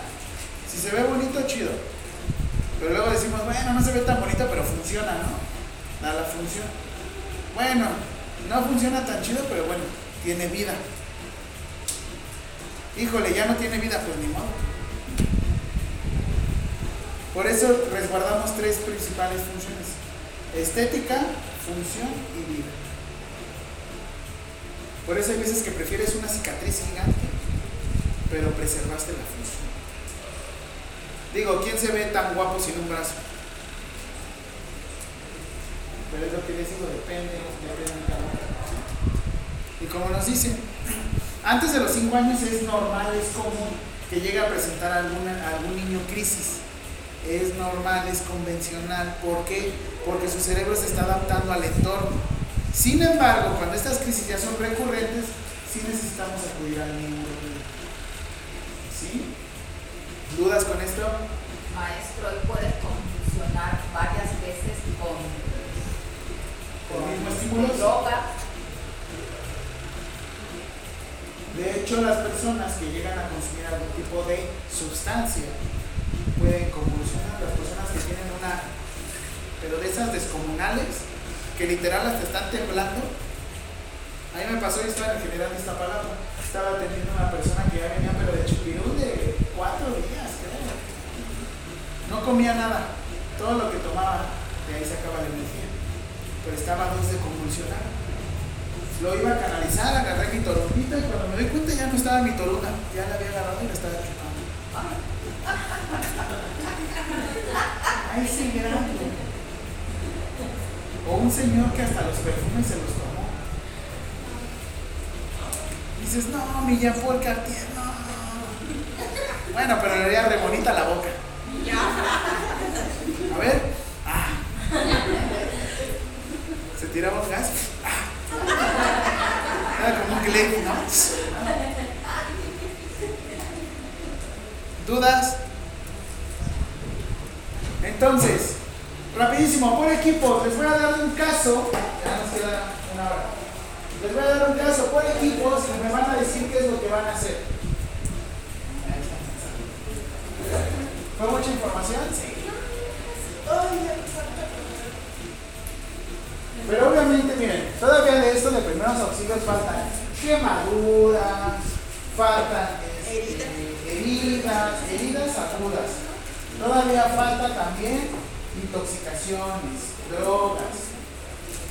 Si se ve bonito, chido. Pero luego decimos, bueno, no se ve tan bonito, pero funciona, ¿no? Da la función. Bueno, no funciona tan chido, pero bueno, tiene vida. Híjole, ya no tiene vida, pues ni modo. Por eso resguardamos tres principales funciones. Estética, función y vida. Por eso hay veces que prefieres una cicatriz gigante, pero preservaste la función. Digo, ¿quién se ve tan guapo sin un brazo? Pero es lo que depende, depende de cada uno. Y como nos dicen, antes de los 5 años es normal, es común que llegue a presentar alguna, algún niño crisis. Es normal, es convencional. ¿Por qué? Porque su cerebro se está adaptando al entorno. Sin embargo, cuando estas crisis ya son recurrentes, sí necesitamos acudir al neurológico. ¿Sí? ¿Dudas con esto? Maestro, y puede confusionar varias ¿Con. De hecho, las personas que llegan a consumir algún tipo de sustancia pueden convulsionar. Las personas que tienen una, pero de esas descomunales, que literal hasta están temblando. A mí me pasó, yo estaba en el general de esta palabra. Estaba atendiendo a una persona que ya venía, pero de chupirú de cuatro días, creo. No comía nada. Todo lo que tomaba, de ahí sacaba la energía. Pero estaba a dos de convulsionar. Lo iba a canalizar, agarré mi torumbita y cuando me doy cuenta ya no estaba mi toruna, ya la había agarrado y la estaba chupando. Ay, sí, grande. O un señor que hasta los perfumes se los tomó. Dices, no, mi Jean Paul Cartier, no. Bueno, pero le haría re bonita la boca. A ver. Ah. Tiraba un gas. Ah. Como un ¿no? ¿Dudas? Entonces, rapidísimo, por equipos, les voy a dar un caso. Ya nos queda una hora. Les voy a dar un caso por equipos y me van a decir qué es lo que van a hacer. ¿Fue mucha información? Sí. Pero obviamente, miren, todavía de esto de primeros auxilios faltan quemaduras, faltan este, heridas, heridas agudas. Todavía falta también intoxicaciones, drogas.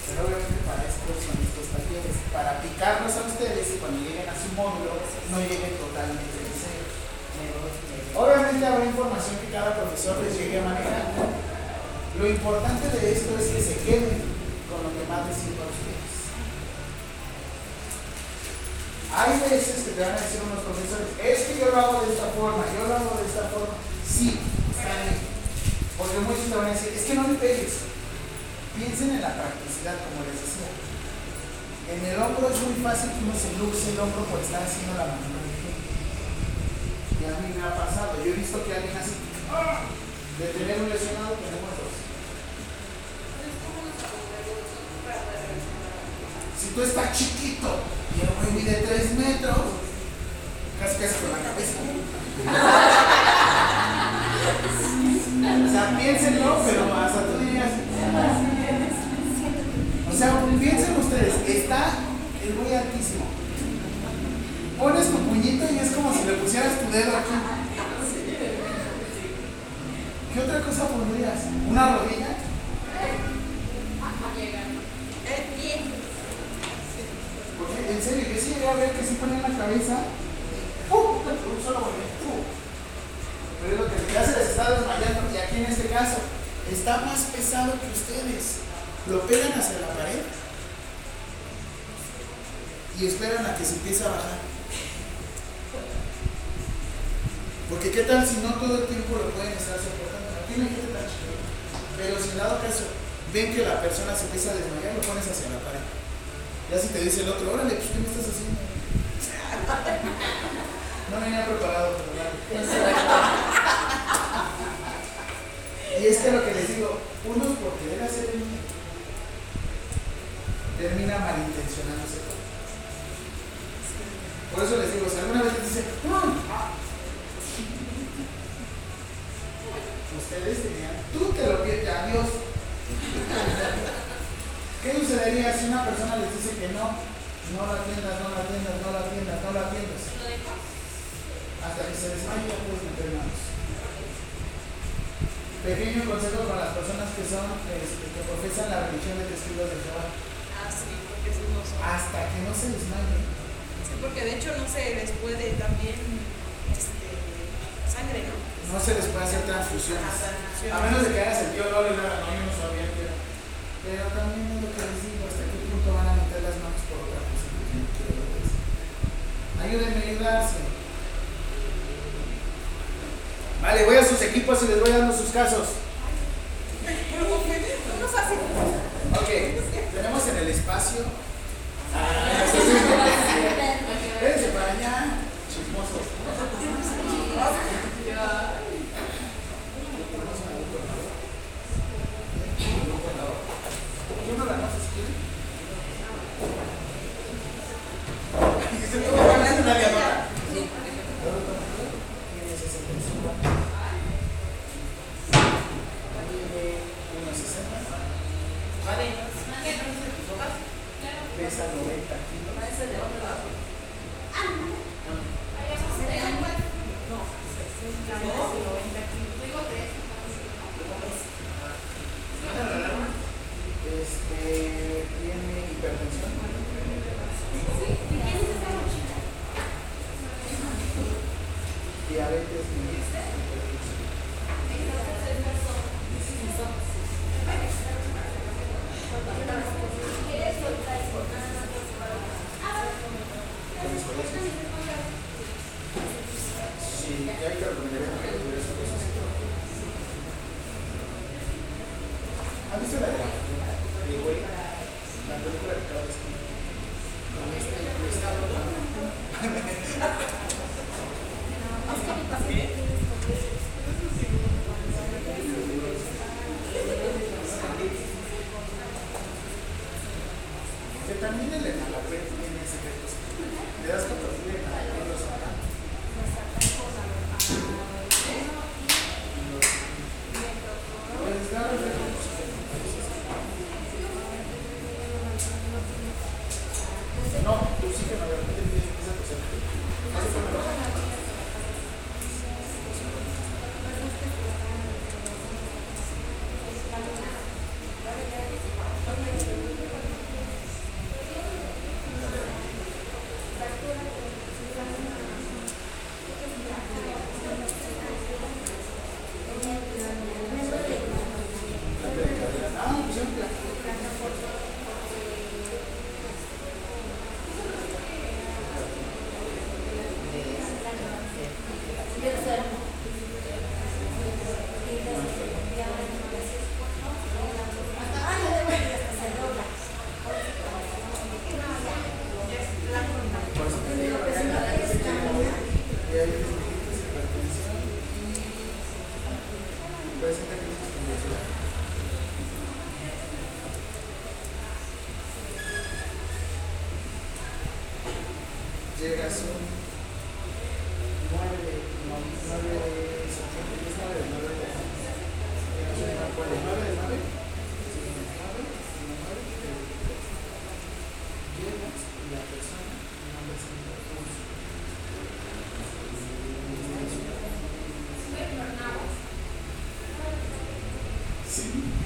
Pero obviamente para esto son estos talleres, para aplicarlos a ustedes y cuando lleguen a su módulo no lleguen totalmente de cero. Obviamente habrá información que cada profesor les llegue a manejar. Lo importante de esto es que se queden con lo que más les sirva a ustedes. Hay veces que te van a decir unos profesores, es que yo lo hago de esta forma, yo lo hago de esta forma. Sí, está bien. Porque muchos te van a decir, es que no le pegues. Piensen en la practicidad, como les decía. En el hombro es muy fácil que uno se luxe el hombro por estar haciendo la manualidad. Y a mí me ha pasado. Yo he visto que alguien así, ¡ah! de tener un lesionado, tenemos dos. Si tú estás chiquito y el güey mide 3 metros, casi casi con la cabeza. O sea, piénsenlo, pero hasta tú dirías. O sea, piensen ustedes, está el muy altísimo. Pones tu puñito y es como si le pusieras tu dedo aquí. ¿Qué otra cosa pondrías? ¿Una rodilla? Porque en serio, yo sí llegué a ver que sí ponían la cabeza. ¡pum! Un solo. ¡pum! Pero es lo que ya se les está desmayando. Y aquí en este caso, está más pesado que ustedes. Lo pegan hacia la pared y esperan a que se empiece a bajar. Porque qué tal si no todo el tiempo lo pueden estar soportando. No gente tan chiquita. Pero si en dado caso ven que la persona se empieza a desmayar, lo pones hacia la pared. Ya si te dice el otro, órale, pues ¿qué me estás haciendo? No venía preparado, ¿verdad? Y es que lo que les digo, uno por querer hacer el termina malintencionándose todo. Por eso les digo, si alguna vez les dicen, "Mm, ah", ustedes tenían, tú te lo pides, adiós. ¿Qué sucedería si una persona les dice que no? No la atiendas, no la atiendas, no la atiendas, no la atiendas. Hasta que se desmaye ya puedes meter manos. Pequeño consejo para las personas que son, este, que profesan la religión de testigos de Jehová. Ah, sí, porque esos no son. Hasta que no se desmaye. Sí, porque de hecho no se les puede también este, sangre, ¿no? No se les puede hacer transfusiones. A menos de que hagas el tío Lolo y no, no, no sabía que era. Pero también es lo que les digo, hasta qué punto van a meter las manos por otra cosa. que no quiero decir. Ayúdenme a ayudarse. Vale, voy a sus equipos y les voy dando sus casos. Ok, tenemos en el espacio. Ah, Espérense para allá, chismosos. ¿Uno la nota si quiere? city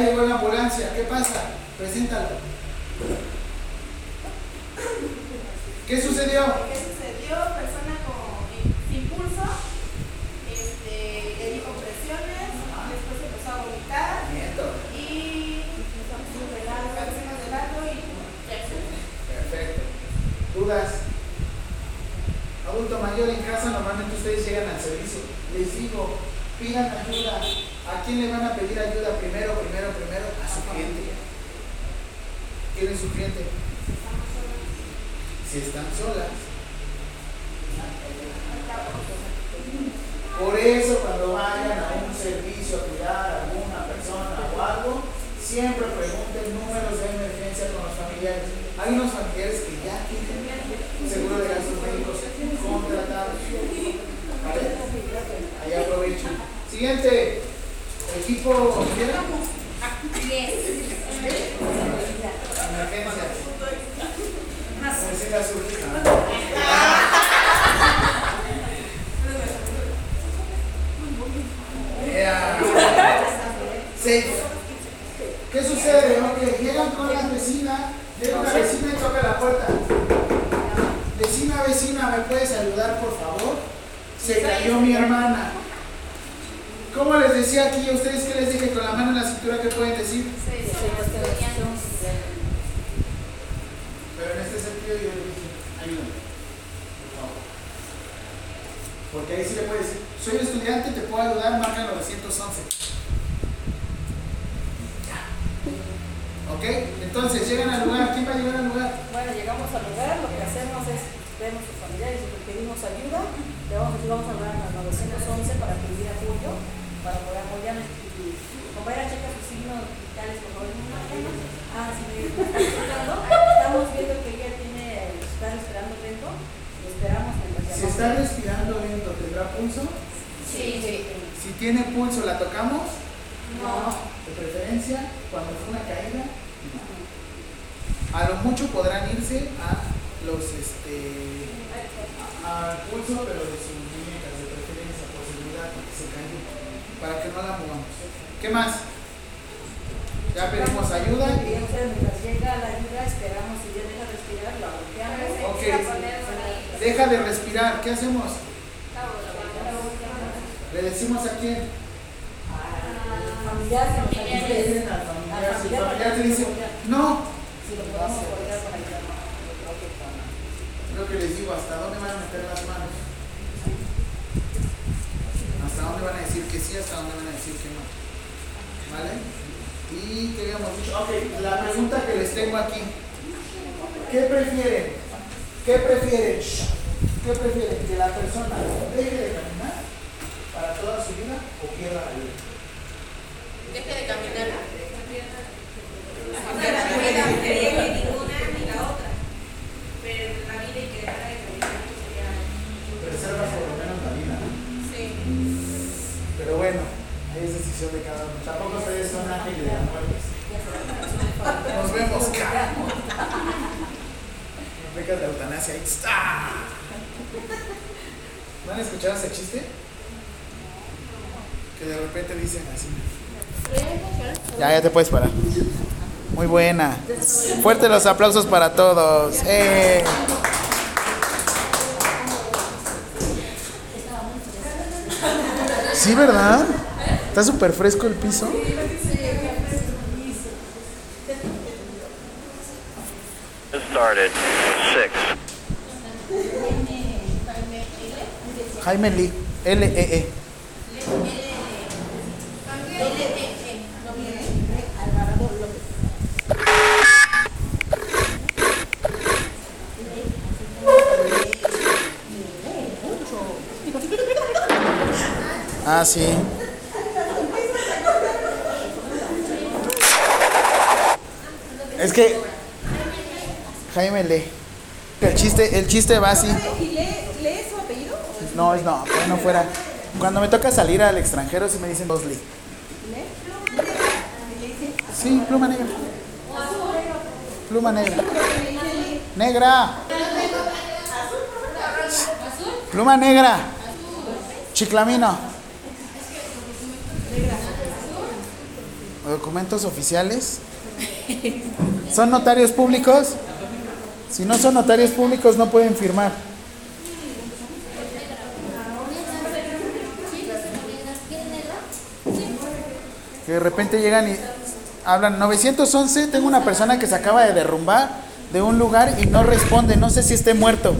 llegó la ambulancia, ¿qué pasa? Preséntalo. te puedes parar. Muy buena. Fuerte los aplausos para todos. Eh. Sí, ¿verdad? Está súper fresco el piso. Jaime Lee, L-E-E. e nazi. Es que Jaime lee. El chiste, el chiste va así. Lee, su apellido? No, es no, no fuera. Cuando me toca salir al extranjero si me dicen Bosley. ¿Lee? Sí, pluma negra. Pluma negra. Negra. Pluma negra. Chiclamino. Documentos oficiales. ¿Son notarios públicos? Si no son notarios públicos no pueden firmar. Que de repente llegan y hablan 911, tengo una persona que se acaba de derrumbar de un lugar y no responde, no sé si esté muerto.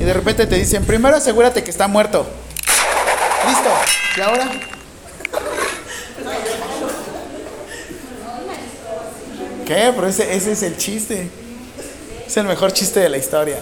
Y de repente te dicen, primero asegúrate que está muerto. Listo. ¿Y ahora? ¿Qué? Pero ese, ese es el chiste. Es el mejor chiste de la historia.